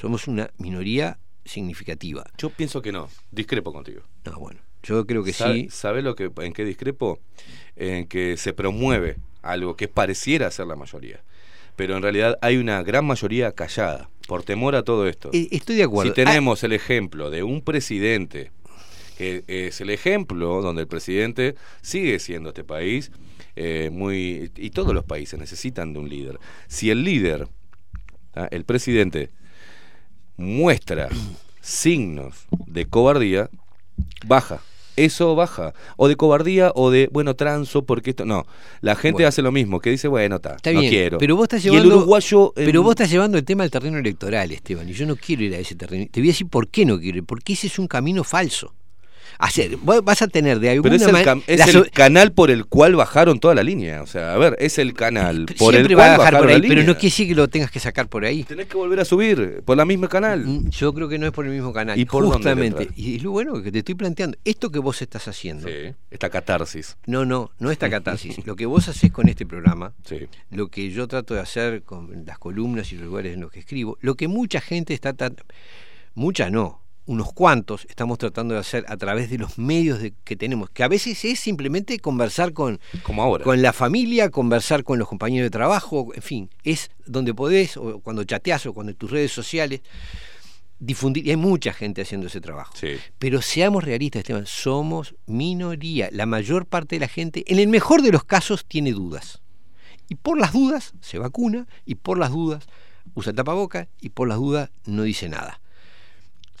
Somos una minoría significativa. Yo pienso que no, discrepo contigo. No, bueno, yo creo que ¿Sabe- sí. ¿Sabe lo que, en qué discrepo? En que se promueve algo que pareciera ser la mayoría. Pero en realidad hay una gran mayoría callada, por temor a todo esto. Eh, estoy de acuerdo. Si tenemos el ejemplo de un presidente, que es el ejemplo donde el presidente sigue siendo este país eh, muy... Y todos los países necesitan de un líder. Si el líder, ¿ah? el presidente, muestra signos de cobardía, baja. eso baja. O de cobardía o de, bueno, transo, porque esto. No. La gente Bueno. hace lo mismo, que dice, bueno, ta, Está no bien, quiero. pero vos estás Y llevando, el uruguayo. pero vos estás llevando el tema al terreno electoral, Esteban, y yo no quiero ir a ese terreno. Te voy a decir por qué no quiero ir, porque ese es un camino falso. Hacer, vas a tener de alguna Pero es, el, cam- es el canal por el cual bajaron toda la línea. O sea, a ver, es el canal por siempre el va cual a bajar por ahí, pero no quiere decir que lo tengas que sacar por ahí. Tenés que volver a subir por la misma canal. Yo creo que no es por el mismo canal. ¿Y por Justamente. Y es lo bueno que te estoy planteando. Esto que vos estás haciendo. Esta catarsis. No, no, no esta catarsis. lo que vos haces con este programa, lo que yo trato de hacer con las columnas y los lugares en los que escribo, lo que mucha gente está tan. Mucha no, unos cuantos estamos tratando de hacer a través de los medios de- que tenemos, que a veces es simplemente conversar con, Como ahora. con la familia, conversar con los compañeros de trabajo, en fin, es donde podés, o cuando chateás o cuando en tus redes sociales, difundir, y hay mucha gente haciendo ese trabajo. Pero seamos realistas, Esteban, somos minoría. La mayor parte de la gente, en el mejor de los casos, tiene dudas. Y por las dudas se vacuna, y por las dudas usa tapaboca, y por las dudas no dice nada.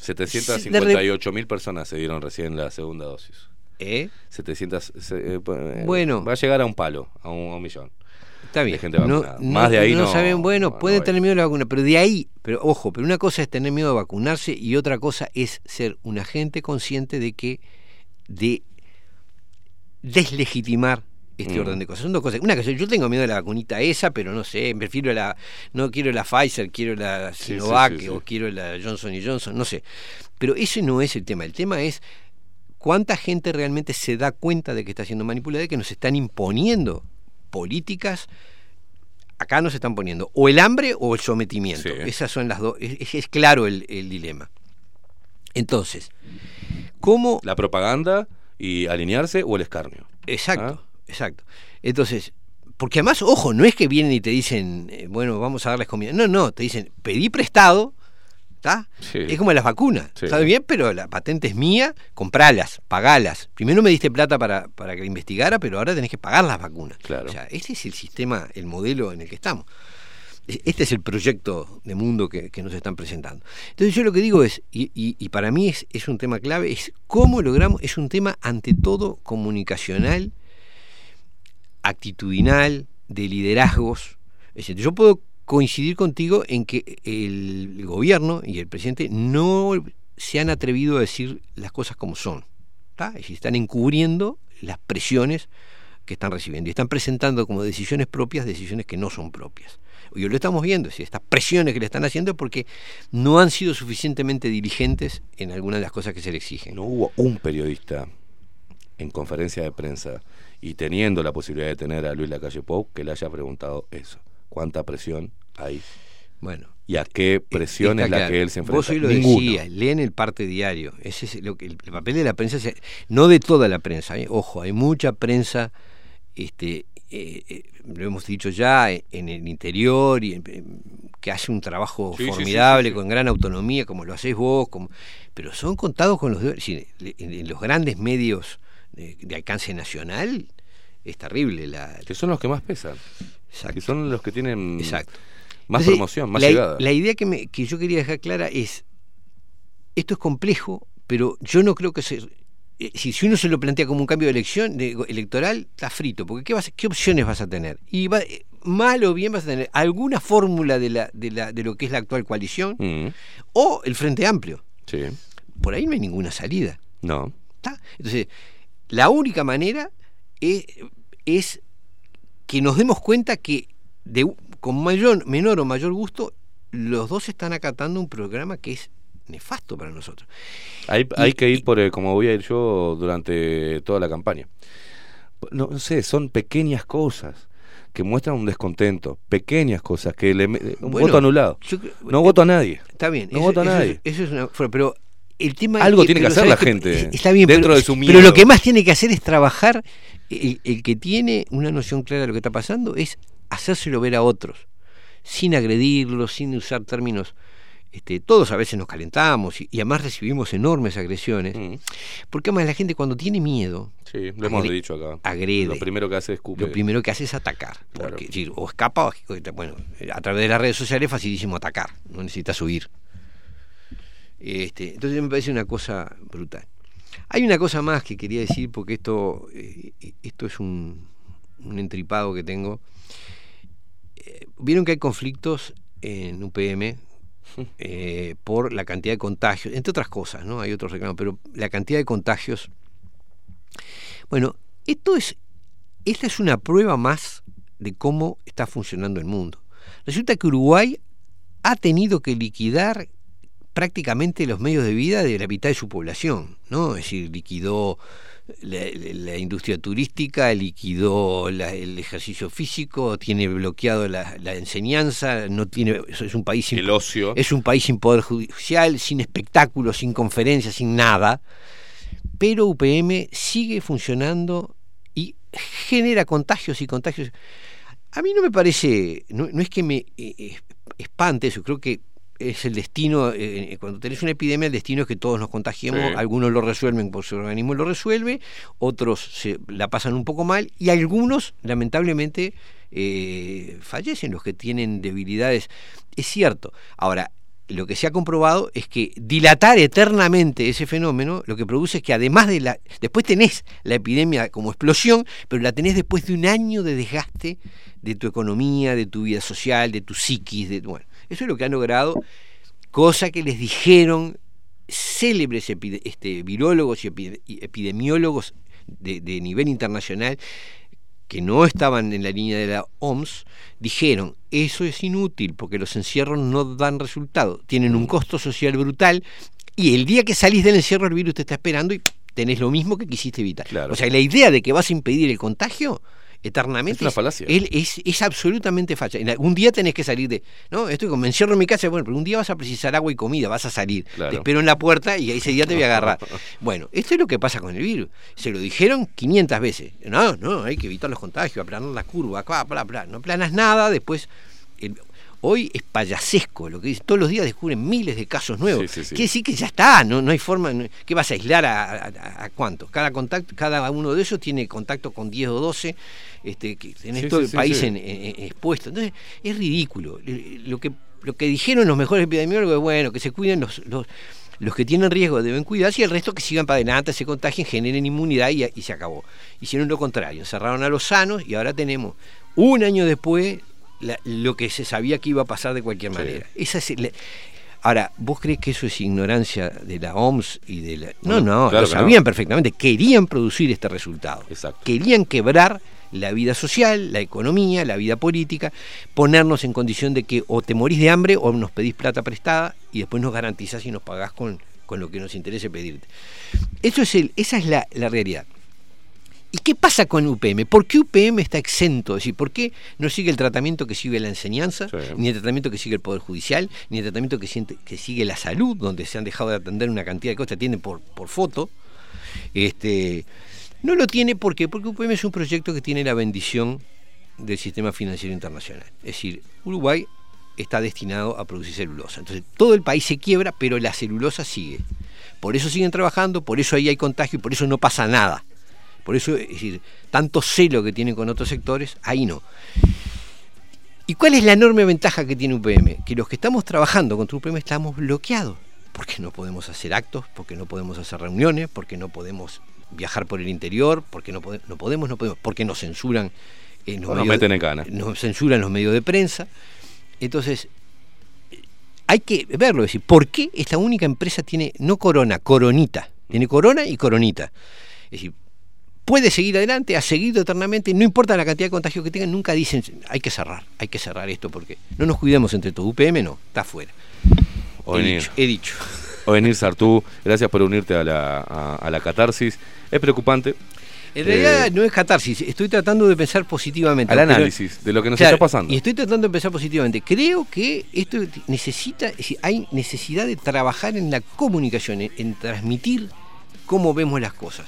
758 mil personas se dieron recién la segunda dosis. ¿Eh? 700. se- eh, eh, Bueno. Va a llegar a un palo, a un, a un millón. Está bien. De gente No, no- Más de ahí no. saben, bueno, no pueden tener miedo de la vacuna, pero de ahí, pero ojo, pero una cosa es tener miedo de vacunarse y otra cosa es ser un agente consciente de que de deslegitimar este Mm. orden de cosas. Son dos cosas. Una cosa, yo tengo miedo de la vacunita esa, pero no sé, prefiero la no quiero la Pfizer, quiero la sí, Sinovac sí, sí. o quiero la Johnson y Johnson, no sé. Pero ese no es el tema, el tema es cuánta gente realmente se da cuenta de que está siendo manipulada y que nos están imponiendo políticas acá nos están poniendo o el hambre o el sometimiento. Sí. Esas son las dos. Es, es claro el, el dilema. Entonces, ¿cómo? La propaganda y alinearse o el escarnio. Exacto, ¿Ah? Exacto. Entonces, porque además, ojo, no es que vienen y te dicen, eh, bueno, vamos a darles comida. No, no, te dicen, pedí prestado, ¿está? Sí. Es como las vacunas. Sí. Está bien, pero la patente es mía, compralas, pagalas. Primero me diste plata para, para que la investigara, pero ahora tenés que pagar las vacunas. Claro. O sea, ese es el sistema, el modelo en el que estamos. E- Este es el proyecto de mundo que, que nos están presentando. Entonces yo lo que digo es, y, y- y para mí es, es un tema clave, es cómo logramos, es un tema ante todo comunicacional, actitudinal, de liderazgos. Decir, yo puedo coincidir contigo en que el gobierno y el presidente no se han atrevido a decir las cosas como son. ¿tá? Decir, están encubriendo las presiones que están recibiendo y están presentando como decisiones propias decisiones que no son propias. Y lo estamos viendo, es estas presiones que le están haciendo porque no han sido suficientemente diligentes en algunas de las cosas que se le exigen. No hubo un periodista en conferencia de prensa y teniendo la posibilidad de tener a Luis Lacalle Pou que le haya preguntado eso. ¿Cuánta presión hay? Bueno. ¿Y a qué presión Está es la claro. que él se enfrenta? Vos hoy lo Ninguno. decías, leen el parte diario. Ese es lo que, el papel de la prensa, se- no de toda la prensa, ¿eh? ojo, hay mucha prensa, este, eh, eh, lo hemos dicho ya, eh, en el interior, y en- que hace un trabajo Sí, sí, sí, formidable, sí, sí. con gran autonomía, como lo hacés vos, como, pero son contados con los en los grandes medios de, de alcance nacional, es terrible la... Que son los que más pesan. Que son los que tienen Exacto. más Entonces, promoción, más la, llegada. La idea que, me- que yo quería dejar clara es, esto es complejo, pero yo no creo que se... eh, Si, si uno se lo plantea como un cambio de elección de- electoral, está frito, porque ¿qué, vas, ¿qué opciones vas a tener? Y va- eh, mal o bien vas a tener alguna fórmula de, la, de, la, de lo que es la actual coalición Mm, o el Frente Amplio. sí. Por ahí no hay ninguna salida. No. ¿Está? Entonces, la única manera es, es que nos demos cuenta que de, con mayor, menor o mayor gusto, los dos están acatando un programa que es nefasto para nosotros. Hay, hay que ir por el, como voy a ir yo durante toda la campaña. No, no sé, son pequeñas cosas que muestran un descontento, pequeñas cosas que le, me- un Bueno, voto anulado. yo no voto a nadie. Está bien, No eso, voto a eso nadie. es- eso es una pero el tema es Algo tiene que pero hacer la gente Está bien, dentro pero, de su Pero miedo. lo que más tiene que hacer es trabajar el, el que tiene una noción clara de lo que está pasando es hacérselo ver a otros, sin agredirlos, sin usar términos este, todos a veces nos calentamos y, y además recibimos enormes agresiones, porque además la gente cuando tiene miedo, Mm. Sí, lo hemos dicho acá. agrede. Lo primero que hace es lo primero que hace es atacar, porque, es decir, o escapa, o, bueno, a través de las redes sociales es facilísimo atacar, no necesitas huir. Este, entonces me parece una cosa brutal. Hay una cosa más que quería decir, porque esto, eh, esto es un, un entripado que tengo. Eh, Vieron que hay conflictos en UPM eh, por la cantidad de contagios, entre otras cosas, ¿no? Hay otros reclamos, pero la cantidad de contagios. Bueno, esto es, esta es una prueba más de cómo está funcionando el mundo. Resulta que Uruguay ha tenido que liquidar prácticamente los medios de vida de la mitad de su población, ¿no? Es decir, liquidó la, la industria turística, liquidó la- el ejercicio físico, tiene bloqueado la, la enseñanza, no tiene, es un país sin, El ocio. es un país sin poder judicial, sin espectáculos, sin conferencias, sin nada. Pero UPM sigue funcionando y genera contagios y contagios. A mí no me parece, no, no es que me eh, eh, espante eso, creo que es el destino, eh, cuando tenés una epidemia, el destino es que todos nos contagiemos, Sí. algunos lo resuelven porque su organismo lo resuelve, otros se la pasan un poco mal y algunos, lamentablemente, eh, fallecen, los que tienen debilidades. Es cierto. Ahora, lo que se ha comprobado es que dilatar eternamente ese fenómeno lo que produce es que además de la... Después tenés la epidemia como explosión, pero la tenés después de un año de desgaste de tu economía, de tu vida social, de tu psiquis, de... Bueno, eso es lo que han logrado, cosa que les dijeron célebres epide- este, virólogos y epi- y epidemiólogos de, de nivel internacional que no estaban en la línea de la OMS, dijeron, eso es inútil porque los encierros no dan resultado, tienen un costo social brutal y el día que salís del encierro el virus te está esperando y tenés lo mismo que quisiste evitar. O sea, la idea de que vas a impedir el contagio eternamente Es una falacia. él es, es absolutamente facha. Algún día tenés que salir de, no, estoy con, me encierro en mi casa, bueno, pero un día vas a precisar agua y comida, vas a salir, Claro. te espero en la puerta y ese día te voy a agarrar. Bueno, esto es lo que pasa con el virus. Se lo dijeron 500 veces. No, no, hay que evitar los contagios, aplanar la curva, bla, bla, bla. No planas nada, después... el- hoy es payasesco lo que dice. Todos los días descubren miles de casos nuevos. Sí, sí, sí. Quiere decir que ya está, no, no hay forma... no- ¿Qué vas a aislar a, a- a cuántos? Cada, contacto, cada uno de ellos tiene contacto con 10 o 12, este, que tenés todo el país en- en- expuesto. Entonces, es ridículo. Lo que, lo que dijeron los mejores epidemiólogos es, bueno, que se cuiden los, los, los que tienen riesgo deben cuidarse y el resto que sigan para adelante, se contagien, generen inmunidad y, y se acabó. Hicieron lo contrario, encerraron a los sanos y ahora tenemos un año después la- lo que se sabía que iba a pasar de cualquier manera. Esa es la- Ahora, ¿vos crees que eso es ignorancia de la OMS y de la... No, no, claro lo no. sabían perfectamente, querían producir este resultado. Querían quebrar la vida social, la economía, la vida política, ponernos en condición de que o te morís de hambre o nos pedís plata prestada y después nos garantizás y nos pagás con, con lo que nos interese pedirte. Eso es el, esa es la, la realidad. ¿Y qué pasa con UPM? ¿Por qué UPM está exento? Es decir, ¿por qué no sigue el tratamiento que sigue la enseñanza, ni el tratamiento que sigue el Poder Judicial, ni el tratamiento que, siente- que sigue la salud, donde se han dejado de atender una cantidad de cosas, atienden por, por foto? Este, no lo tiene ¿por qué? porque UPM es un proyecto que tiene la bendición del sistema financiero internacional. Es decir, Uruguay está destinado a producir celulosa. Entonces, todo el país se quiebra, pero la celulosa sigue. Por eso siguen trabajando, por eso ahí hay contagio y por eso no pasa nada. Por eso, es decir, tanto celo que tienen con otros sectores, ahí no. ¿Y cuál es la enorme ventaja que tiene UPM? Que los que estamos trabajando contra UPM estamos bloqueados. Porque no podemos hacer actos, porque no podemos hacer reuniones, porque no podemos viajar por el interior, porque no, pode- no podemos, no podemos, porque nos censuran nos meten en cana. nos censuran los medios de prensa. Entonces, hay que verlo, es decir, ¿por qué esta única empresa tiene no corona, coronita? Tiene corona y coronita. Es decir, puede seguir adelante, ha seguido eternamente, no importa la cantidad de contagios que tengan, nunca dicen, hay que cerrar, hay que cerrar esto porque no nos cuidemos entre todos. UPM no, está fuera. He dicho, he dicho. Ovenir Sartú, gracias por unirte a la, a, a la catarsis. Es preocupante. En realidad Eh, no es catarsis, estoy tratando de pensar positivamente. Al Pero- análisis de lo que nos Claro, está pasando. Y estoy tratando de pensar positivamente. Creo que esto necesita, es decir, hay necesidad de trabajar en la comunicación, en, en transmitir cómo vemos las cosas.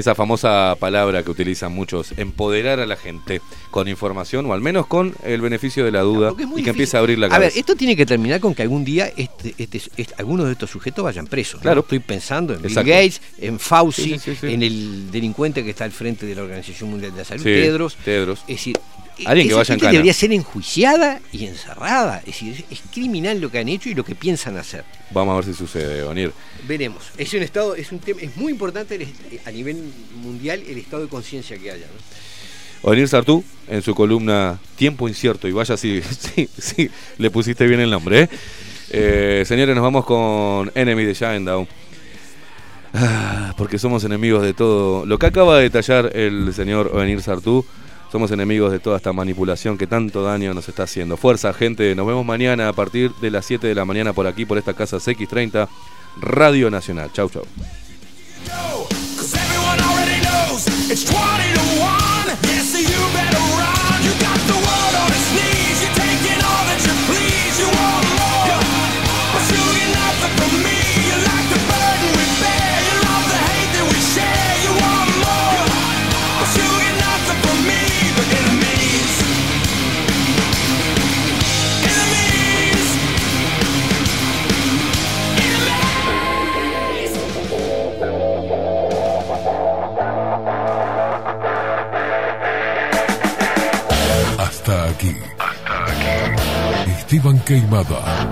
Esa famosa palabra que utilizan muchos, empoderar a la gente con información o al menos con el beneficio de la duda y que empiece a abrir la A cabeza. ver, esto tiene que terminar con que algún día este, este, este- algunos de estos sujetos vayan presos. ¿no? Claro. Estoy pensando en Exacto. Bill Gates, en Fauci, Sí, sí, sí, sí. en el delincuente que está al frente de la Organización Mundial de la Salud, Tedros. Tedros. Es decir, Alguien que vaya en gente debería ser enjuiciada y encerrada. Es decir, es, es criminal lo que han hecho y lo que piensan hacer. Vamos a ver si sucede, Onir. Veremos. Es un estado, es un tema, es muy importante el- a nivel mundial el estado de conciencia que haya. ¿no? Onir Sartú, en su columna Tiempo Incierto, y vaya si sí, sí, le pusiste bien el nombre. ¿eh? Eh, señores, nos vamos con Enemy de Shinedown. Ah, porque somos enemigos de todo. Lo que acaba de detallar el señor Onir Sartú, somos enemigos de toda esta manipulación que tanto daño nos está haciendo. Fuerza, gente, nos vemos mañana a partir de las 7 de la mañana por aquí, por esta casa CX30, Radio Nacional. Chau, chau. Cause everyone already knows it's 20 to 1. Yes, so you better run. Esteban Queimada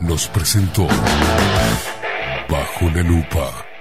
nos presentó Bajo la Lupa.